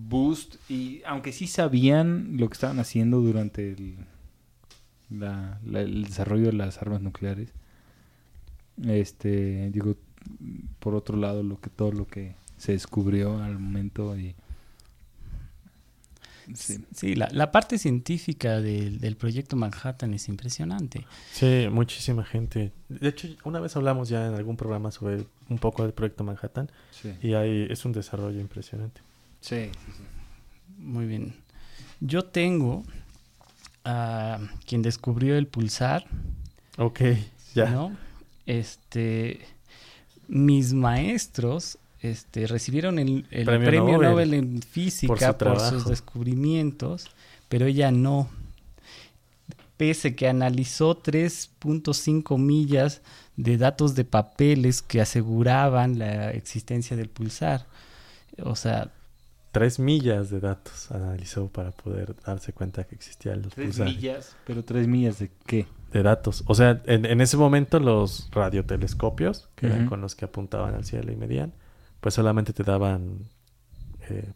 boost, y aunque sí sabían lo que estaban haciendo durante el, la, la, el desarrollo de las armas nucleares, este, digo, por otro lado, lo que todo lo que se descubrió al momento y Sí, sí la, la, parte científica del, del, proyecto Manhattan es impresionante. Sí, muchísima gente. De hecho, una vez hablamos ya en algún programa sobre un poco del proyecto Manhattan sí. y ahí es un desarrollo impresionante. Sí, sí, sí. Muy bien. Yo tengo a quien descubrió el pulsar. Ok, ya. ¿no? Este, mis maestros este, recibieron el, el premio, premio Nobel, Nobel, en física por, por, sus descubrimientos, pero ella no. Pese que analizó 3.5 millas de datos de papeles que aseguraban la existencia del pulsar. O sea... Tres millas de datos analizó para poder darse cuenta que existían los tres pulsares. millas, pero tres millas de qué? De datos. O sea, en, en ese momento los radiotelescopios, que uh -huh. eran con los que apuntaban al cielo y medían, pues solamente te daban eh,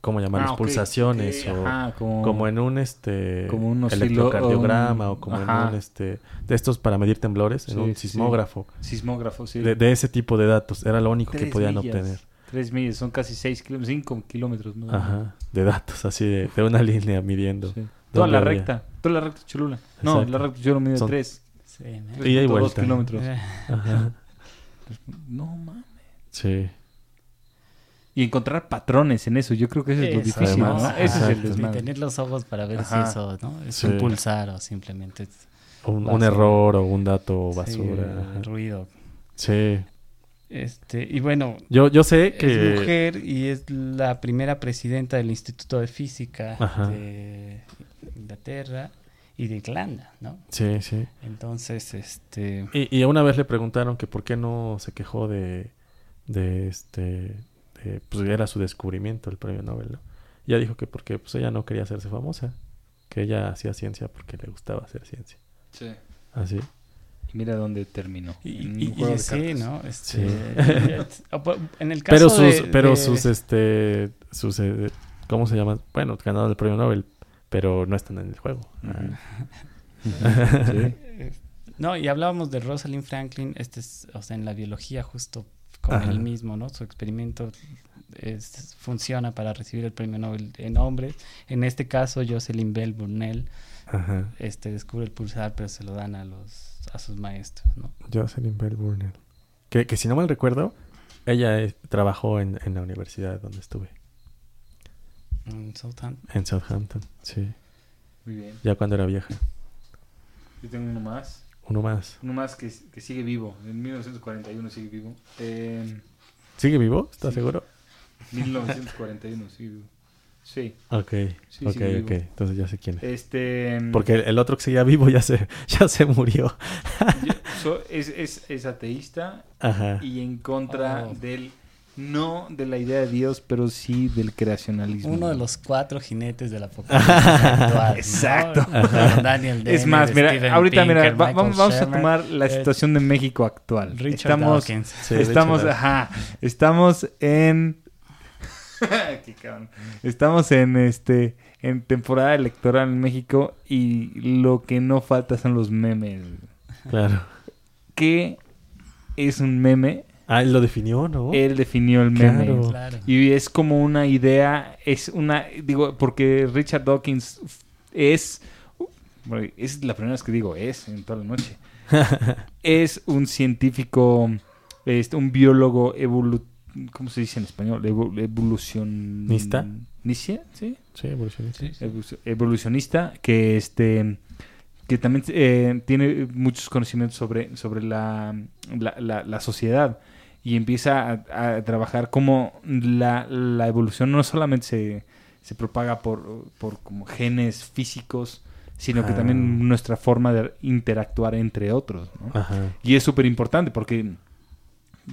cómo llamarlos ah, okay, pulsaciones okay, o ajá, como, como, en un este como un electrocardiograma un, o como ajá. en un este de estos para medir temblores sí, en un sismógrafo sí. sismógrafo sí de, de, ese tipo de datos era lo único tres que podían millas, obtener tres millas son casi seis kilómetros cinco kilómetros ¿no? ajá de datos así de, de una línea midiendo sí. toda la recta toda la recta Cholula no Exacto. la recta Cholula mide son, tres sí, ¿no? Y dos kilómetros ajá. no mames sí y encontrar patrones en eso, yo creo que eso es lo eso, difícil, además, ¿no? Ese es el y desmadre. tener los ojos para ver Ajá. si eso ¿no? es Sí. un pulsar o simplemente es un, un error o un dato sí, basura ajá. ruido. sí Este, y bueno, yo yo sé que es mujer y es la primera presidenta del Instituto de Física Ajá. de Inglaterra y de Irlanda, ¿no? sí sí Entonces, este, Y, y una vez le preguntaron que por qué no se quejó de, de este, de, pues era su descubrimiento el premio Nobel, ¿no? Y ella dijo que porque pues ella no quería hacerse famosa, que ella hacía ciencia porque le gustaba hacer ciencia. Sí. Así. Mira dónde terminó. y, y- y de sí. ¿no? Este, Sí. en el caso Pero sus, de- pero de- sus, este, sus, eh, ¿cómo se llama? Bueno, ganaron el premio Nobel, pero no están en el juego. Ah. Sí. No, y hablábamos de Rosalind Franklin, este es, o sea, en la biología justo con Ajá. él mismo, ¿no? Su experimento es- funciona para recibir el premio Nobel en hombres. En este caso, Jocelyn Bell Burnell Ajá. este, descubre el pulsar, pero se lo dan a los a sus maestros, ¿no? Jocelyn Bell Burnell. Que, que si no mal recuerdo, ella eh, trabajó en, en la universidad donde estuve. En Southampton. En Southampton, sí. Muy bien. Ya cuando era vieja. Yo tengo uno más. Uno más. Uno más que, que sigue vivo. En 1941 sigue vivo. En ¿Sigue vivo? ¿Estás Sí. seguro? 1941 sigue vivo. Sí. Ok, Sí, ok, ok. vivo. Entonces ya sé quién es. Este. Porque el, otro que seguía vivo ya se, ya se murió. yo- so- es, es, es ateísta Ajá. y en contra Oh. del. No de la idea de Dios, pero sí del creacionalismo. Uno de los cuatro jinetes del apocalipsis actual. ¿no? Exacto. Daniel Es Dennett, más, mira, Steven ahorita mira, va- vamos, vamos a tomar la eh, situación de México actual. Richard estamos, Dawkins. Sí, estamos, ajá, estamos en, Qué cabrón. estamos en este, en temporada electoral en México y lo que no falta son los memes. Claro. ¿Qué es un meme? Ah, él lo definió, ¿no? Él definió el meme. Claro. Claro. Y es como una idea, es una, digo, porque Richard Dawkins es, es la primera vez que digo es en toda la noche. es un científico, este, un biólogo evolu ¿cómo se dice en español? Evo- evolucionista. ¿Nicia? ¿Sí? Sí, evolucionista. Evolucio- evolucionista que este que también eh, tiene muchos conocimientos sobre, sobre la, la, la- la sociedad y empieza a, a trabajar como la, la evolución no solamente se, se propaga por, por como genes físicos, sino que también nuestra forma de interactuar entre otros. ¿no? Ajá. Y es súper importante porque,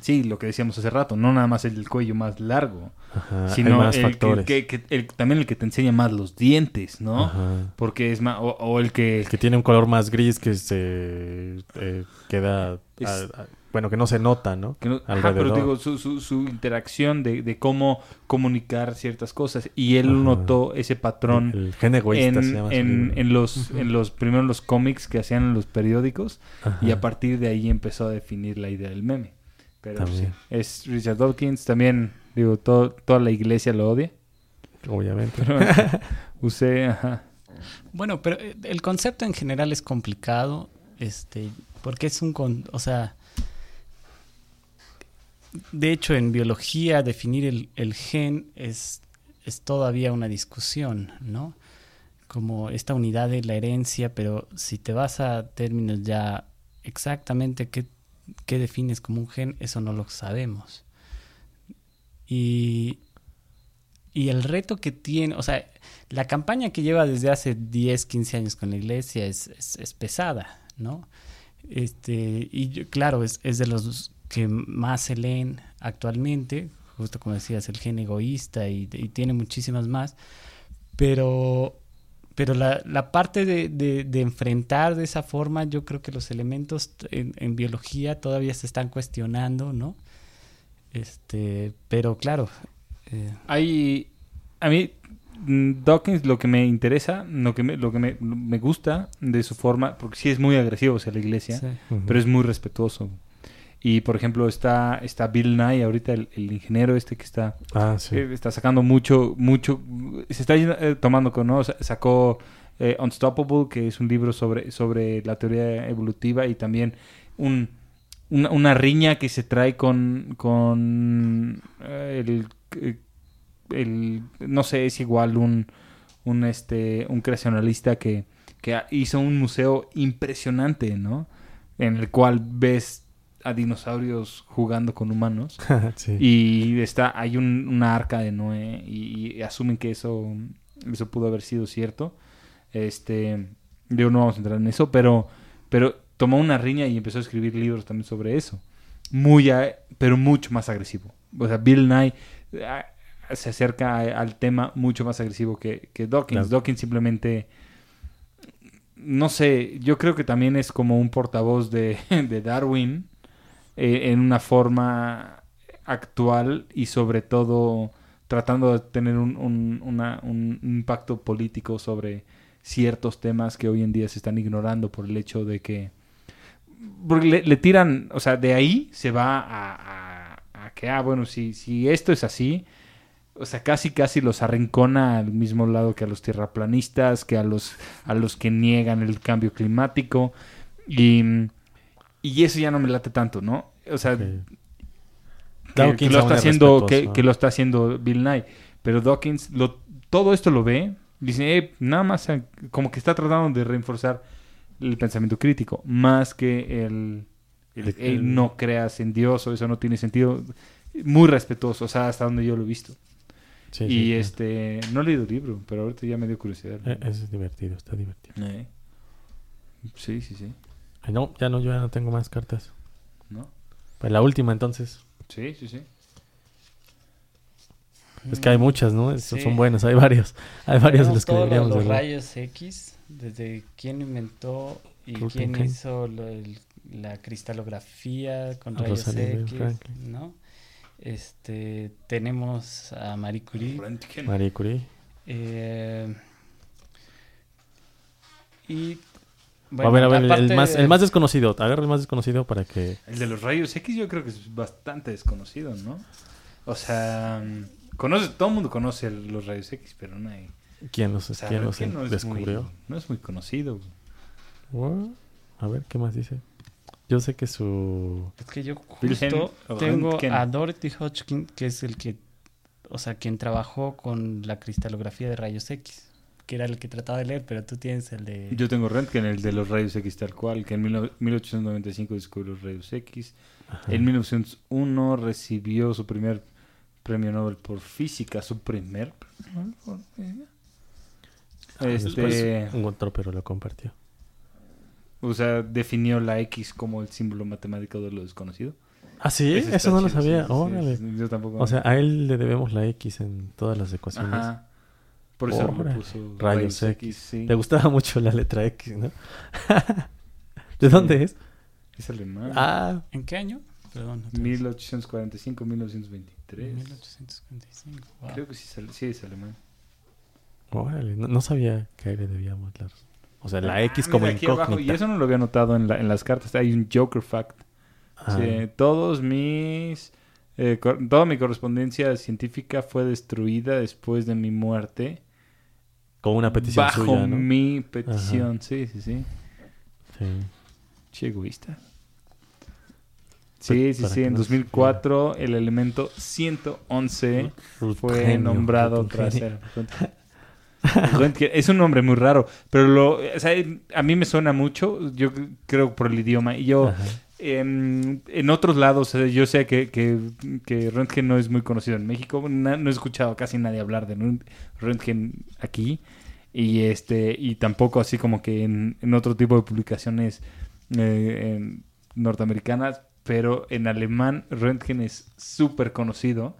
sí, lo que decíamos hace rato, no nada más el cuello más largo, Ajá. sino más el factores. Que, que- el- también el que te enseña más los dientes, ¿no? Ajá. Porque es más, o, o el que... El que tiene un color más gris que se eh, queda... Es- a- a- bueno, que no se nota, ¿no? que no- ajá, pero digo, su, su, su interacción de, de cómo comunicar ciertas cosas. Y él Ajá. notó ese patrón El, el gen egoísta en, se llama en, en los, en los primeros los cómics que hacían en los periódicos. Ajá. Y a partir de ahí empezó a definir la idea del meme. Pero También. sí, es Richard Dawkins. También, digo, todo, toda la iglesia lo odia. Obviamente. Pero usé, ajá. Bueno, pero eh, el concepto en general es complicado, este, porque es un, con, o sea, de hecho en biología definir el, el gen es, es todavía una discusión, ¿no? Como esta unidad de la herencia, pero si te vas a términos ya exactamente qué, qué defines como un gen, eso no lo sabemos. Y, y el reto que tiene, o sea, la campaña que lleva desde hace 10, 15 años con la iglesia es, es, es pesada, ¿no? Este, y claro, es, es de los que más se leen actualmente, justo como decías, el gen egoísta y, y tiene muchísimas más, pero, pero la, la parte de, de- de enfrentar de esa forma, yo creo que los elementos en, en biología todavía se están cuestionando, ¿no? Este, pero claro, eh, Hay, a mí, mm, Dawkins lo que me interesa, lo que me, lo que me, me gusta de su forma, porque sí es muy agresivo hacia la iglesia, sí. Pero es muy respetuoso. Y por ejemplo está, está Bill Nye, ahorita el, el ingeniero este que está, Ah, sí. eh, está sacando mucho, mucho, se está eh, tomando con, ¿no? Sa- Sacó eh, Unstoppable, que es un libro sobre, sobre la teoría evolutiva y también un, una, una riña que se trae con, con el, el, no sé, es igual un, un, este, un creacionalista que, que hizo un museo impresionante, ¿no? En el cual ves a dinosaurios jugando con humanos. sí. Y está, hay un, una arca de Noé y, y asumen que eso, eso pudo haber sido cierto. Este, yo no vamos a entrar en eso, pero, pero tomó una riña y empezó a escribir libros también sobre eso. Muy, a- pero mucho más agresivo. O sea, Bill Nye ah, se acerca al tema mucho más agresivo que, que Dawkins. Claro. Dawkins simplemente, no sé, yo creo que también es como un portavoz de, de Darwin eh, en una forma actual y sobre todo tratando de tener un, un- un impacto político sobre ciertos temas que hoy en día se están ignorando por el hecho de que porque le, tiran, o sea, de ahí se va a que, ah, bueno, si, si esto es así, o sea, casi casi los arrincona al mismo lado que a los tierraplanistas, que a los, a los que niegan el cambio climático, y, y eso ya no me late tanto, ¿no? O sea, que, lo está es haciendo que, lo está haciendo Bill Nye pero Dawkins lo todo esto lo ve, dice, eh, nada más eh, como que está tratando de reforzar el pensamiento crítico, más que el, el, El- "Ey, el- no creas en Dios o eso no tiene sentido. Muy respetuoso, o sea, hasta donde yo lo he visto. Sí, y sí, claro. este, no he leído el libro, pero ahorita ya me dio curiosidad. Eh, es divertido, está divertido. Eh. Sí, sí, sí. Ay, no, ya no, yo ya no tengo más cartas. Pues la última entonces. Sí, sí, sí. Es que hay muchas, ¿no? Es- Sí. Son buenas, hay varios. Hay varios de los que deberíamos los hablar. rayos X, desde quién inventó y quién King. hizo lo- el- la cristalografía con A rayos X, Franklin. ¿no? Este, tenemos a Marie Curie. Marie Curie. eh, y a ver, a ver, el- el, más, de- el más desconocido. Agarra el más desconocido para que... El de los rayos X yo creo que es bastante desconocido, ¿no? O sea, conoce, todo el mundo conoce el- los rayos X, pero no hay... ¿Quién los, O sea, quién los no es descubrió? muy- no es muy conocido. What? A ver, ¿qué más dice? Yo sé que su... Es que yo justo tengo a Dorothy Hodgkin, que es el que, o sea, quien trabajó con la cristalografía de rayos X, que era el que trataba de leer, pero tú tienes el de... Yo tengo Röntgen, el de los rayos X tal cual, que en mil- 1895 descubrió los rayos X. Ajá. En 1901 recibió su primer premio Nobel por física, su primer premio Nobel por física. Este, Después un otro, pero lo compartió. o sea, definió la X como el símbolo matemático de lo desconocido. Ah, sí, eso no lo sabía. sí, sí, Órale. sí, yo tampoco. O sea, a él le debemos la X en todas las ecuaciones. Ajá. Por eso Órale. puso Rayos X. sí. Le gustaba mucho la letra X, ¿no? ¿De dónde es? Es alemán. Ah, ¿En qué año? Perdón. vez. 1845, 1923. 1855. wow. Creo que sí, sí es alemán. órale. No, no sabía que le debíamos la... O sea, la Ah, X como mira, aquí abajo, incógnita. y eso no lo había notado en, la- en las cartas. Hay un Joker Fact. Ah, Sí, todos mis... eh, toda mi correspondencia científica fue destruida después de mi muerte. Como una petición bajo suya, ¿no? mi petición. Sí, sí, sí. Sí. Che egoísta. Sí, sí, sí. En no 2004 el elemento 111 fue Genio, nombrado tras. Röntgen. Es un nombre muy raro, pero lo, o sea, a mí me suena mucho, yo creo por el idioma. Y yo, Ajá. En, otros lados, yo sé que, que, que Röntgen no es muy conocido en México. No he escuchado casi nadie hablar de Rönt- Röntgen aquí. Y este y tampoco así como que en, otro tipo de publicaciones eh, norteamericanas. Pero en alemán Röntgen es súper conocido.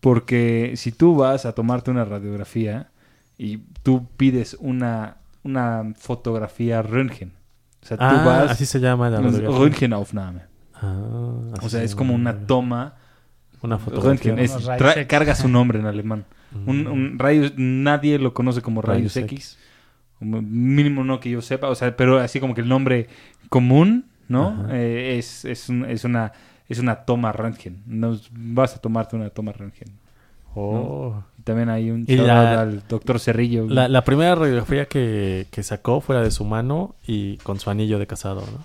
Porque si tú vas a tomarte una radiografía y tú pides una, una fotografía Röntgen. O sea, tú Ah, vas... así se llama la radiografía. Röntgenaufnahme. Ah, O sea, se es como una toma. Una fotografía. Röntgen es, tra- X. carga su nombre en alemán. Mm. Un, un rayos, nadie lo conoce como rayos, Rayos X. Como Mínimo no que yo sepa. O sea, pero así como que el nombre común, ¿no? Eh, es, es, un- es una es una toma Röntgen. No vas a tomarte una toma Röntgen. Oh. También hay un shout la- al doctor Cerrillo. La, la primera radiografía que, que sacó fue la de su mano y con su anillo de casado, ¿no?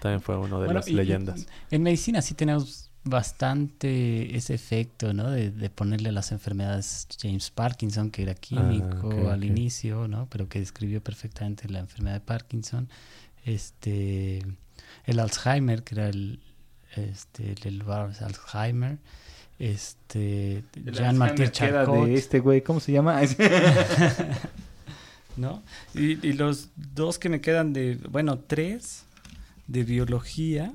También fue una de Bueno, las y- y leyendas. En medicina sí tenemos bastante ese efecto, ¿no? De, de ponerle a las enfermedades James Parkinson, que era químico ok, al inicio, ¿no? Pero que describió perfectamente la enfermedad de Parkinson. Este, el Alzheimer, que era el, este, el Alzheimer. Este, Alzheimer queda Charcot. de este güey, ¿cómo se llama? ¿no? Y, y los dos que me quedan de, bueno, tres de biología.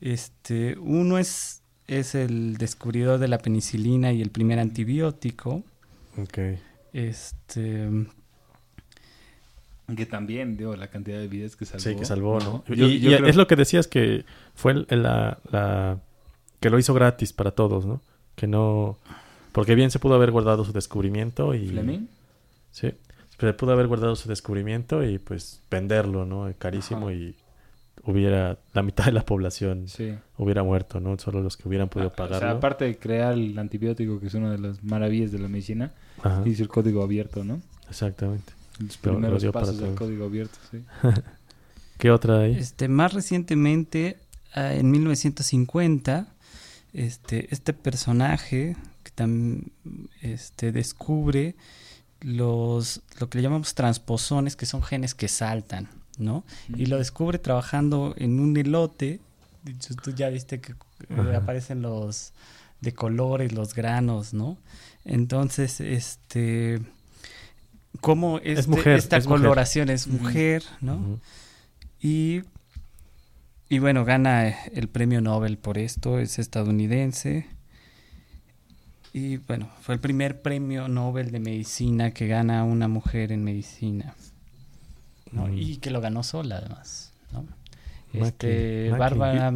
Este, uno es, es el descubridor de la penicilina y el primer antibiótico. Ok. Este, que también, digo, la cantidad de vidas que salvó. Sí, que salvó, ¿no? Yo- y yo y creo- es lo que decías que fue la- que lo hizo gratis para todos, ¿no? Que no... Porque bien se pudo haber guardado su descubrimiento y... ¿Fleming? Sí. Se pudo haber guardado su descubrimiento y pues venderlo, ¿no? Carísimo Ajá. y hubiera... La mitad de la población Sí. hubiera muerto, ¿no? Solo los que hubieran podido Ah, O sea, pagarlo. aparte de crear el antibiótico, que es una de las maravillas de la medicina, Ajá, hizo el código abierto, ¿no? exactamente. Los Lo- lo primeros dio para pasos del código abierto, sí. ¿Qué otra hay? este, más recientemente, ah, en 1950, este, este personaje que también este, descubre los, lo que le llamamos transposones, que son genes que saltan, ¿no? Y lo descubre trabajando en un elote. Tú ya viste que eh, aparecen los de colores, los granos, ¿no? Entonces, este... ¿Cómo este- mujer, esta es mujer. coloración es mujer, ¿no? Y, y bueno, gana el premio Nobel por esto, es estadounidense. Y bueno, fue el primer premio Nobel de medicina que gana una mujer en medicina. ¿no? Mm. Y que lo ganó sola además. ¿no? Este. Bárbara.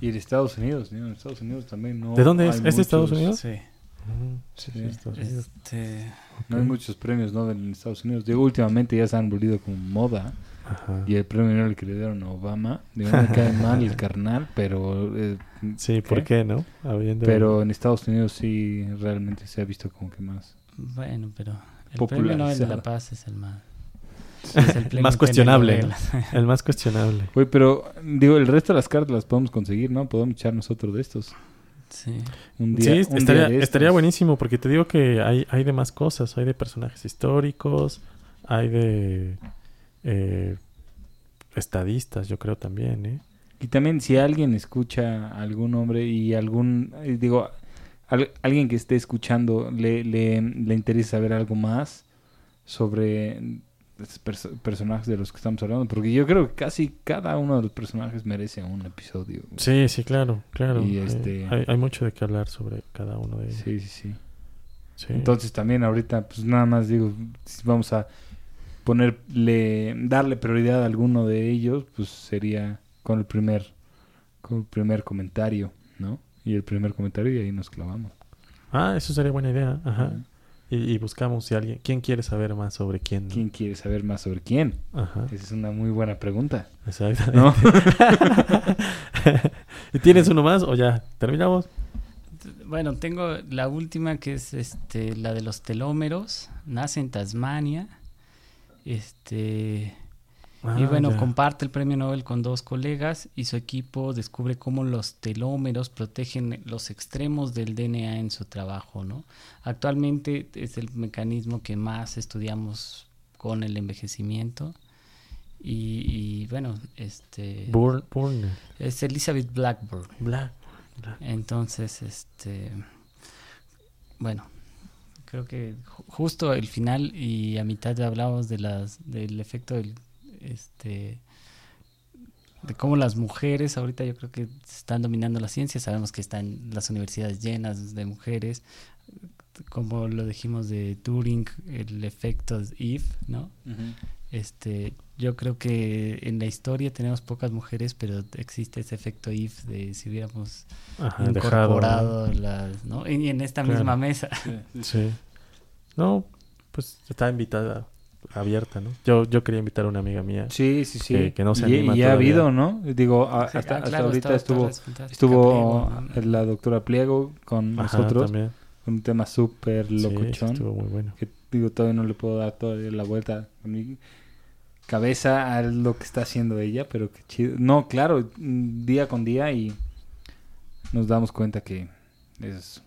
Y de Estados Unidos, ¿no? En Estados Unidos también no. ¿De dónde es? hay ¿Es de Estados muchos- Unidos? Sí. Ujú. Sí, Sí. sí, Estados Unidos. Este, No hay muchos premios Nobel en Estados Unidos. Digo, últimamente ya se han volvido como moda. Ajá. Y el premio Nobel que le dieron a Obama, digo, no me cae mal el carnal, pero... eh, Sí, ¿por qué, no? Habiendo... Pero en Estados Unidos sí realmente se ha visto como que más. bueno, pero el premio Nobel de la Paz es el más... es el premio más cuestionable. El más cuestionable. Oye, pero digo, el resto de las cartas las podemos conseguir, ¿no? Podemos echarnos otro de estos. Sí. Un día, sí, un estaría, día estaría buenísimo porque te digo que hay, hay de más cosas. Hay de personajes históricos, hay de eh, estadistas, yo creo también, ¿eh? Y también si alguien escucha a algún hombre y algún, eh, digo, al- alguien que esté escuchando le, le, le interesa saber algo más sobre estos perso- personajes de los que estamos hablando, porque yo creo que casi cada uno de los personajes merece un episodio. Sí, sí, claro, claro. Y Hay- este- Hay, hay mucho de qué hablar sobre cada uno de ellos. Sí, sí, sí. Sí. Entonces también ahorita, pues nada más digo, vamos a ponerle, darle prioridad a alguno de ellos, pues sería con el primer, con el primer comentario, ¿no? Y el primer comentario y ahí nos clavamos. Ah, eso sería buena idea. Ajá. Y, y buscamos si alguien... ¿Quién quiere saber más sobre quién? ¿Quién quiere saber más sobre quién? Ajá. Esa es una muy buena pregunta. Exactamente. ¿No? ¿Y tienes uno más o ya? ¿Terminamos? Bueno, tengo la última que es este la de los telómeros. Nace en Tasmania. Este y Ah, bueno, ya. comparte el premio Nobel con dos colegas y su equipo descubre cómo los telómeros protegen los extremos del DNA en su trabajo, ¿no? Actualmente es el mecanismo que más estudiamos con el envejecimiento y, y, bueno, este Burn, Burn. es Elizabeth Blackburn. Black. Black. Entonces, este, bueno, creo que ju- justo el final y a mitad ya hablamos de las, del efecto del, este, de cómo las mujeres ahorita yo creo que están dominando la ciencia. Sabemos que están las universidades llenas de mujeres, como lo dijimos de Turing, el efecto Eve, ¿no? Este, yo creo que en la historia tenemos pocas mujeres, pero existe ese efecto if de si hubiéramos Ajá, dejado, incorporado las, ¿no? Y en esta Claro. misma mesa. ¿no? Sí. No, pues está invitada, abierta, ¿no? Yo, yo quería invitar a una amiga mía. Sí, sí, sí. Que- que no se y, anima y ha habido, ¿no? Digo, a- Sí, hasta, ah, hasta ahorita estuvo, estuvo Pliego, ¿no? la doctora Pliego con Ajá, nosotros, también. un tema súper Sí, locochón. estuvo muy bueno. que digo, todavía no le puedo dar todavía la vuelta a cabeza a lo que está haciendo ella, pero qué chido. No, claro, día con día y nos damos cuenta que es,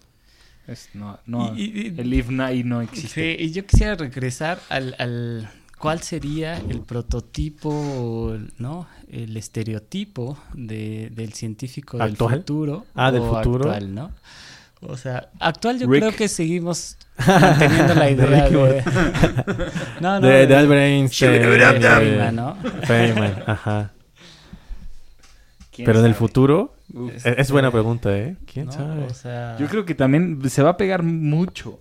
es no, no, Y- el if no, existe. Sí, y yo quisiera regresar al, al cuál sería el prototipo, ¿no? El estereotipo de, del científico del futuro. Ah, del futuro. Actual, ¿no? O sea, actual yo Rick. creo que seguimos manteniendo la idea de... no, no, de, de Albert Einstein. de Feynman, ¿no? Feynman, ajá. ¿Quién Pero en el futuro, Uf. es, es buena pregunta, ¿eh? ¿Quién ¿no? sabe? O sea, Yo creo que también se va a pegar mucho.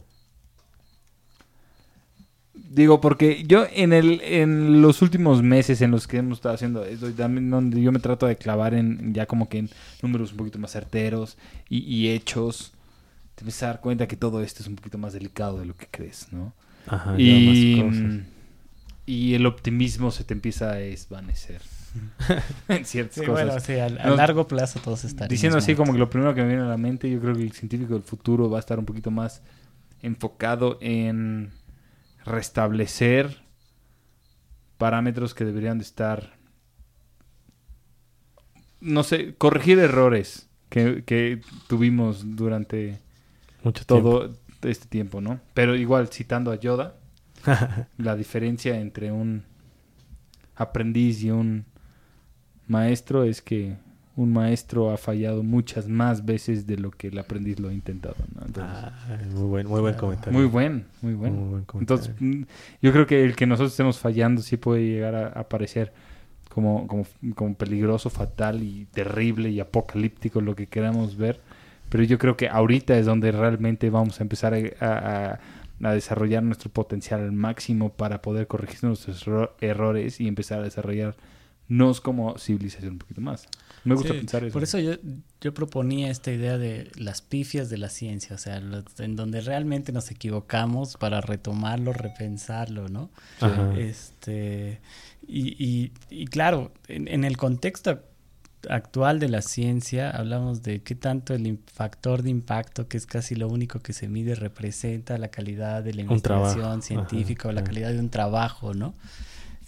Digo, porque yo en el en los últimos meses en los que hemos estado haciendo esto, y también donde yo me trato de clavar en ya como que en números un poquito más certeros y, y hechos, te empiezas a dar cuenta que todo esto es un poquito más delicado de lo que crees, ¿no? Ajá, y, ya más cosas. y el optimismo se te empieza a desvanecer en ciertas sí, cosas. bueno, sí, a, a No, largo plazo todos estaremos Diciendo así como que lo primero que me viene a la mente, yo creo que el científico del futuro va a estar un poquito más enfocado en restablecer parámetros que deberían de estar, no sé, corregir errores que, que tuvimos durante Mucho tiempo. todo este tiempo, ¿no? Pero igual, citando a Yoda, la diferencia entre un aprendiz y un maestro es que un maestro ha fallado muchas más veces de lo que el aprendiz lo ha intentado, ¿no? Entonces, Ah, muy buen, muy buen comentario. muy buen, muy buen. Muy buen comentario. Entonces, yo creo que el que nosotros estemos fallando sí puede llegar a, a parecer como, como, como peligroso, fatal y terrible y apocalíptico lo que queramos ver. Pero yo creo que ahorita es donde realmente vamos a empezar a, a- a desarrollar nuestro potencial al máximo para poder corregir nuestros erro- errores y empezar a desarrollarnos como civilización un poquito más. Me gusta Sí, pensar eso. Por eso yo, yo proponía esta idea de las pifias de la ciencia, o sea, lo- en donde realmente nos equivocamos para retomarlo, repensarlo, ¿no? Ajá. Este, y, y, y claro, en, en el contexto actual de la ciencia, hablamos de qué tanto el factor de impacto, que es casi lo único que se mide, representa la calidad de la investigación científica Ajá, o la calidad de un trabajo, ¿no?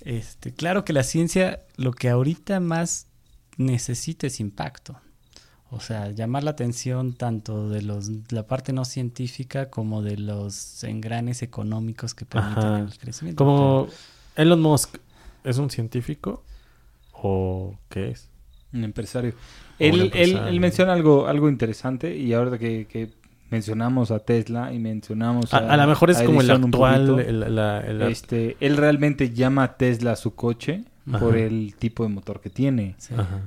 Este, claro que la ciencia lo que ahorita más necesita es impacto. O sea, llamar la atención tanto de los la parte no científica como de los engranes económicos que permiten Ajá. el crecimiento. Como Elon Musk, ¿es un científico? ¿O qué es? Un empresario. Él, él- empresario. él menciona algo, algo interesante y ahora que, que mencionamos a Tesla y mencionamos A, a, a lo mejor es como el actual. poquito, el- la- el- este, él realmente llama a Tesla su coche Ajá. por el tipo de motor que tiene, Sí. Ajá.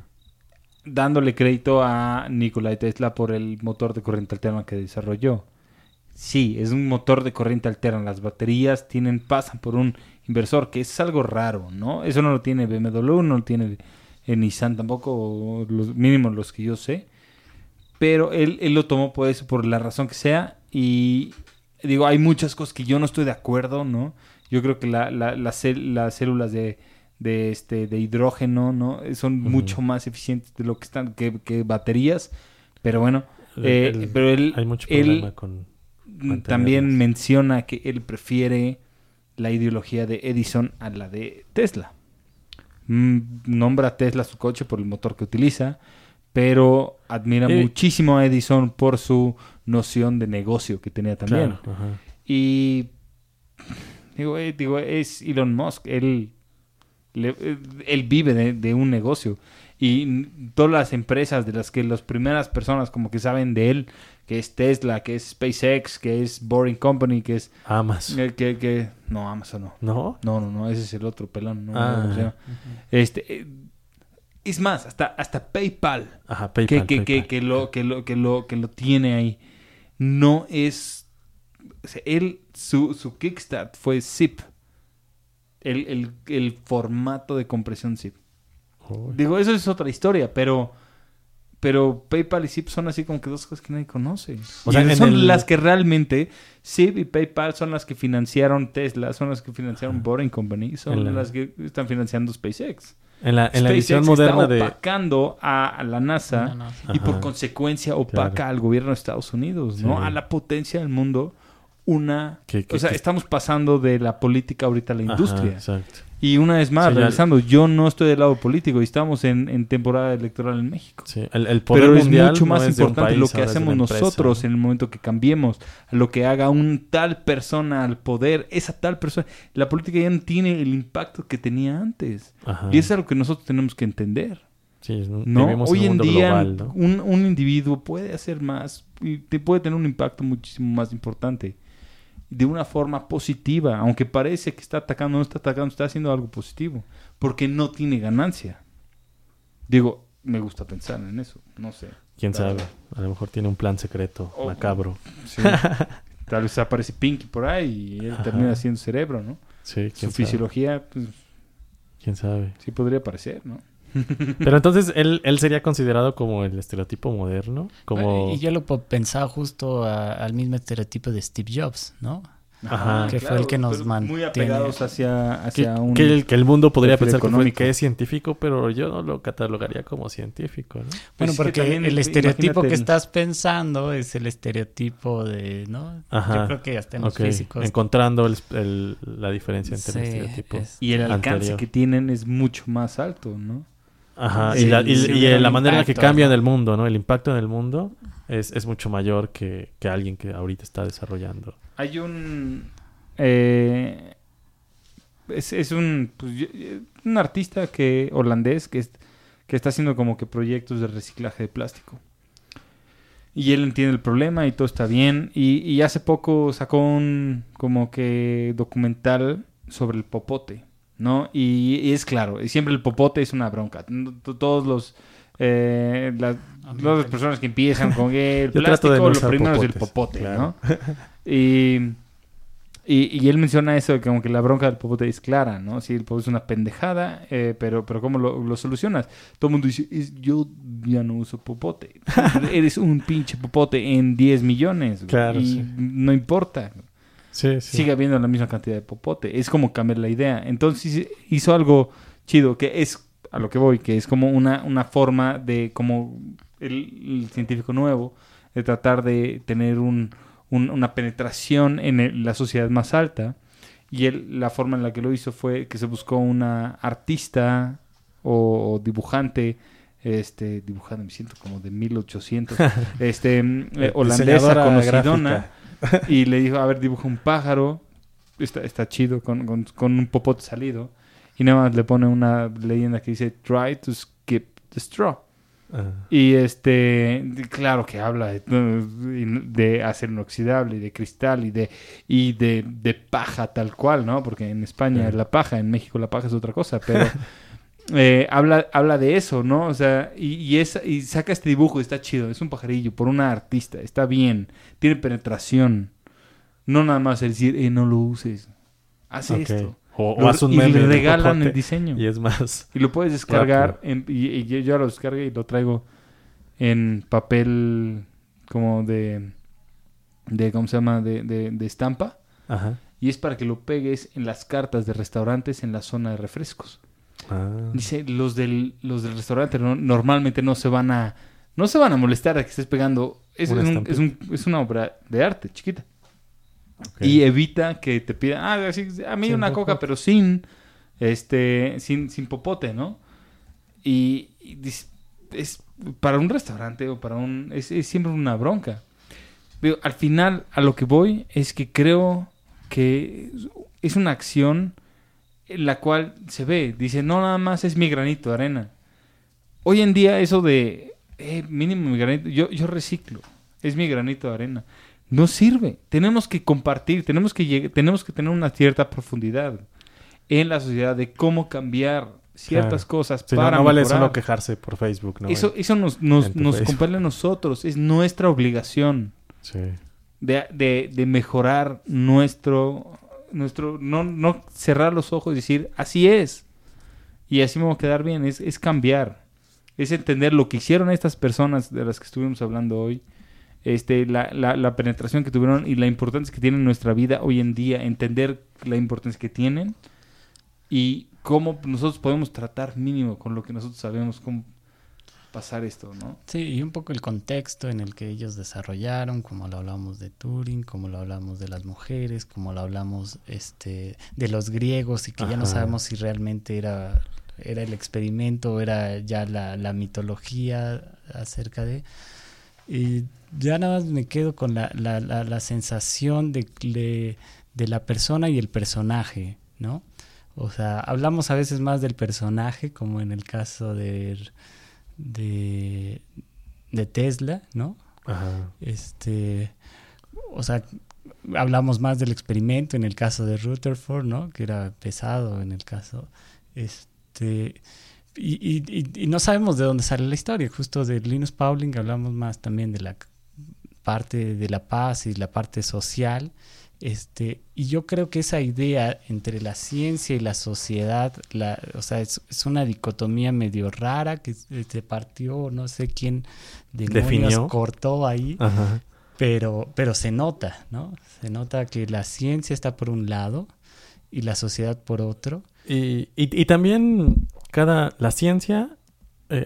dándole crédito a Nikola Tesla por el motor de corriente alterna que desarrolló. Sí, es un motor de corriente alterna. Las baterías tienen pasan por un inversor, que es algo raro, ¿no? Eso no lo tiene BMW, no lo tiene eh, Nissan tampoco, o los mínimos los que yo sé. Pero él, él lo tomó por eso, por la razón que sea. Y digo, hay muchas cosas que yo no estoy de acuerdo, ¿no? Yo creo que la, la- la cel- las células de, de, este, de hidrógeno, ¿no? Son mucho más eficientes de lo que están, que, que baterías. Pero bueno, eh, el- pero él, hay mucho él problema con. también menciona que él prefiere la ideología de Edison a la de Tesla. Mm, nombra a Tesla su coche por el motor que utiliza, pero admira Eh, muchísimo a Edison por su noción de negocio que tenía también. Claro, ajá. Y digo, eh, digo, es Elon Musk, él, le- eh, él vive de, de un negocio. Y todas las empresas de las que las primeras personas como que saben de él, que es Tesla, que es SpaceX, que es Boring Company, que es... Amazon. eh, que, que- no, Amazon no. ¿No? No, no, no, ese es el otro pelón. No, Ah. no. Este, eh, es más, hasta, hasta PayPal Ajá, que, PayPal. que, que, PayPal. que lo, que, lo, que, lo, que lo tiene ahí. No es... o sea, él, su, su kickstart fue zip. El, el, el formato de compresión zip. Digo, eso es otra historia, pero... Pero PayPal y Zip son así como que dos cosas que nadie conoce. O sea, son el- las que realmente Zip y PayPal son las que financiaron Tesla, son las que financiaron Boring Company, son la- las que están financiando SpaceX. En la, en la SpaceX edición moderna está de. opacando a, a la NASA No, no, sí. y por Ajá. consecuencia opaca Claro. al gobierno de Estados Unidos, ¿no? Sí. A la potencia del mundo, una... O sea, estamos pasando de la política ahorita a la Ajá, industria. exacto. Y una vez más, ya- regresando, yo no estoy del lado político y estamos en, en temporada electoral en México. Sí, el, el poder Pero es mucho no más es importante país, lo que hacemos empresa, nosotros ¿no? en el momento que cambiemos, lo que haga un tal persona al poder, esa tal persona. La política ya no tiene el impacto que tenía antes. Ajá. Y eso es lo que nosotros tenemos que entender. Sí, ¿no? Hoy en día global, ¿no? un, un individuo puede hacer más y te puede tener un impacto muchísimo más importante. De una forma positiva, aunque parece que está atacando, no está atacando, está haciendo algo positivo, porque no tiene ganancia. Digo, me gusta pensar en eso, no sé. ¿Quién sabe? A lo mejor tiene un plan secreto Oh. macabro. Sí. Tal vez aparece Pinky por ahí y él Ajá. termina siendo cerebro, ¿no? Sí, Su quién sabe. fisiología, pues ¿Quién sabe? sí podría parecer, ¿no? Pero entonces él, él sería considerado como el estereotipo moderno, como Y yo lo pensaba justo a- al mismo estereotipo de Steve Jobs, ¿no? Ajá. Que fue el que nos mantiene- Muy apegados hacia, que, hacia un... que el, que el mundo podría pensar que, fue- que es científico, pero yo no lo catalogaría como científico, ¿no? Bueno, Pues es que porque también, el estereotipo que el- estás pensando es el estereotipo de, ¿no? Ajá. Yo creo que hasta en los Ok, físicos. Encontrando el- el- la diferencia entre el Sí, estereotipo. es- Y el alcance anterior. que tienen es mucho más alto, ¿no? Ajá, Sí, y la, y- sí y hubiera la manera en la que cambia en el mundo, ¿no? El impacto en el mundo es, es mucho mayor que, que alguien que ahorita está desarrollando. Hay un. eh, es, es un. pues, un artista que holandés que, es- que está haciendo como que proyectos de reciclaje de plástico. Y él entiende el problema y todo está bien. Y, y hace poco sacó un como que documental sobre el popote, ¿no? Y, y es claro, y siempre el popote es una bronca. Todos los... eh, las, todas las personas que empiezan con el plástico, de no lo primero es el popote, claro. ¿no? Y, y, y él menciona eso, de como que la bronca del popote es clara, ¿no? Sí, el popote es una pendejada, eh, pero, pero ¿cómo lo, lo solucionas? Todo el mundo dice, "Es- yo ya no uso popote. Eres un pinche popote en 10 millones. Claro, y sí. no importa. Sí, sí. Sigue habiendo la misma cantidad de popote. Es como cambiar la idea. Entonces hizo algo chido, que es a lo que voy, que es como una, una forma de, como el, el científico nuevo, de tratar de tener un, un- una penetración en el- la sociedad más alta. Y él, la forma en la que lo hizo fue que se buscó una artista o, o dibujante, este, dibujando, me siento como de 1800, este, mm, eh, holandesa, conocidona, gráfica. y le dijo, a ver, dibuja un pájaro, está, está chido, con, con, con un popote salido, y nada más le pone una leyenda que dice, try to skip the straw. Ajá. Y este, claro que habla de, de acero inoxidable y de cristal y de y de, de paja tal cual, ¿no? Porque en España es la paja, en México la paja es otra cosa, pero eh, habla, habla de eso, ¿no? O sea, y, y, y saca este dibujo, está chido, es un pajarillo por una artista, está bien, tiene penetración. No nada más el decir, eh, no lo uses, haz esto. O, o Lo- haz un y meme le del regalan el diseño. y es más. Y lo puedes descargar en- y, y yo lo descargué y lo traigo en papel como de, de ¿cómo se llama? De, de, de estampa. Ajá. Y es para que lo pegues en las cartas de restaurantes en la zona de refrescos. Ah. Dice, los del, los del restaurante no- normalmente no se van a no se van a molestar a que estés pegando. Es, Una es un- estampita. es, un- es una obra de arte chiquita. Y evita que te pidan, ah, así, a mí Sin una coca, pero sin, este, sin, sin popote, ¿no? Y, es para un restaurante o para un, es, es siempre una bronca. Pero al final, a lo que voy es que creo que es una acción la cual se ve, dice, no nada más es mi granito de arena. Hoy en día eso de, eh, mínimo mi granito, yo, yo reciclo, es mi granito de arena. No sirve. Tenemos que compartir, tenemos que, tenemos que tener una cierta profundidad en la sociedad de cómo cambiar ciertas Claro. cosas no, para no vale mejorar. solo quejarse por Facebook, ¿no? eso eso nos, nos, nos a nosotros, es nuestra obligación Sí. de, de- de mejorar nuestro, nuestro no, no cerrar los ojos y decir, así es, y así me voy a quedar bien, es, es cambiar, es entender lo que hicieron estas personas de las que estuvimos hablando hoy, este, la, la, la penetración que tuvieron y la importancia que tienen en nuestra vida hoy en día, entender la importancia que tienen y cómo nosotros podemos tratar mínimo con lo que nosotros sabemos, cómo pasar esto, ¿no? Sí, y un poco el contexto en el que ellos desarrollaron, como lo hablamos de Turing, como lo hablamos de las mujeres, como lo hablamos este, de los griegos y que ya no sabemos si realmente era, era el experimento o era ya la, la mitología acerca de... Y ya nada más me quedo con la, la, la, la sensación de, de, de la persona y el personaje, ¿no? O sea, hablamos a veces más del personaje, como en el caso de, de, de Tesla, ¿no? Ajá. Este, o sea, hablamos más del experimento en el caso de Rutherford, ¿no? Que era pesado en el caso, este, y, y, y- no sabemos de dónde sale la historia. Justo de Linus Pauling hablamos más también de la parte de la paz y la parte social. Este, y yo creo que esa idea entre la ciencia y la sociedad, la, o sea, es, es una dicotomía medio rara que se se partió, no sé quién demonios cortó ahí, Ajá. pero, pero se nota, ¿no? Se nota que la ciencia está por un lado y la sociedad por otro. Y, y, y también cada la ciencia eh,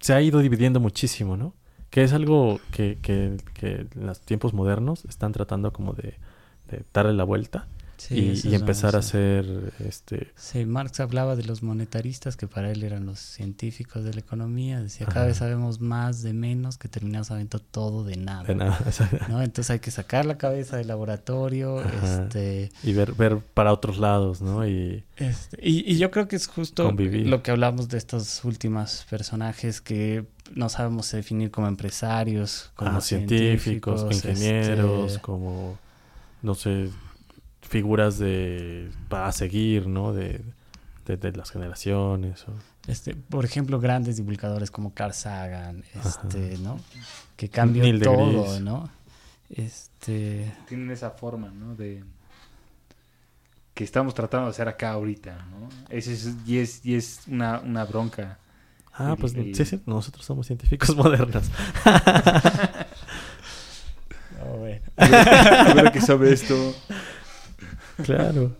se ha ido dividiendo muchísimo, ¿no? Que es algo que, que, que en los tiempos modernos están tratando como de, de darle la vuelta. Sí, y, y empezar a hacer este Sí, Marx hablaba de los monetaristas, que para él eran los científicos de la economía. Decía, cada Ajá. vez sabemos más de menos, que terminamos sabiendo todo de nada. de nada ¿no? Entonces hay que sacar la cabeza del laboratorio. Este, y ver ver para otros lados no y este, y, y yo creo que es justo Convivir. lo que hablamos de estos últimos personajes que no sabemos definir como empresarios, como ah, científicos, científicos, ingenieros este, como no sé figuras de para seguir no de, de, de las generaciones o- Este, por ejemplo, grandes divulgadores como Carl Sagan, Ajá. este, ¿no? Que cambió Neil todo. ¿no? Este, Tienen esa forma, ¿no? De que estamos tratando de hacer acá ahorita, ¿no? Ese es, y es, y es una, una bronca. ah El- pues el- sí, sí nosotros somos científicos modernos Yo creo que sobre esto claro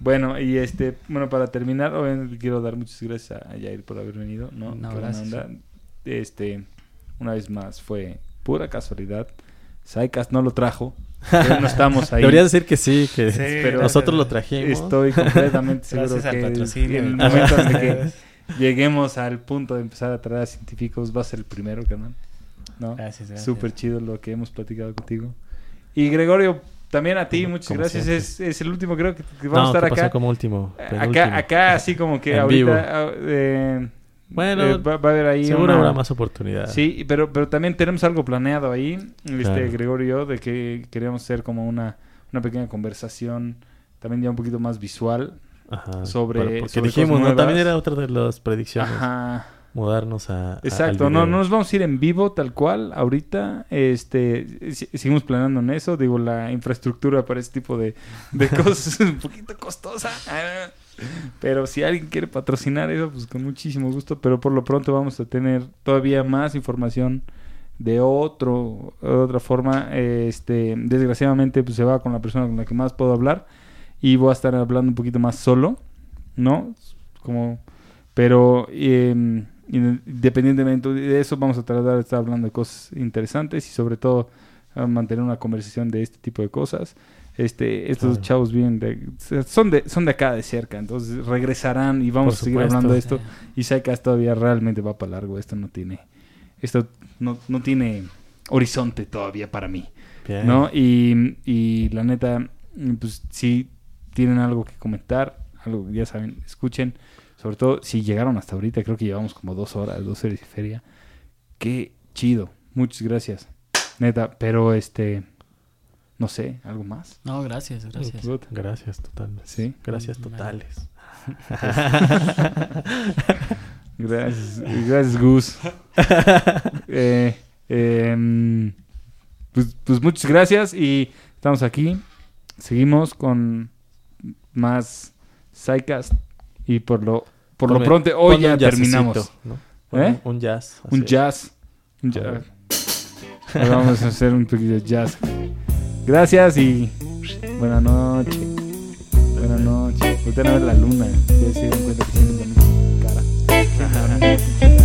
Bueno, y este, bueno, para terminar, obviamente quiero dar muchas gracias a Jair por haber venido, ¿no? No, gracias. onda. Este, una vez más, fue pura casualidad. Saicas no lo trajo. pero no estamos ahí. debería decir que sí que Sí, pero nosotros lo trajimos Estoy completamente seguro Gracias que patrocinio. el momento en que lleguemos al punto de empezar a traer a científicos va a ser el primero, carnal. ¿No? Gracias, gracias. Súper chido lo que hemos platicado contigo. Y Gregorio, también a ti, Como- muchas como gracias. Es, es el último, creo que, que vamos no, a estar ¿qué pasó acá. como último penúltimo? Acá, acá así como que En ahorita vivo. ah, eh, Bueno, eh, va, va a haber ahí seguro una- habrá más oportunidades Sí, pero, pero también tenemos algo planeado ahí, este Claro. Gregorio y yo, de que queríamos hacer como una, una pequeña conversación, también ya un poquito más visual. Ajá. sobre- porque sobre dijimos, cosas ¿no? También era otra de las predicciones. Ajá. Mudarnos a. Exacto, no, no nos vamos a ir en vivo tal cual ahorita. Este, si- seguimos planeando en eso. Digo, la infraestructura para este tipo de, de cosas es un poquito costosa. Ah, Pero si alguien quiere patrocinar eso, pues con muchísimo gusto. Pero por lo pronto vamos a tener todavía más información de otro, otra forma. Este, desgraciadamente, pues se va con la persona con la que más puedo hablar. Y voy a estar hablando un poquito más solo, ¿no? Como, pero eh, independientemente de eso, vamos a tratar de estar hablando de cosas interesantes y sobre todo a mantener una conversación de este tipo de cosas. Este, estos Claro. chavos vienen de, son de, son de acá de cerca, entonces regresarán y vamos Por a seguir supuesto. hablando de esto. Y Saikas todavía realmente va para largo. Esto no tiene, esto no, no tiene horizonte todavía para mí. Bien. ¿no? Y, y la neta, pues si tienen algo que comentar, algo ya saben, escuchen. Sobre todo si llegaron hasta ahorita, creo que llevamos como dos horas, dos horas y feria. Qué chido. Muchas gracias. Neta, pero este, no sé, algo más. No, gracias, gracias. Good. Gracias totales. Sí. Gracias totales. Gracias, gracias Gus. Eh, em, pues, pues muchas gracias y estamos aquí. Seguimos con más Psycast y por lo, por Ponme, lo pronto, hoy ya terminamos. ¿no? ¿Eh? Un jazz. Un jazz. Un jazz. Ahora vamos a hacer un poquito de jazz. Gracias y buena noche. Buenas noches. Voltean a ver la luna. Ya se dieron cuenta que tiene la misma cara.